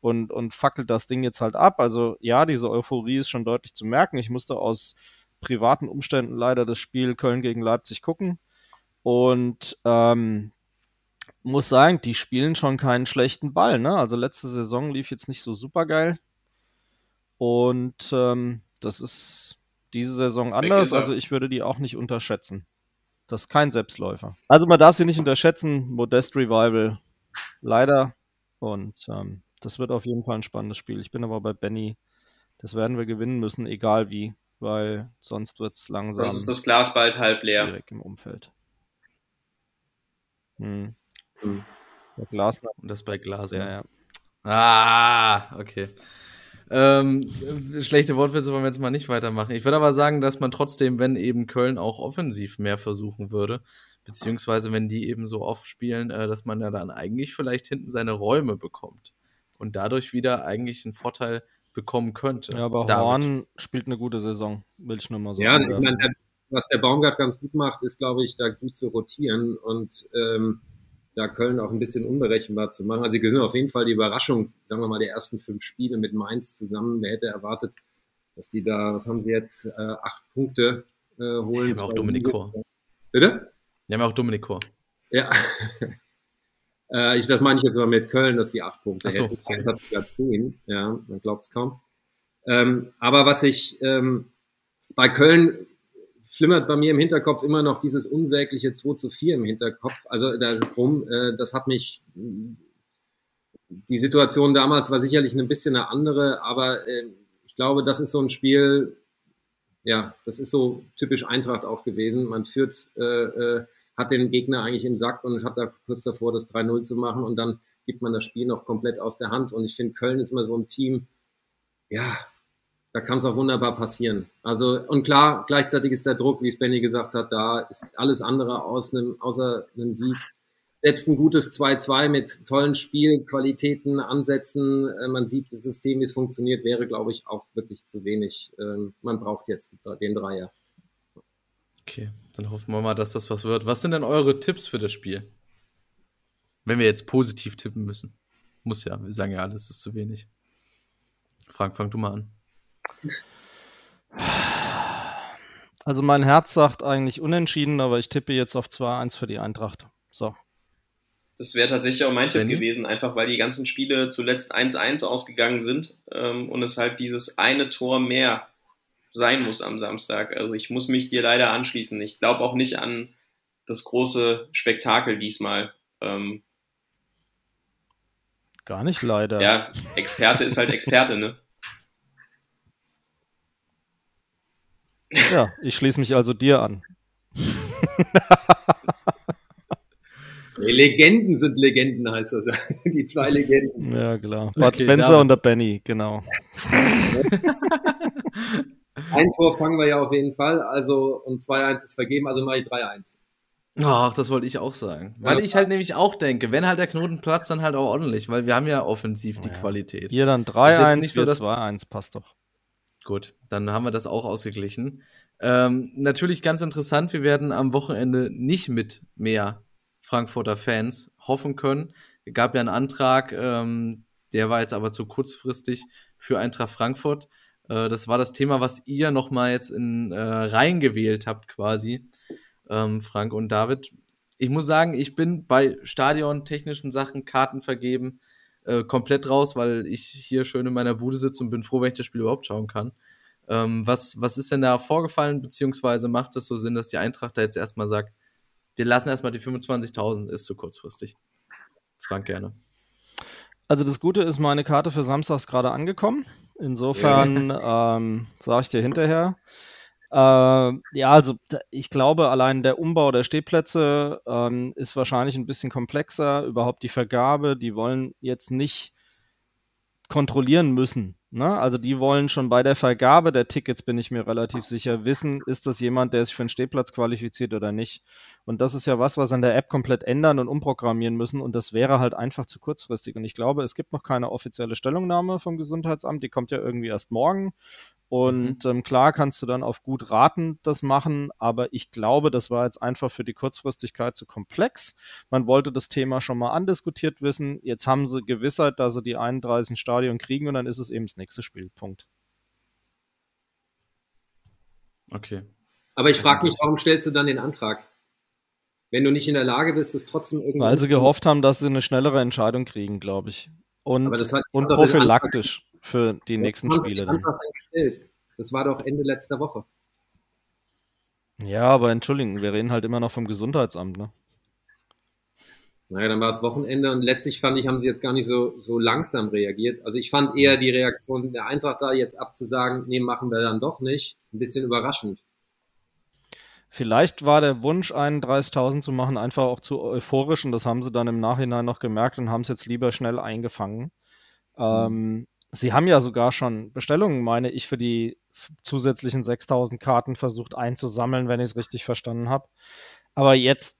und, und fackelt das Ding jetzt halt ab. Also ja, diese Euphorie ist schon deutlich zu merken. Ich musste aus privaten Umständen leider das Spiel Köln gegen Leipzig gucken und ähm, muss sagen, die spielen schon keinen schlechten Ball. Ne? Also letzte Saison lief jetzt nicht so super geil und ähm, das ist diese Saison anders. Also ich würde die auch nicht unterschätzen. Das ist kein Selbstläufer. Also man darf sie nicht unterschätzen. Modest Revival. Leider. Und ähm, das wird auf jeden Fall ein spannendes Spiel. Ich bin aber bei Benny. Das werden wir gewinnen müssen, egal wie, weil sonst wird es langsam.
Sonst ist das Glas bald halb leer. Schwierig
im Umfeld.
Hm. Hm. Bei. Und das bei Glasner. Ja, ja. Ah, okay. Ähm, schlechte Wortwitze wollen wir jetzt mal nicht weitermachen. Ich würde aber sagen, dass man trotzdem, wenn eben Köln auch offensiv mehr versuchen würde, beziehungsweise wenn die eben so oft spielen, äh, dass man ja dann eigentlich vielleicht hinten seine Räume bekommt und dadurch wieder eigentlich einen Vorteil bekommen könnte.
Ja, aber David. Horn spielt eine gute Saison, will ich nur mal
sagen. Ja, ich meine, was der Baumgart ganz gut macht, ist, glaube ich, da gut zu rotieren und ähm, da Köln auch ein bisschen unberechenbar zu machen. Also sie gewinnen auf jeden Fall die Überraschung, sagen wir mal, der ersten fünf Spiele mit Mainz zusammen. Wer hätte erwartet, dass die da, was haben sie jetzt, äh, acht Punkte äh, holen?
Die haben auch Dominik Kor.
Bitte?
Die haben auch Dominik Kor.
Ja. <laughs> äh, ich, das meine ich jetzt mal mit Köln, dass die acht Punkte
Ach so, hätten.
Mainz hat sogar zehn. Ja, man glaubt es kaum. Ähm, aber was ich ähm, bei Köln flimmert bei mir im Hinterkopf immer noch dieses unsägliche 2 zu 4 im Hinterkopf. Also darum, äh, das hat mich, die Situation damals war sicherlich ein bisschen eine andere, aber äh, ich glaube, das ist so ein Spiel, ja, das ist so typisch Eintracht auch gewesen. Man führt, äh, äh, hat den Gegner eigentlich im Sack und hat da kurz davor, das 3-0 zu machen und dann gibt man das Spiel noch komplett aus der Hand. Und ich finde, Köln ist immer so ein Team, ja, da kann es auch wunderbar passieren. Also, und klar, gleichzeitig ist der Druck, wie es Benny gesagt hat, da ist alles andere aus einem, außer einem Sieg. Selbst ein gutes 2-2 mit tollen Spielqualitäten, Ansätzen, äh, man sieht das System, wie es funktioniert, wäre, glaube ich, auch wirklich zu wenig. Ähm, man braucht jetzt den Dreier.
Okay, dann hoffen wir mal, dass das was wird. Was sind denn eure Tipps für das Spiel? Wenn wir jetzt positiv tippen müssen. Muss ja, wir sagen ja, alles ist zu wenig. Frank, fang du mal an.
Also mein Herz sagt eigentlich unentschieden, aber ich tippe jetzt auf 2-1 für die Eintracht. So.
Das wäre tatsächlich auch mein Tipp Benny? gewesen, einfach weil die ganzen Spiele zuletzt 1-1 ausgegangen sind ähm, und es halt dieses eine Tor mehr sein muss am Samstag. Also ich muss mich dir leider anschließen. Ich glaube auch nicht an das große Spektakel diesmal. Ähm,
Gar nicht leider.
Ja, Experte ist halt Experte, ne? <laughs>
Ja, ich schließe mich also dir an.
Die Legenden sind Legenden, heißt das. <laughs> Die zwei Legenden.
Ja, klar. Bud okay, Spencer damit. und der Benny, genau. <laughs>
Ein Tor fangen wir ja auf jeden Fall. Also, und 2-1 ist vergeben, also mache ich 3-1.
Ach, das wollte ich auch sagen. Weil ja. ich halt nämlich auch denke, wenn halt der Knoten platzt, dann halt auch ordentlich, weil wir haben ja offensiv die ja. Qualität.
Ihr dann 3-1, wir 2-1, passt doch.
Gut, dann haben wir das auch ausgeglichen. Ähm, natürlich ganz interessant, wir werden am Wochenende nicht mit mehr Frankfurter Fans hoffen können. Es gab ja einen Antrag, ähm, der war jetzt aber zu kurzfristig für Eintracht Frankfurt. Äh, das war das Thema, was ihr nochmal jetzt in äh, reingewählt habt, quasi, ähm, Frank und David. Ich muss sagen, ich bin bei stadiontechnischen Sachen, Karten vergeben, äh, komplett raus, weil ich hier schön in meiner Bude sitze und bin froh, wenn ich das Spiel überhaupt schauen kann. Ähm, was, was ist denn da vorgefallen, beziehungsweise macht es so Sinn, dass die Eintracht da jetzt erstmal sagt, wir lassen erstmal die 25.000, ist zu kurzfristig. Frank gerne.
Also das Gute ist, meine Karte für Samstag ist gerade angekommen. Insofern ähm, sage ich dir hinterher. Äh, ja, also ich glaube, allein der Umbau der Stehplätze ähm, ist wahrscheinlich ein bisschen komplexer. Überhaupt die Vergabe, die wollen jetzt nicht kontrollieren müssen. Ne? Also die wollen schon bei der Vergabe der Tickets, bin ich mir relativ sicher, wissen, ist das jemand, der sich für einen Stehplatz qualifiziert oder nicht. Und das ist ja was, was an der App komplett ändern und umprogrammieren müssen. Und das wäre halt einfach zu kurzfristig. Und ich glaube, es gibt noch keine offizielle Stellungnahme vom Gesundheitsamt. Die kommt ja irgendwie erst morgen. Und mhm. ähm, klar kannst du dann auf gut raten das machen, aber ich glaube, das war jetzt einfach für die Kurzfristigkeit zu komplex. Man wollte das Thema schon mal andiskutiert wissen. Jetzt haben sie Gewissheit, dass sie die 31 Stadion kriegen und dann ist es eben das nächste Spiel. Punkt.
Okay.
Aber ich frage mich, warum stellst du dann den Antrag? Wenn du nicht in der Lage bist, es trotzdem irgendwie.
Weil sie gehofft haben, dass sie eine schnellere Entscheidung kriegen, glaube ich. Und, und prophylaktisch für die nächsten Spiele. Dann.
Das war doch Ende letzter Woche.
Ja, aber entschuldigen, wir reden halt immer noch vom Gesundheitsamt, ne?
Naja, dann war es Wochenende und letztlich fand ich, haben sie jetzt gar nicht so, so langsam reagiert. Also ich fand eher die Reaktion der Eintracht da jetzt abzusagen, nee, machen wir dann doch nicht, ein bisschen überraschend.
Vielleicht war der Wunsch, 31.000 zu machen, einfach auch zu euphorisch und das haben sie dann im Nachhinein noch gemerkt und haben es jetzt lieber schnell eingefangen. Mhm. Ähm, Sie haben ja sogar schon Bestellungen, meine ich, für die zusätzlichen 6000 Karten versucht einzusammeln, wenn ich es richtig verstanden habe. Aber jetzt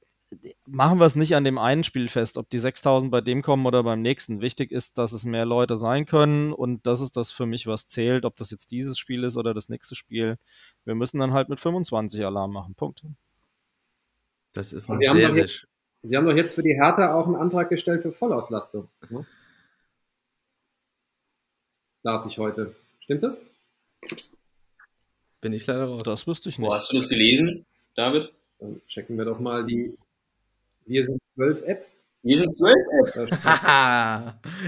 machen wir es nicht an dem einen Spiel fest, ob die 6000 bei dem kommen oder beim nächsten. Wichtig ist, dass es mehr Leute sein können und das ist das für mich, was zählt, ob das jetzt dieses Spiel ist oder das nächste Spiel. Wir müssen dann halt mit 25 Alarm machen. Punkt.
Das ist ein sehr, sehr. Jetzt,
Sie haben doch jetzt für die Hertha auch einen Antrag gestellt für Vollauslastung. Ne? las ich heute. Stimmt das?
Bin ich leider raus.
Das wüsste ich nicht.
Wo hast du das gelesen, David?
Dann checken wir doch mal die Wir sind 12 App.
Wir sind 12
App.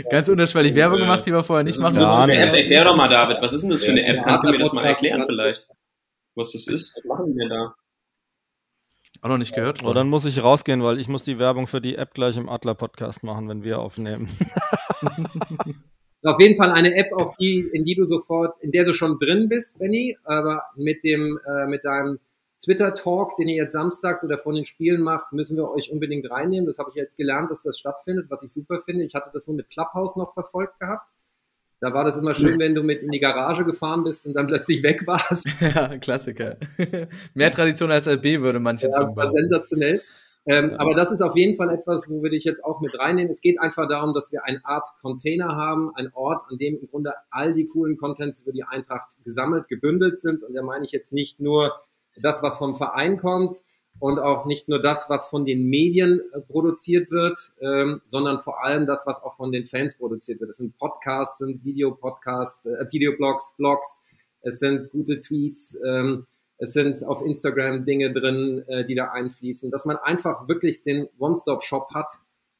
<laughs> Ganz unterschwellig Werbung gemacht, die wir vorher nicht machen.
Das ist eine App. Erklär doch mal, David, was ist denn das für eine App? Kannst du mir das mal erklären vielleicht? Was das ist? Was machen die denn da?
Auch noch nicht gehört.
Oh, dann muss ich rausgehen, weil ich muss die Werbung für die App gleich im Adler-Podcast machen, wenn wir aufnehmen. <laughs>
Auf jeden Fall eine App, auf die, in die du sofort, in der du schon drin bist, Benny, aber mit dem, äh, mit deinem Twitter-Talk, den ihr jetzt samstags oder von den Spielen macht, müssen wir euch unbedingt reinnehmen. Das habe ich jetzt gelernt, dass das stattfindet, was ich super finde. Ich hatte das nur mit Clubhouse noch verfolgt gehabt. Da war das immer schön, wenn du mit in die Garage gefahren bist und dann plötzlich weg warst. <laughs>
Ja, Klassiker. <laughs> Mehr Tradition als LB würde manche ja,
sagen. Sensationell. Ähm, aber das ist auf jeden Fall etwas, wo wir dich jetzt auch mit reinnehmen. Es geht einfach darum, dass wir eine Art Container haben, ein Ort, an dem im Grunde all die coolen Contents über die Eintracht gesammelt, gebündelt sind. Und da meine ich jetzt nicht nur das, was vom Verein kommt und auch nicht nur das, was von den Medien äh, produziert wird, ähm, sondern vor allem das, was auch von den Fans produziert wird. Das sind Podcasts, sind Videopodcasts, äh, Videoblogs, Blogs, es sind gute Tweets, ähm, es sind auf Instagram Dinge drin, äh, die da einfließen, dass man einfach wirklich den One-Stop-Shop hat,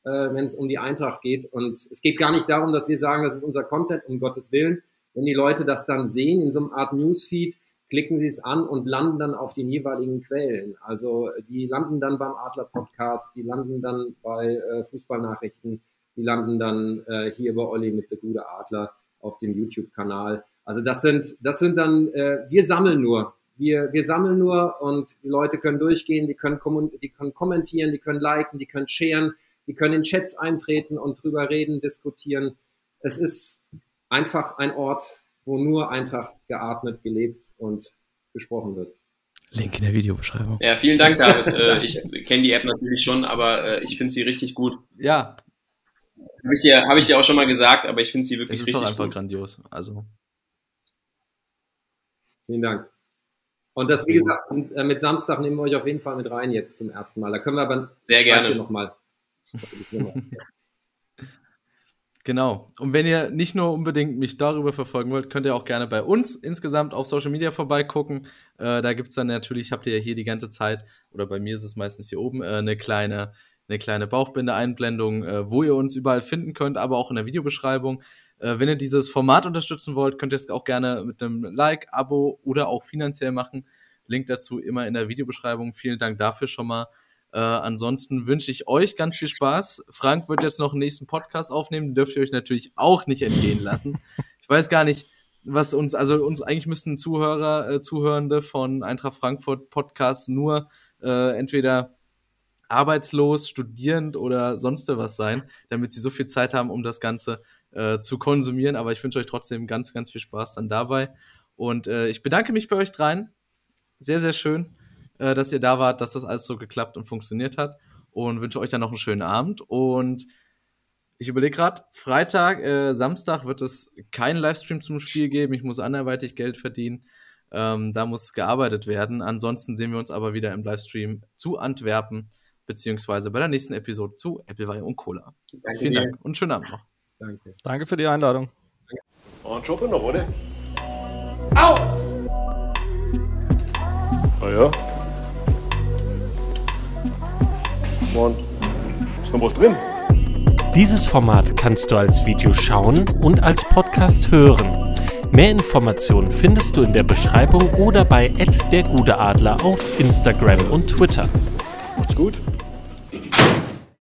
äh, wenn es um die Eintracht geht. Und es geht gar nicht darum, dass wir sagen, das ist unser Content, um Gottes Willen. Wenn die Leute das dann sehen in so einer Art Newsfeed, klicken sie es an und landen dann auf den jeweiligen Quellen. Also die landen dann beim Adler Podcast, die landen dann bei äh, Fußballnachrichten, die landen dann äh, hier bei Olli mit der gute Adler auf dem YouTube-Kanal. Also das sind, das sind dann, äh, wir sammeln nur wir, wir sammeln nur und die Leute können durchgehen, die können, die können kommentieren, die können liken, die können sharen, die können in Chats eintreten und drüber reden, diskutieren. Es ist einfach ein Ort, wo nur Eintracht geatmet, gelebt und gesprochen wird.
Link in der Videobeschreibung.
Ja, vielen Dank, David. <laughs> Äh, ich kenne die App natürlich schon, aber äh, ich finde sie richtig gut.
Ja.
Habe ich, ja, hab ich ja auch schon mal gesagt, aber ich finde sie wirklich
richtig
gut.
Es ist doch einfach gut. grandios. Also.
Vielen Dank. Und das, wie gesagt, sind, äh, mit Samstag nehmen wir euch auf jeden Fall mit rein jetzt zum ersten Mal. Da können wir aber
sehr gerne
nochmal. <laughs>
Genau. Und wenn ihr nicht nur unbedingt mich darüber verfolgen wollt, könnt ihr auch gerne bei uns insgesamt auf Social Media vorbeigucken. Äh, da gibt's dann natürlich, habt ihr ja hier die ganze Zeit, oder bei mir ist es meistens hier oben, äh, eine kleine eine kleine Bauchbinde-Einblendung, äh, wo ihr uns überall finden könnt, aber auch in der Videobeschreibung. Äh, wenn ihr dieses Format unterstützen wollt, könnt ihr es auch gerne mit einem Like, Abo oder auch finanziell machen. Link dazu immer in der Videobeschreibung. Vielen Dank dafür schon mal. Äh, ansonsten wünsche ich euch ganz viel Spaß. Frank wird jetzt noch einen nächsten Podcast aufnehmen, den dürft ihr euch natürlich auch nicht entgehen lassen. Ich weiß gar nicht, was uns, also uns eigentlich müssten Zuhörer, äh, Zuhörende von Eintracht Frankfurt Podcast nur äh, entweder arbeitslos, studierend oder sonst was sein, damit sie so viel Zeit haben, um das Ganze äh, zu konsumieren. Aber ich wünsche euch trotzdem ganz, ganz viel Spaß dann dabei. Und äh, ich bedanke mich bei euch dreien. Sehr, sehr schön, äh, dass ihr da wart, dass das alles so geklappt und funktioniert hat. Und wünsche euch dann noch einen schönen Abend. Und ich überlege gerade, Freitag, äh, Samstag wird es keinen Livestream zum Spiel geben. Ich muss anderweitig Geld verdienen. Ähm, da muss gearbeitet werden. Ansonsten sehen wir uns aber wieder im Livestream zu Antwerpen, beziehungsweise bei der nächsten Episode zu Applewei und Cola. Danke Vielen dir. Dank und schönen Abend noch.
Danke. Danke für die Einladung.
Und Schoppe noch, oder? Au! Ah ja. Und ist noch was drin?
Dieses Format kannst du als Video schauen und als Podcast hören. Mehr Informationen findest du in der Beschreibung oder bei der Gute Adler auf Instagram und Twitter.
Macht's gut.